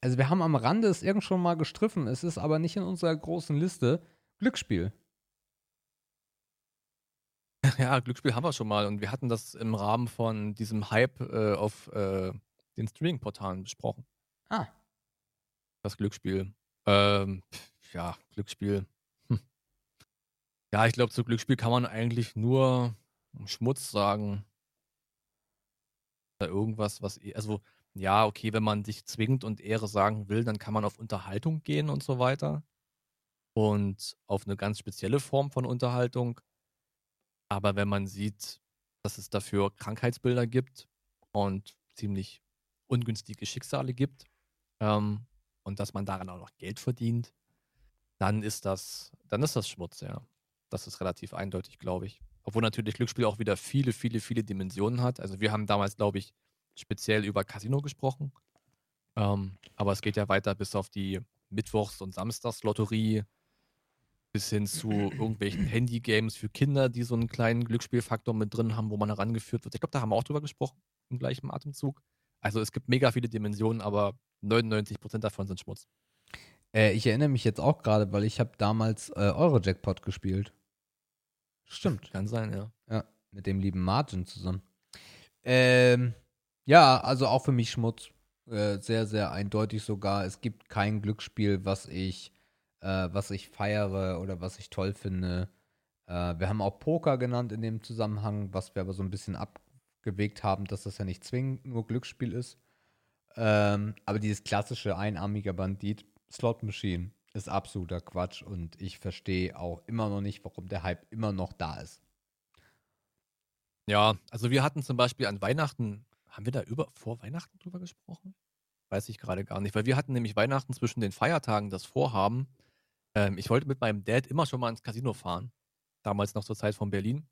also wir haben am Rande es irgend schon mal gestriffen, es ist aber nicht in unserer großen Liste. Glücksspiel. *laughs* Ja, Glücksspiel haben wir schon mal. Und wir hatten das im Rahmen von diesem Hype äh, auf äh, den Streaming-Portalen besprochen. Ah, Das Glücksspiel. Ähm, ja, Glücksspiel. Hm. Ja, ich glaube, zu Glücksspiel kann man eigentlich nur Schmutz sagen. Oder irgendwas, was. eh- Also, ja, okay, wenn man sich zwingend und Ehre sagen will, dann kann man auf Unterhaltung gehen und so weiter. Und auf eine ganz spezielle Form von Unterhaltung. Aber wenn man sieht, dass es dafür Krankheitsbilder gibt und ziemlich ungünstige Schicksale gibt, ähm, und dass man daran auch noch Geld verdient, dann ist das, dann ist das Schmutz, ja. Das ist relativ eindeutig, glaube ich. Obwohl natürlich Glücksspiel auch wieder viele, viele, viele Dimensionen hat. Also wir haben damals, glaube ich, speziell über Casino gesprochen. Ähm, aber es geht ja weiter bis auf die Mittwochs- und Samstagslotterie, bis hin zu irgendwelchen *clears throat* Handy-Games für Kinder, die so einen kleinen Glücksspielfaktor mit drin haben, wo man herangeführt wird. Ich glaube, da haben wir auch drüber gesprochen, im gleichen Atemzug. Also es gibt mega viele Dimensionen, aber 99% davon sind Schmutz. äh, ich erinnere mich jetzt auch gerade, weil ich habe damals äh, Euro-Jackpot gespielt. Stimmt. Kann sein, ja. Ja, mit dem lieben Martin zusammen. Ähm, ja, also auch für mich Schmutz. Äh, sehr, sehr eindeutig sogar. Es gibt kein Glücksspiel, was ich, äh, was ich feiere oder was ich toll finde. Äh, wir haben auch Poker genannt in dem Zusammenhang, was wir aber so ein bisschen abgewegt haben, dass das ja nicht zwingend nur Glücksspiel ist. Ähm, aber dieses klassische einarmiger Bandit, Slot Machine, ist absoluter Quatsch und ich verstehe auch immer noch nicht, warum der Hype immer noch da ist. Ja, also wir hatten zum Beispiel an Weihnachten, haben wir da über vor Weihnachten drüber gesprochen? Weiß ich gerade gar nicht, weil wir hatten nämlich Weihnachten zwischen den Feiertagen das Vorhaben. Ähm, ich wollte mit meinem Dad immer schon mal ins Casino fahren, damals noch zur Zeit von Berlin.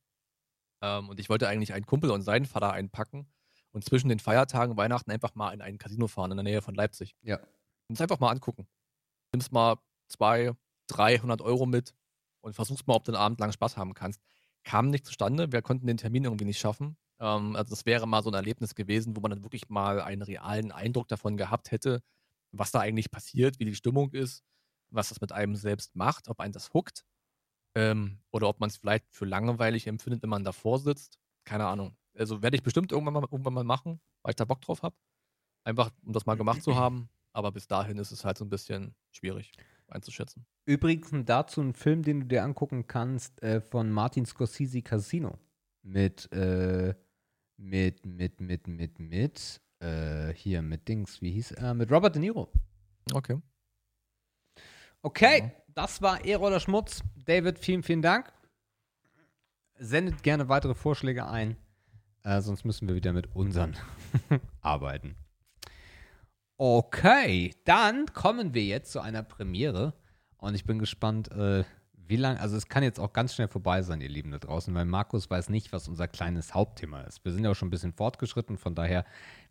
Ähm, und ich wollte eigentlich einen Kumpel und seinen Vater einpacken und zwischen den Feiertagen Weihnachten einfach mal in ein Casino fahren in der Nähe von Leipzig. Ja. Und es einfach mal angucken. Nimmst mal zwei, 300 Euro mit und versuchst mal, ob du den Abend lang Spaß haben kannst. Kam nicht zustande. Wir konnten den Termin irgendwie nicht schaffen. Ähm, also das wäre mal so ein Erlebnis gewesen, wo man dann wirklich mal einen realen Eindruck davon gehabt hätte, was da eigentlich passiert, wie die Stimmung ist, was das mit einem selbst macht, ob einen das huckt ähm, oder ob man es vielleicht für langweilig empfindet, wenn man davor sitzt. Keine Ahnung. Also werde ich bestimmt irgendwann mal, irgendwann mal machen, weil ich da Bock drauf habe. Einfach, um das mal gemacht zu haben. Aber bis dahin ist es halt so ein bisschen schwierig einzuschätzen. Übrigens dazu ein Film, den du dir angucken kannst, äh, von Martin Scorsese Casino. Mit, äh, mit, mit, mit, mit, mit, äh, hier mit Dings, wie hieß er? Mit Robert De Niro. Okay. Okay, Ja. das war Ehre oder Schmutz. David, vielen, vielen Dank. Sendet gerne weitere Vorschläge ein, äh, sonst müssen wir wieder mit unseren *laughs* arbeiten. Okay, dann kommen wir jetzt zu einer Premiere und ich bin gespannt, äh, wie lange, also es kann jetzt auch ganz schnell vorbei sein, ihr Lieben da draußen, weil Markus weiß nicht, was unser kleines Hauptthema ist. Wir sind ja auch schon ein bisschen fortgeschritten, von daher,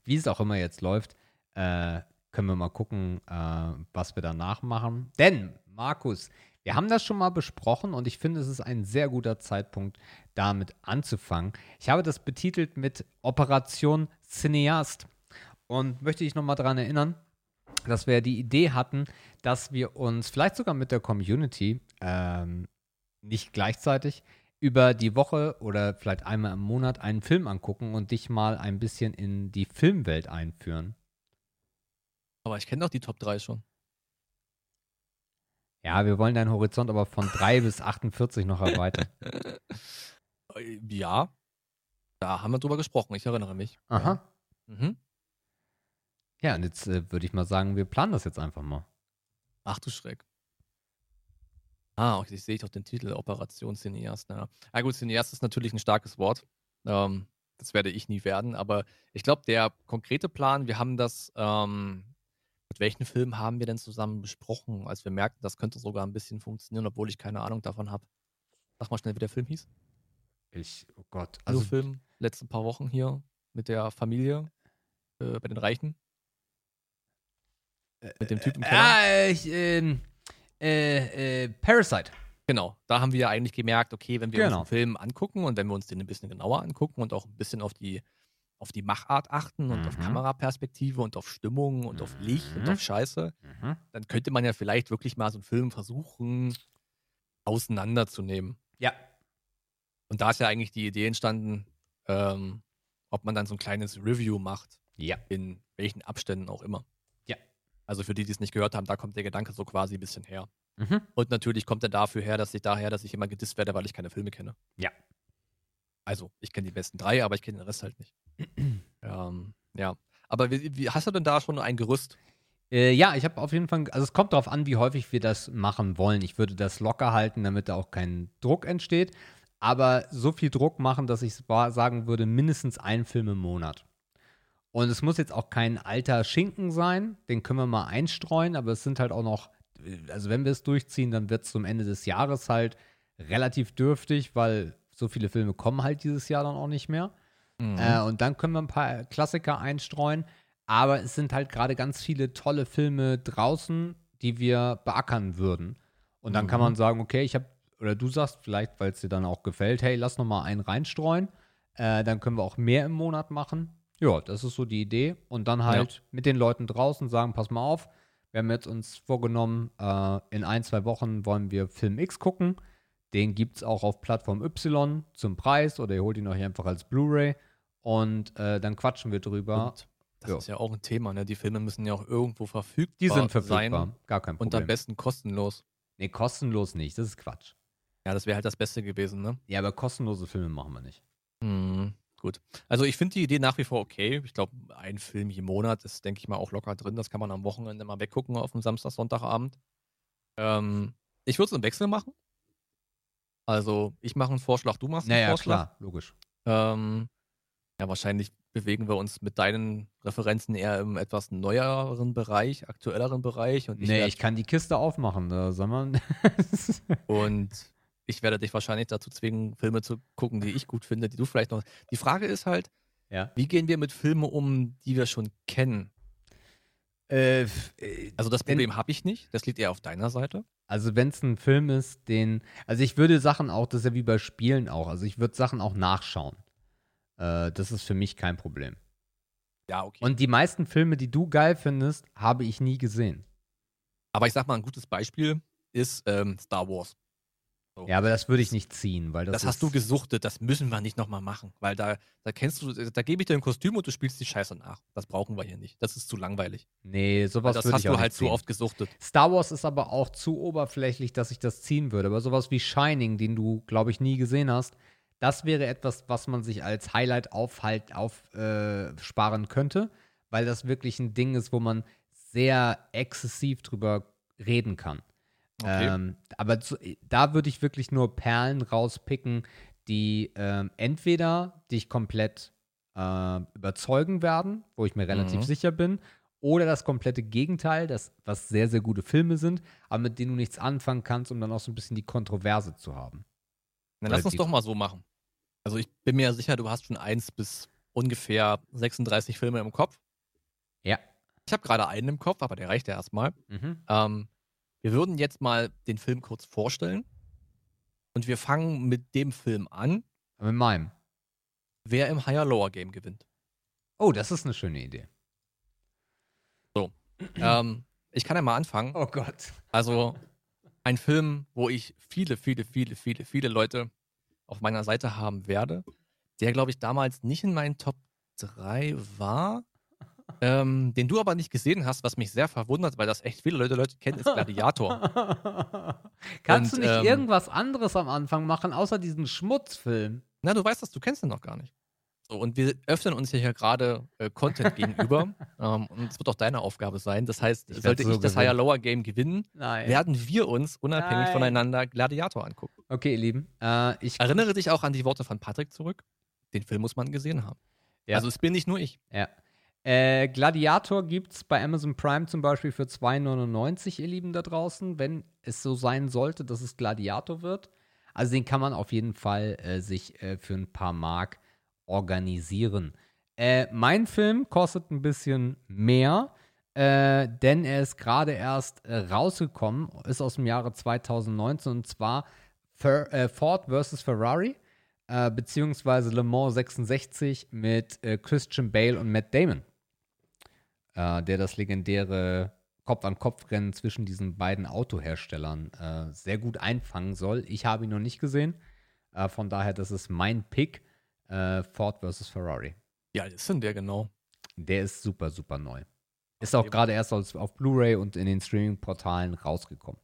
wie es auch immer jetzt läuft, äh, können wir mal gucken, äh, was wir danach machen. Denn, Markus, wir haben das schon mal besprochen und ich finde, es ist ein sehr guter Zeitpunkt, damit anzufangen. Ich habe das betitelt mit Operation Cineast und möchte dich nochmal daran erinnern, dass wir die Idee hatten, dass wir uns vielleicht sogar mit der Community ähm, nicht gleichzeitig über die Woche oder vielleicht einmal im Monat einen Film angucken und dich mal ein bisschen in die Filmwelt einführen. Aber ich kenne doch die Top 3 schon. Ja, wir wollen deinen Horizont aber von 3 *laughs* bis 48 noch erweitern. Äh, Ja. Da haben wir drüber gesprochen, ich erinnere mich. Aha. Mhm. Ja, und jetzt äh, würde ich mal sagen, wir planen das jetzt einfach mal. Ach du Schreck. Ah, okay, ich sehe doch den Titel Operation Cineast. Ja. ja gut, Cineast ist natürlich ein starkes Wort. Ähm, das werde ich nie werden, aber ich glaube, der konkrete Plan, wir haben das, ähm, mit welchen Filmen haben wir denn zusammen besprochen, als wir merkten, das könnte sogar ein bisschen funktionieren, obwohl ich keine Ahnung davon habe. Sag mal schnell, wie der Film hieß. Ich, oh Gott. Also Also, Film, letzten paar Wochen hier mit der Familie äh, bei den Reichen. Mit dem Typ im Keller. ah, ich, ähm, äh, äh, Parasite. Genau, da haben wir ja eigentlich gemerkt, okay, wenn wir Genau. uns einen Film angucken und wenn wir uns den ein bisschen genauer angucken und auch ein bisschen auf die, auf die Machart achten und auf Mhm. Kameraperspektive und auf Stimmung und auf Licht und Mhm. auf Scheiße, Mhm. dann könnte man ja vielleicht wirklich mal so einen Film versuchen auseinanderzunehmen. Ja. Und da ist ja eigentlich die Idee entstanden, ähm, ob man dann so ein kleines Review macht, Ja. in welchen Abständen auch immer. Also für die, die es nicht gehört haben, da kommt der Gedanke so quasi ein bisschen her. Mhm. Und natürlich kommt er dafür her, dass ich daher, dass ich immer gedisst werde, weil ich keine Filme kenne. Ja. Also, ich kenne die besten drei, aber ich kenne den Rest halt nicht. *clears throat* ähm, ja. Aber wie, wie, hast du denn da schon ein Gerüst? Äh, ja, ich habe auf jeden Fall, also es kommt darauf an, wie häufig wir das machen wollen. Ich würde das locker halten, damit da auch kein Druck entsteht. Aber so viel Druck machen, dass ich sa- sagen würde, mindestens ein Film im Monat. Und es muss jetzt auch kein alter Schinken sein, den können wir mal einstreuen, aber es sind halt auch noch, also wenn wir es durchziehen, dann wird es zum Ende des Jahres halt relativ dürftig, weil so viele Filme kommen halt dieses Jahr dann auch nicht mehr. Mhm. Äh, und dann können wir ein paar Klassiker einstreuen. Aber es sind halt gerade ganz viele tolle Filme draußen, die wir beackern würden. Und dann kann Mhm. man sagen, okay, ich habe, oder du sagst vielleicht, weil es dir dann auch gefällt, hey, lass noch mal einen reinstreuen. Äh, dann können wir auch mehr im Monat machen. Ja, das ist so die Idee. Und dann halt mit den Leuten draußen sagen, pass mal auf, wir haben jetzt uns vorgenommen, äh, in ein, zwei Wochen wollen wir Film X gucken. Den gibt es auch auf Plattform Y zum Preis oder ihr holt ihn euch einfach als Blu-ray und äh, dann quatschen wir drüber. Und das ja. ist ja auch ein Thema, ne? Die Filme müssen ja auch irgendwo verfügbar Die sind sein. verfügbar, gar kein Und Problem. am besten kostenlos. nee, kostenlos nicht, das ist Quatsch. Ja, das wäre halt das Beste gewesen, ne? Ja, aber kostenlose Filme machen wir nicht. Mhm, gut. Also ich finde die Idee nach wie vor okay. Ich glaube, ein Film je Monat ist, denke ich mal, auch locker drin. Das kann man am Wochenende mal weggucken auf dem Samstag, Sonntagabend. Ähm, ich würde es im Wechsel machen. Also ich mache einen Vorschlag, du machst einen Naja, Vorschlag. klar, logisch. Ähm, ja, wahrscheinlich bewegen wir uns mit deinen Referenzen eher im etwas neueren Bereich, aktuelleren Bereich. Und ich, nee, ich kann die Kiste aufmachen, da sag mal. und ich werde dich wahrscheinlich dazu zwingen, Filme zu gucken, die ich gut finde, die du vielleicht noch. Die Frage ist halt, ja. Wie gehen wir mit Filmen um, die wir schon kennen? Äh, äh, Also das Problem habe ich nicht. Das liegt eher auf deiner Seite. Also wenn es ein Film ist, den, also ich würde Sachen auch, das ist ja wie bei Spielen auch, also ich würde Sachen auch nachschauen. Äh, das ist für mich kein Problem. Ja, okay. Und die meisten Filme, die du geil findest, habe ich nie gesehen. Aber ich sag mal, ein gutes Beispiel ist ähm, Star Wars. So. Ja, aber das würde ich nicht ziehen, weil das, Das, hast du gesuchtet, das müssen wir nicht nochmal machen. Weil da, da kennst du, da gebe ich dir ein Kostüm und du spielst die Scheiße nach. Das brauchen wir hier nicht. Das ist zu langweilig. Nee, sowas das würde hast ich auch du halt nicht zu ziehen. oft gesuchtet. Star Wars ist aber auch zu oberflächlich, dass ich das ziehen würde. Aber sowas wie Shining, den du, glaube ich, nie gesehen hast, das wäre etwas, was man sich als Highlight aufhalt, aufsparen äh, könnte, weil das wirklich ein Ding ist, wo man sehr exzessiv drüber reden kann. Okay. Ähm, aber zu, da würde ich wirklich nur Perlen rauspicken, die ähm, entweder dich komplett äh, überzeugen werden, wo ich mir relativ Mhm. sicher bin, oder das komplette Gegenteil, das, was sehr, sehr gute Filme sind, aber mit denen du nichts anfangen kannst, um dann auch so ein bisschen die Kontroverse zu haben. Dann lass uns doch mal so machen. Also ich bin mir sicher, du hast schon eins bis ungefähr 36 Filme im Kopf. Ja. Ich habe gerade einen im Kopf, aber der reicht ja erstmal. Mhm. Ähm, wir würden jetzt mal den Film kurz vorstellen. Und wir fangen mit dem Film an, mit meinem. wer im Higher-Lower-Game gewinnt. Oh, das ist eine schöne Idee. *clears throat* ähm, ich kann ja mal anfangen. Oh Gott. Also ein Film, wo ich viele, viele, viele, viele, viele Leute auf meiner Seite haben werde, der, glaube ich, damals nicht in meinen Top 3 war, ähm, den du aber nicht gesehen hast, was mich sehr verwundert, weil das echt viele Leute, Leute kennen, ist Gladiator. *laughs* Kannst Und, du nicht ähm, irgendwas anderes am Anfang machen, außer diesen Schmutzfilm? Na, du weißt das, du kennst den noch gar nicht. So, und wir öffnen uns hier gerade äh, Content gegenüber. *laughs* ähm, und es wird auch deine Aufgabe sein. Das heißt, Ich sollte so ich das gewinnen. Higher-Lower-Game gewinnen, Nein. werden wir uns unabhängig Nein. voneinander Gladiator angucken. Okay, ihr Lieben. Äh, ich, Erinnere dich auch an die Worte von Patrick zurück. Den Film muss man gesehen haben. Ja. Also es bin nicht nur ich. ja. Äh, Gladiator gibt es bei Amazon Prime zum Beispiel für 2,99, ihr Lieben da draußen, wenn es so sein sollte, dass es Gladiator wird. Also den kann man auf jeden Fall äh, sich äh, für ein paar Mark organisieren. Äh, mein Film kostet ein bisschen mehr, äh, denn er ist gerade erst äh, rausgekommen, ist aus dem Jahre 2019 und zwar Fer Ford vs. Ferrari, beziehungsweise Le Mans 66 mit Christian Bale und Matt Damon, äh, der das legendäre Kopf-an-Kopf-Rennen zwischen diesen beiden Autoherstellern äh, sehr gut einfangen soll. Ich habe ihn noch nicht gesehen, äh, von daher, das ist mein Pick, äh, Ford vs. Ferrari. Ja, das sind der genau. Der ist super, super neu. Ist auch gerade erst auf Blu-ray und in den Streaming-Portalen rausgekommen.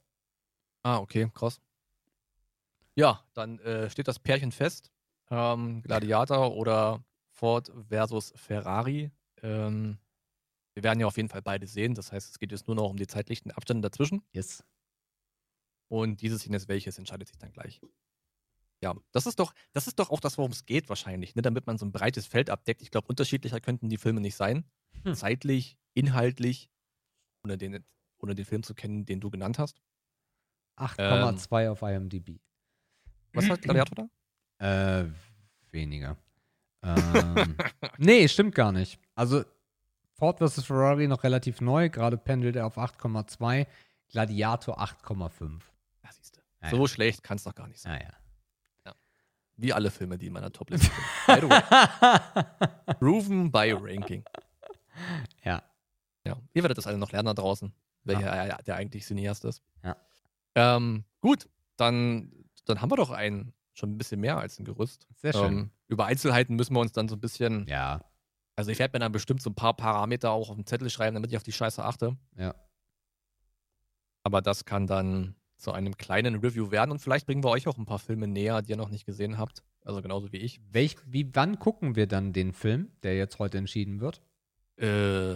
Ah, okay, krass. Ja, dann äh, steht das Pärchen fest. Ähm, Gladiator oder Ford versus Ferrari. Ähm, wir werden ja auf jeden Fall beide sehen. Das heißt, es geht jetzt nur noch um die zeitlichen Abstände dazwischen. Yes. Und dieses Szene ist welches, entscheidet sich dann gleich. Ja, das ist doch, das ist doch auch das, worum es geht wahrscheinlich, ne? damit man so ein breites Feld abdeckt. Ich glaube, unterschiedlicher könnten die Filme nicht sein. Hm. Zeitlich, inhaltlich, ohne den, ohne den Film zu kennen, den du genannt hast. 8,2 auf IMDb. Was hat Gladiator da? Äh, weniger. *laughs* ähm, nee, stimmt gar nicht. Also Ford vs. Ferrari noch relativ neu, gerade pendelt er auf 8,2, Gladiator 8,5. Ja, siehst du. Ja, So schlecht kann es doch gar nicht sein. Naja. Wie alle Filme, die in meiner Top-Liste sind. By the way, *laughs* proven by Ranking. ja. Ja, ihr werdet das alle noch lernen da draußen, welcher äh, der eigentlich Cineast ist. Ja. Ähm, gut, dann, dann haben wir doch einen schon ein bisschen mehr als ein Gerüst. Sehr schön. Ähm, über Einzelheiten müssen wir uns dann so ein bisschen. ja, Also ich werde mir dann bestimmt so ein paar Parameter auch auf den Zettel schreiben, damit ich auf die Scheiße achte. ja. Aber das kann dann zu einem kleinen Review werden und vielleicht bringen wir euch auch ein paar Filme näher, die ihr noch nicht gesehen habt. Also genauso wie ich. Welch, wie, wann gucken wir dann den Film, der jetzt heute entschieden wird? Äh,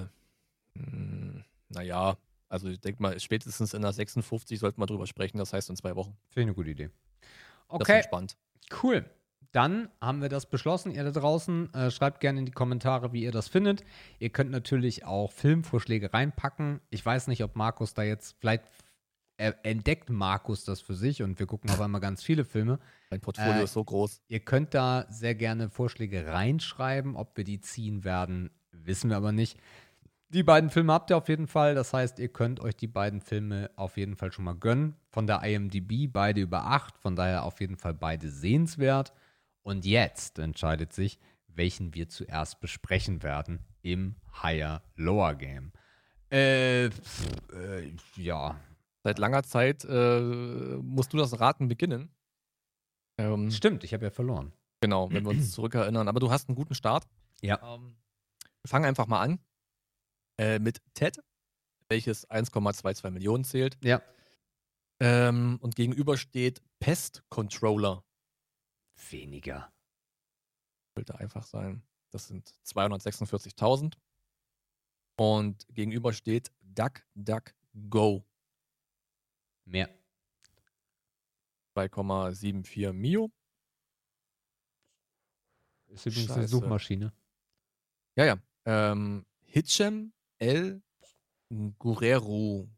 mh, naja, also ich denke mal, spätestens in der 56 sollten wir drüber sprechen, das heißt in zwei Wochen. Finde ich eine gute Idee. Das ist Okay, entspannt. cool. Dann haben wir das beschlossen. Ihr da draußen, äh, schreibt gerne in die Kommentare, wie ihr das findet. Ihr könnt natürlich auch Filmvorschläge reinpacken. Ich weiß nicht, ob Markus da jetzt, vielleicht entdeckt Markus das für sich und wir gucken auf einmal ganz viele Filme. Mein Portfolio Äh, ist so groß. Ihr könnt da sehr gerne Vorschläge reinschreiben. Ob wir die ziehen werden, wissen wir aber nicht. Die beiden Filme habt ihr auf jeden Fall. Das heißt, ihr könnt euch die beiden Filme auf jeden Fall schon mal gönnen. Von der IMDb beide über 8. Von daher auf jeden Fall beide sehenswert. Und jetzt entscheidet sich, welchen wir zuerst besprechen werden im Higher-Lower Game. Äh, pff, äh, ja, Seit langer Zeit äh, musst du das Raten beginnen. Ähm, stimmt, ich habe ja verloren. genau, wenn wir uns *clears throat* zurückerinnern. Aber du hast einen guten Start. Ja. Ähm, wir fangen einfach mal an äh, mit Ted, welches 1,22 Millionen zählt. Ja. Ähm, und gegenüber steht Pest Controller. Weniger. Sollte einfach sein. Das sind 246.000. Und gegenüber steht Duck, Duck, Go. Mehr. 2,74 Mio. Ist übrigens eine Scheiße. Suchmaschine. Ja, ja. Ähm, Hitchem El Guerrero.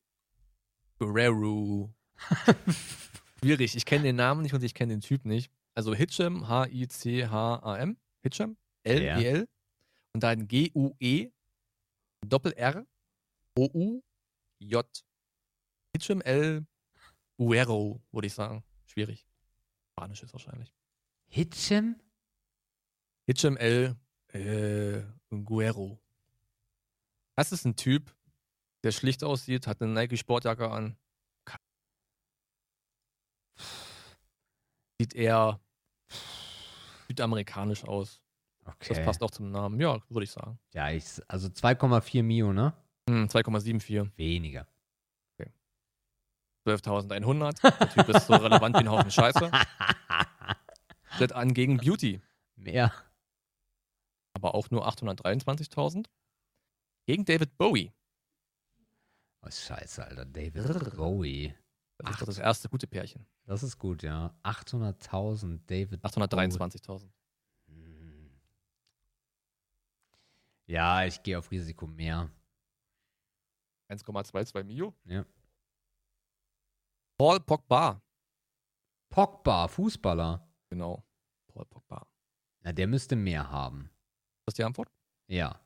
Guerrero. *laughs* Schwierig. Ich kenne den Namen nicht und ich kenne den Typ nicht. Also Hitchem, H-I-C-H-A-M. Hitchem, L-E-L. Und dann G-U-E, Doppel-R, O-U-J. Hitchem El Guerrero, würde ich sagen. Schwierig. Spanisch ist wahrscheinlich. Hitchem? Hitchem El äh, Guerrero. Das ist ein Typ, der schlicht aussieht, hat eine Nike-Sportjacke an. Sieht eher südamerikanisch aus. Okay. Das passt auch zum Namen. Ja, würde ich sagen. Ja, ich, also 2,4 Mio, ne? Hm, 2,74. Weniger. 12.100. Der Typ ist so relevant wie ein Haufen Scheiße. *laughs* Tritt an gegen Beauty. Mehr. Aber auch nur 823.000. Gegen David Bowie. Oh, scheiße, Alter. David Bowie. Das ist doch das erste gute Pärchen. Das ist gut, ja. 800.000 David 823.000. Hm. Ja, ich gehe auf Risiko mehr. 1,22 Mio. Ja. Paul Pogba. Pogba, Fußballer. Genau. Paul Pogba. Na, der müsste mehr haben. Das ist die Antwort? Ja.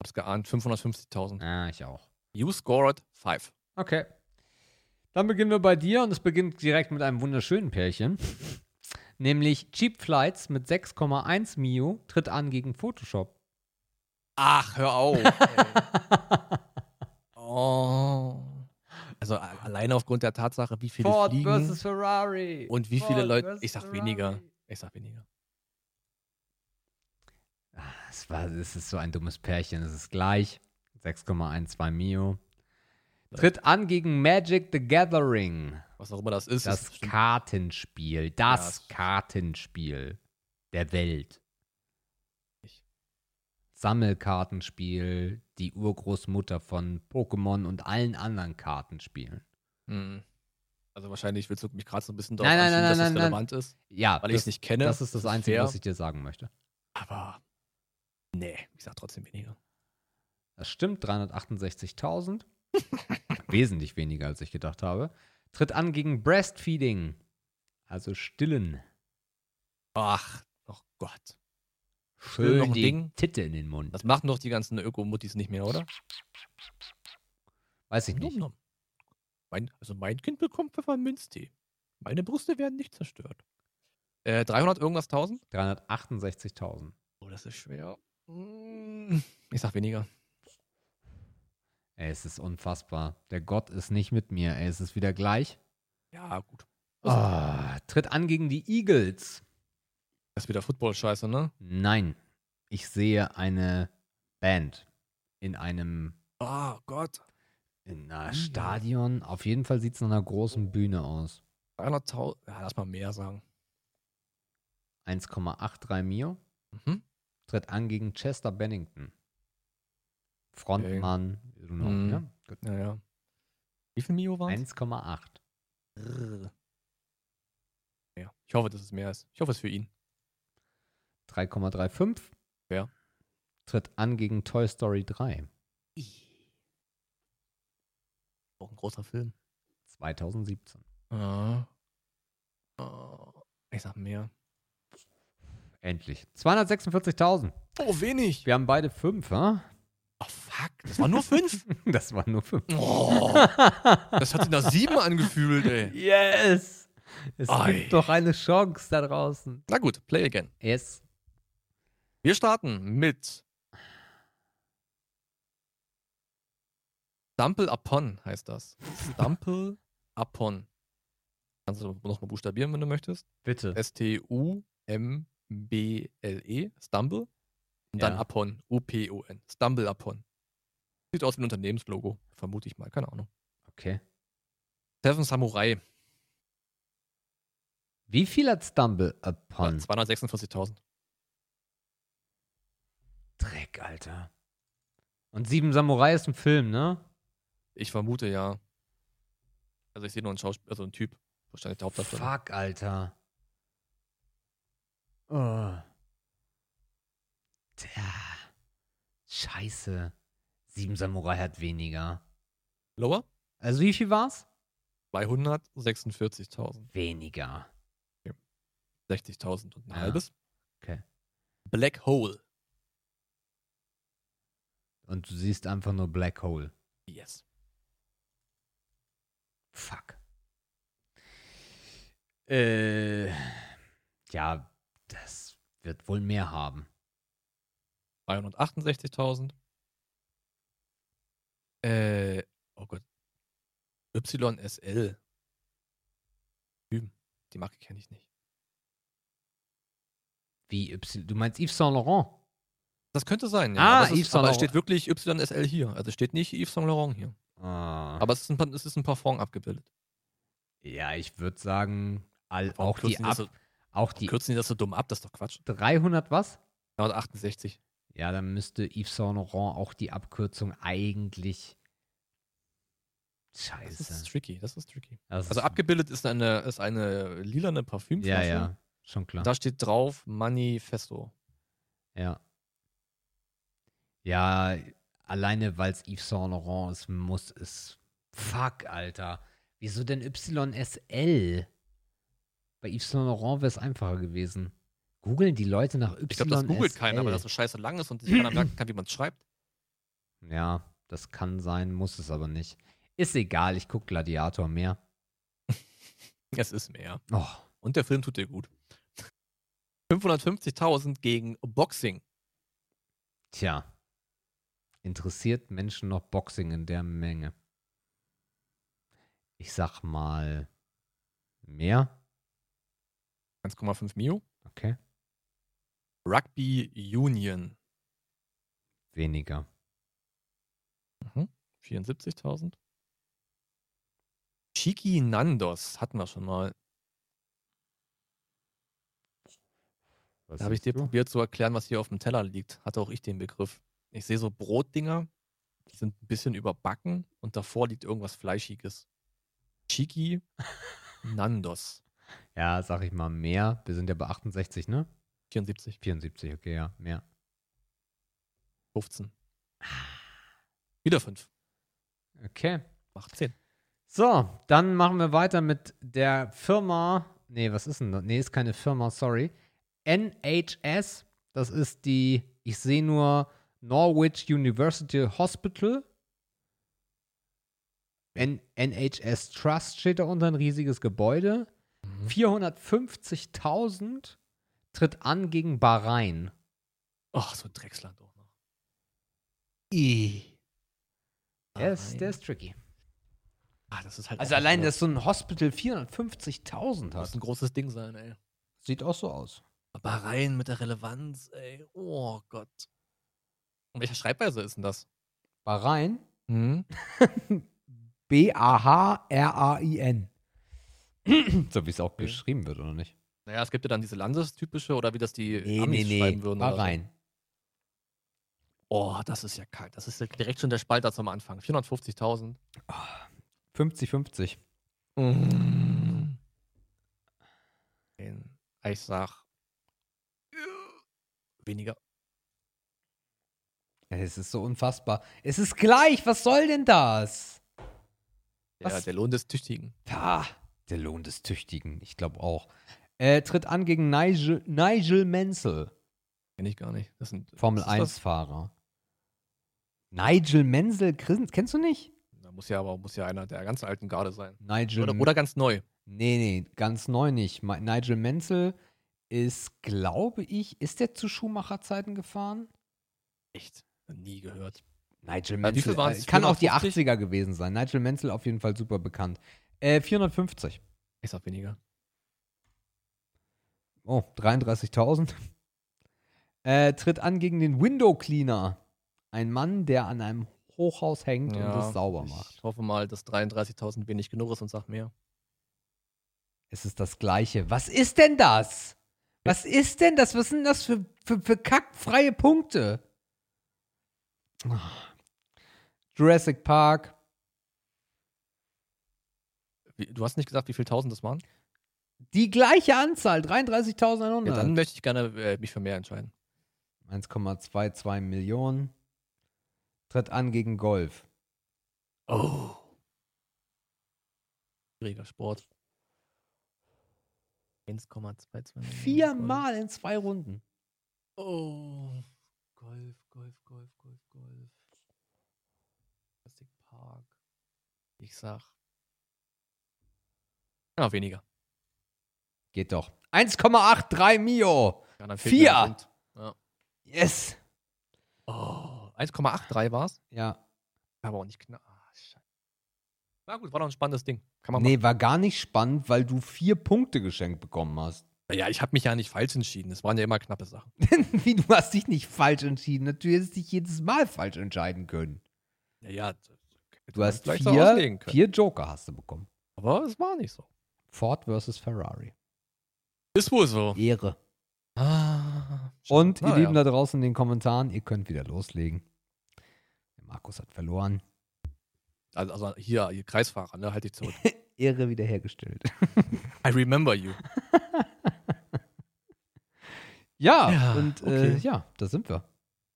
Hab's geahnt. 550.000. Ah, ich auch. You scored 5. Okay. Dann beginnen wir bei dir und es beginnt direkt mit einem wunderschönen Pärchen. Nämlich Cheap Flights mit 6,1 Mio tritt an gegen Photoshop. Ach, hör auf. *laughs* oh. Also alleine aufgrund der Tatsache, wie viele Ford fliegen versus Ferrari. und wie viele Ford Leute. versus Ich sag Ferrari. weniger. Ich sag weniger. Ah, Es, war, es ist so ein dummes Pärchen. Es ist gleich. 6,12 Mio. Tritt an gegen Magic the Gathering. Was auch immer das ist. Das ist Kartenspiel. Das es- Kartenspiel der Welt. Ich- Sammelkartenspiel, die Urgroßmutter von Pokémon und allen anderen Kartenspielen. Hm. Also wahrscheinlich willst du mich gerade so ein bisschen darauf Nein, nein, nein, dass nein, das nein, relevant ist, Ja, weil ich es nicht kenne. das ist das Einzige, fair, was ich dir sagen möchte. Aber nee, ich sag trotzdem weniger. Das stimmt, 368.000. *laughs* Wesentlich weniger, als ich gedacht habe. Tritt an gegen Breastfeeding, also Stillen. Ach, oh Gott. Schön noch Ding? Titte in den Mund. Das machen doch die ganzen Öko-Muttis nicht mehr, oder? Weiß ich nicht. Nom, nom. Mein, also mein Kind bekommt Pfefferminztee. Meine Brüste werden nicht zerstört. Äh, 300 irgendwas 1000? 368.000. Oh, das ist schwer. Mm, Ich sag weniger. Ey, es ist unfassbar. Der Gott ist nicht mit mir. Ey, es ist wieder gleich. Ja, gut. Ah, tritt an gegen die Eagles. Das ist wieder Football-Scheiße, ne? Nein. Ich sehe eine Band in einem Oh Gott. in einer Stadion. Auf jeden Fall sieht es nach einer großen Bühne aus. 300.000. Ja, lass mal mehr sagen. 1,83 Mio. Mhm. Tritt an gegen Chester Bennington. Frontmann. Du noch, Mhm. ja? Gut. Ja, ja. Wie viel Mio waren 1,8. Ja. Ich hoffe, dass es mehr ist. Ich hoffe es für ihn. 3,35. Ja. Tritt an gegen Toy Story 3. Auch ein großer Film. 2017. Ah. Oh, ich sag mehr. Endlich. 246.000. Oh, wenig. Wir haben beide fünf, ha? Oh, fuck. Das war nur fünf. *laughs* Das waren nur fünf. oh, das hat sich nach sieben angefühlt, ey. Yes! Es Ei. gibt doch eine Chance da draußen. Na gut, play again. Yes. Wir starten mit Stumble Upon heißt das. *laughs* Stumble Upon. Kannst du nochmal buchstabieren, wenn du möchtest. Bitte. S-T-U-M-B-L-E. Stumble. Und dann Ja. Upon. U-P-O-N. Stumble Upon. Sieht aus wie ein Unternehmenslogo. Vermute ich mal. Keine Ahnung. Okay. Seven Samurai. Wie viel hat Stumble Upon? 246.000. Dreck, Alter. Und Sieben Samurai ist ein Film, ne? Ich vermute ja. Also ich sehe nur einen Schauspieler, also einen Typ. Wahrscheinlich der Hauptdarsteller. Fuck, Alter. Oh. Tja. Scheiße. Sieben Samurai hat weniger. Lower? Also wie viel war's? 246.000. Weniger. 60.000 und ein Ja. halbes. Okay. Black Hole. Und du siehst einfach nur Black Hole. Yes. Fuck. Äh. Ja, das wird wohl mehr haben. 268.000. Äh, oh Gott. YSL. Hüm. Die Marke kenne ich nicht. Wie Y? Du meinst Yves Saint Laurent? Das könnte sein, ja. Ah, aber, es Yves ist, aber es steht wirklich YSL hier. Also steht nicht Yves Saint Laurent hier. Ah. Aber es ist ein, es ist ein Parfum abgebildet. ja, ich würde sagen, all, auch die, ab, so, auch die kürzen die das so dumm ab? Das ist doch Quatsch. 300 was? 368. Ja, dann müsste Yves Saint Laurent auch die Abkürzung eigentlich. Das Scheiße. ist tricky, das ist tricky. Das Also ist- abgebildet ist eine, ist eine lilane Ja, Parfümflasche. ja, schon klar. Da steht drauf Manifesto. Ja. Ja, alleine weil es Yves Saint Laurent ist, muss es. Fuck, Alter. Wieso denn YSL? Bei Yves Saint Laurent wäre es einfacher gewesen. Googeln die Leute nach YSL? Ich glaube, das googelt keiner, weil das so scheiße lang ist und sich keiner merken kann, wie man es schreibt. Ja, das kann sein, muss es aber nicht. Ist egal, ich gucke Gladiator mehr. *laughs* Es ist mehr. Oh, Und der Film tut dir gut. 550.000 gegen Boxing. tja. Interessiert Menschen noch Boxing in der Menge? Ich sag mal mehr. 1,5 Mio. Okay. Rugby Union. Weniger. 74.000. Chiki Nandos hatten wir schon mal. Was Da habe ich dir du? probiert zu erklären, was hier auf dem Teller liegt. Hatte auch ich den Begriff. Ich sehe so Brotdinger, die sind ein bisschen überbacken und davor liegt irgendwas Fleischiges. Chiki *laughs* Nandos. Ja, sag ich mal mehr. Wir sind ja bei 68, ne? 74, 74, okay, ja, mehr. 15. Wieder 5. Okay. Macht 10. So, dann machen wir weiter mit der Firma. Nee, was ist denn das? Nee, ist keine Firma, sorry. NHS. Das ist die, ich sehe nur Norwich University Hospital. N NHS Trust steht da unter, ein riesiges Gebäude. Mhm. 450.000 tritt an gegen Bahrain. Ach, so ein Drecksland auch noch. Der ist, der ist tricky. Ah, das ist halt Also allein, dass so ein Hospital 450.000 das muss hat. ein großes Ding sein, ey. Sieht auch so aus. Aber rein mit der Relevanz, ey. Oh Gott. Und welche Schreibweise ist denn das? Bahrain? *laughs* Hm? B-A-H-R-A-I-N. *clears throat* so wie es auch Okay. geschrieben wird, oder nicht? Naja, es gibt ja dann diese landestypische oder wie das die Nee, Amis nee, nee. schreiben würden. oder so. Bahrain. Oh, das ist ja kalt. Das ist ja direkt schon der Spalter zum Anfang. 450.000. 50-50. Mm. Ich sag weniger. Es ist so unfassbar. Es ist gleich. Was soll denn das? Ja, Was? der Lohn des Tüchtigen. Ah, der Lohn des Tüchtigen. Ich glaube auch. Äh, tritt an gegen Nigel, Nigel Mansell, Kenn ich gar nicht. Das sind, Formel was ist das? 1-Fahrer. Nigel Chris- kennst du nicht? Da muss ja aber muss ja einer der ganz alten Garde sein. Nigel Oder, oder ganz neu. Nee, nee, ganz neu nicht. Nigel Mansell ist, glaube ich, ist der zu Schumacher-Zeiten gefahren? Echt? Nie gehört. Nigel waren's? äh, kann auch die 450? 80er gewesen sein. Nigel Mansell auf jeden Fall super bekannt. Äh, 450. Ich sag weniger. Oh, 33.000. Äh, tritt an gegen den Window Cleaner. Ein Mann, der an einem Hochhaus hängt und es sauber ich macht. hoffe mal, dass 33.000 wenig genug ist und sag mehr. Es ist das Gleiche. Was ist denn das? Was ist denn das? Was sind das für, für, für kackfreie Punkte? Jurassic Park. Du hast nicht gesagt, wie viel tausend das waren? Die gleiche Anzahl, 33.100. Ja, dann möchte ich gerne äh, mich für mehr entscheiden. 1,22 Millionen. Tritt an gegen Golf. Oh. Schwieriger Sport. 1,22 Millionen. Viermal in zwei Runden. Oh. Golf, Golf, Golf, Golf, Golf. Jurassic Park. Ich sag. Ja, weniger. Geht doch. 1,83 Mio. Ja, dann fehlt Vier. mir ein Punkt. Ja. Yes. Oh, 1,83 war's. Ja. Aber auch nicht knapp. Ah, Scheiße. Na gut, war doch ein spannendes Ding. Kann man Nee, war gar nicht spannend, weil du vier Punkte geschenkt bekommen hast. machen. Ja, ich habe mich ja nicht falsch entschieden. Es waren ja immer knappe Sachen. *laughs* Wie, du hast dich nicht falsch entschieden. Natürlich hättest dich jedes Mal falsch entscheiden können. Ja, ja. Du hast vier, vier Joker hast du bekommen. Aber es war nicht so. Ford versus Ferrari. Ist wohl so. Ehre. Ah, Und Na ihr Lieben ja. da draußen in den Kommentaren, ihr könnt wieder loslegen. Der Markus hat verloren. Also, also hier, hier Kreisfahrer, ne? Halt dich zurück. *laughs* Ehre wiederhergestellt. *laughs* I remember you. *laughs* ja, Ja, und okay. äh, ja, da sind wir.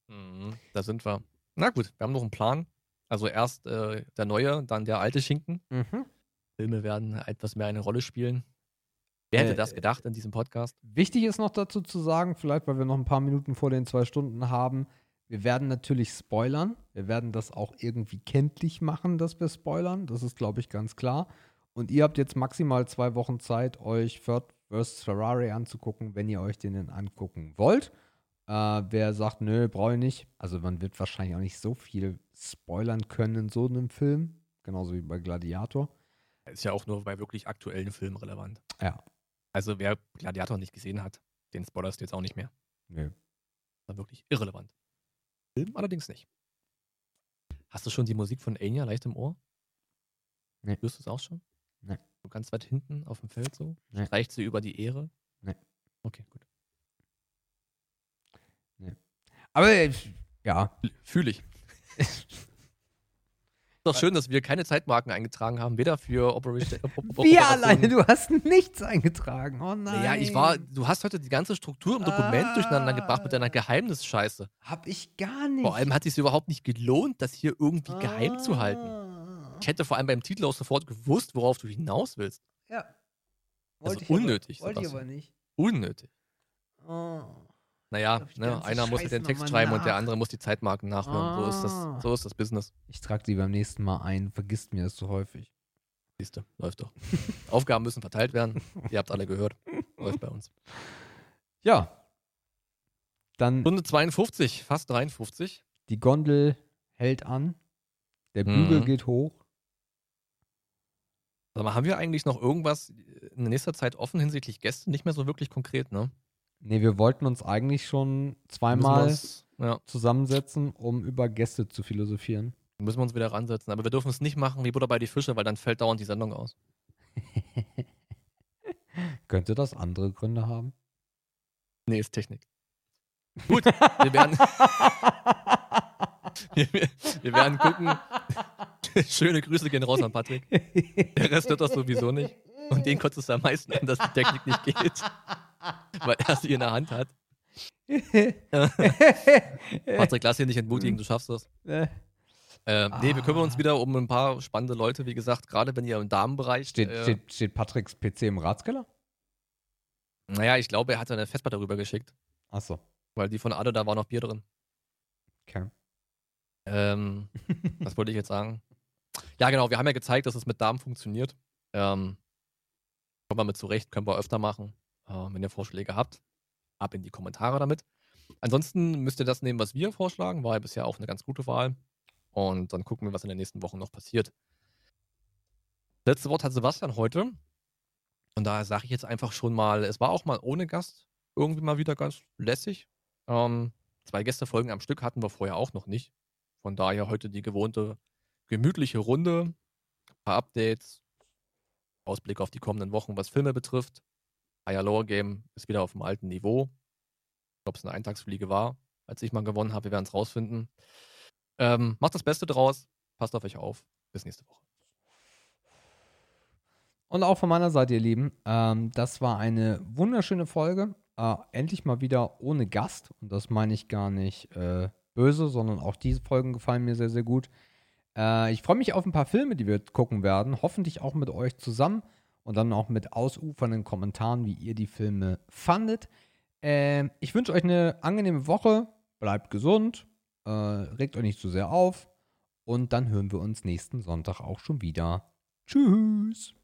Mhm, da sind wir. Na gut, wir haben noch einen Plan. Also erst äh, der neue, dann der alte Schinken. Mhm. Filme werden etwas mehr eine Rolle spielen. Wer hätte Äh, das gedacht in diesem Podcast? Wichtig ist noch dazu zu sagen, vielleicht weil wir noch ein paar Minuten vor den zwei Stunden haben, wir werden natürlich spoilern. Wir werden das auch irgendwie kenntlich machen, dass wir spoilern. Das ist, glaube ich, ganz klar. Und ihr habt jetzt maximal zwei Wochen Zeit, euch Ford vs. Ferrari anzugucken, wenn ihr euch den denn angucken wollt. Äh, wer sagt, nö, brauche ich nicht. Also man wird wahrscheinlich auch nicht so viel spoilern können in so einem Film. Genauso wie bei Gladiator. Ist ja auch nur bei wirklich aktuellen Filmen relevant. Ja. Also wer Gladiator nicht gesehen hat, den spoilerst du jetzt auch nicht mehr. Nö. War wirklich irrelevant. Film allerdings nicht. Hast du schon die Musik von Enya leicht im Ohr? Nee. Hörst du es auch schon? Nee. So ganz weit hinten auf dem Feld so? Nee. Streicht sie über die Ehre? Nee. Okay, gut. Aber äh, ja, Fühle ich. *laughs* ist doch schön, dass wir keine Zeitmarken eingetragen haben, weder für Operation. Op- Op- wir alleine, du hast nichts eingetragen. Oh nein. Ja, ich war, du hast heute die ganze Struktur im Dokument Ah. durcheinander gebracht mit deiner Geheimnisscheiße. Hab ich gar nicht. Vor allem hat es sich überhaupt nicht gelohnt, das hier irgendwie geheim zu halten. Ah. Ich hätte vor allem beim Titel auch sofort gewusst, worauf du hinaus willst. Ja. Also Wollte aber- unnötig, Wollte ich aber nicht. Unnötig. Oh. Naja, ne, einer muss den Text schreiben und der andere muss die Zeitmarken nachhören. So, ist Ah. das, so ist das Business. Ich trage die beim nächsten Mal ein. Vergisst mir das so häufig. Siehst du, läuft doch. *laughs* Aufgaben müssen verteilt werden. Ihr habt alle gehört. Läuft bei uns. Ja. Dann Stunde 52, fast 53. die Gondel hält an. Der Bügel Mhm. geht hoch. Sag mal, haben wir eigentlich noch irgendwas in nächster Zeit offen hinsichtlich Gäste? Nicht mehr so wirklich konkret, ne? Nee, wir wollten uns eigentlich schon zweimal Ja, zusammensetzen, um über Gäste zu philosophieren. müssen wir uns wieder ransetzen. Aber wir dürfen es nicht machen wie Butter bei die Fische, weil dann fällt dauernd die Sendung aus. *laughs* Könnte das andere Gründe haben? Nee, ist Technik. Gut, wir werden, *laughs* wir, wir- wir werden gucken. *laughs* Schöne Grüße gehen raus an Patrick. Der Rest wird das sowieso nicht. Und den kotzt es am meisten an, dass die Technik nicht geht. *laughs* Weil er sie in der Hand hat. *laughs* Patrick, lass dich nicht entmutigen, du schaffst das. Äh, Äh, nee, wir kümmern uns Ah. wieder um ein paar spannende Leute, wie gesagt, gerade wenn ihr im Damenbereich. steht, äh, steht, steht Patricks PC im Ratskeller? Naja, ich glaube, er hat seine Festplatte rübergeschickt, Achso. weil die von Ade, da war noch Bier drin. Okay. Ähm, *laughs* was wollte ich jetzt sagen? Ja, genau, wir haben ja gezeigt, dass es mit Damen funktioniert. Ähm, kommen wir mit zurecht, können wir öfter machen. Äh, wenn ihr Vorschläge habt, ab in die Kommentare damit. Ansonsten müsst ihr das nehmen, was wir vorschlagen. War ja bisher auch eine ganz gute Wahl. Und dann gucken wir, was in den nächsten Wochen noch passiert. Letzte Wort hat Sebastian heute. Und daher sage ich jetzt einfach schon mal, es war auch mal ohne Gast irgendwie mal wieder ganz lässig. Ähm, zwei Gästefolgen am Stück hatten wir vorher auch noch nicht. Von daher heute die gewohnte gemütliche Runde. Ein paar Updates. Ausblick auf die kommenden Wochen, was Filme betrifft. Higher Lower Game ist wieder auf dem alten Niveau. Ich glaube, es eine Eintagsfliege war, als ich mal gewonnen habe. Wir werden es rausfinden. Ähm, macht das Beste draus. Passt auf euch auf. Bis nächste Woche. Und auch von meiner Seite, ihr Lieben, ähm, das war eine wunderschöne Folge. Äh, endlich mal wieder ohne Gast. Und das meine ich gar nicht äh, böse, sondern auch diese Folgen gefallen mir sehr, sehr gut. Äh, ich freue mich auf ein paar Filme, die wir gucken werden. Hoffentlich auch mit euch zusammen. Und dann auch mit ausufernden Kommentaren, wie ihr die Filme fandet. Ähm, ich wünsche euch eine angenehme Woche. Bleibt gesund. Äh, regt euch nicht zu sehr auf. Und dann hören wir uns nächsten Sonntag auch schon wieder. Tschüss.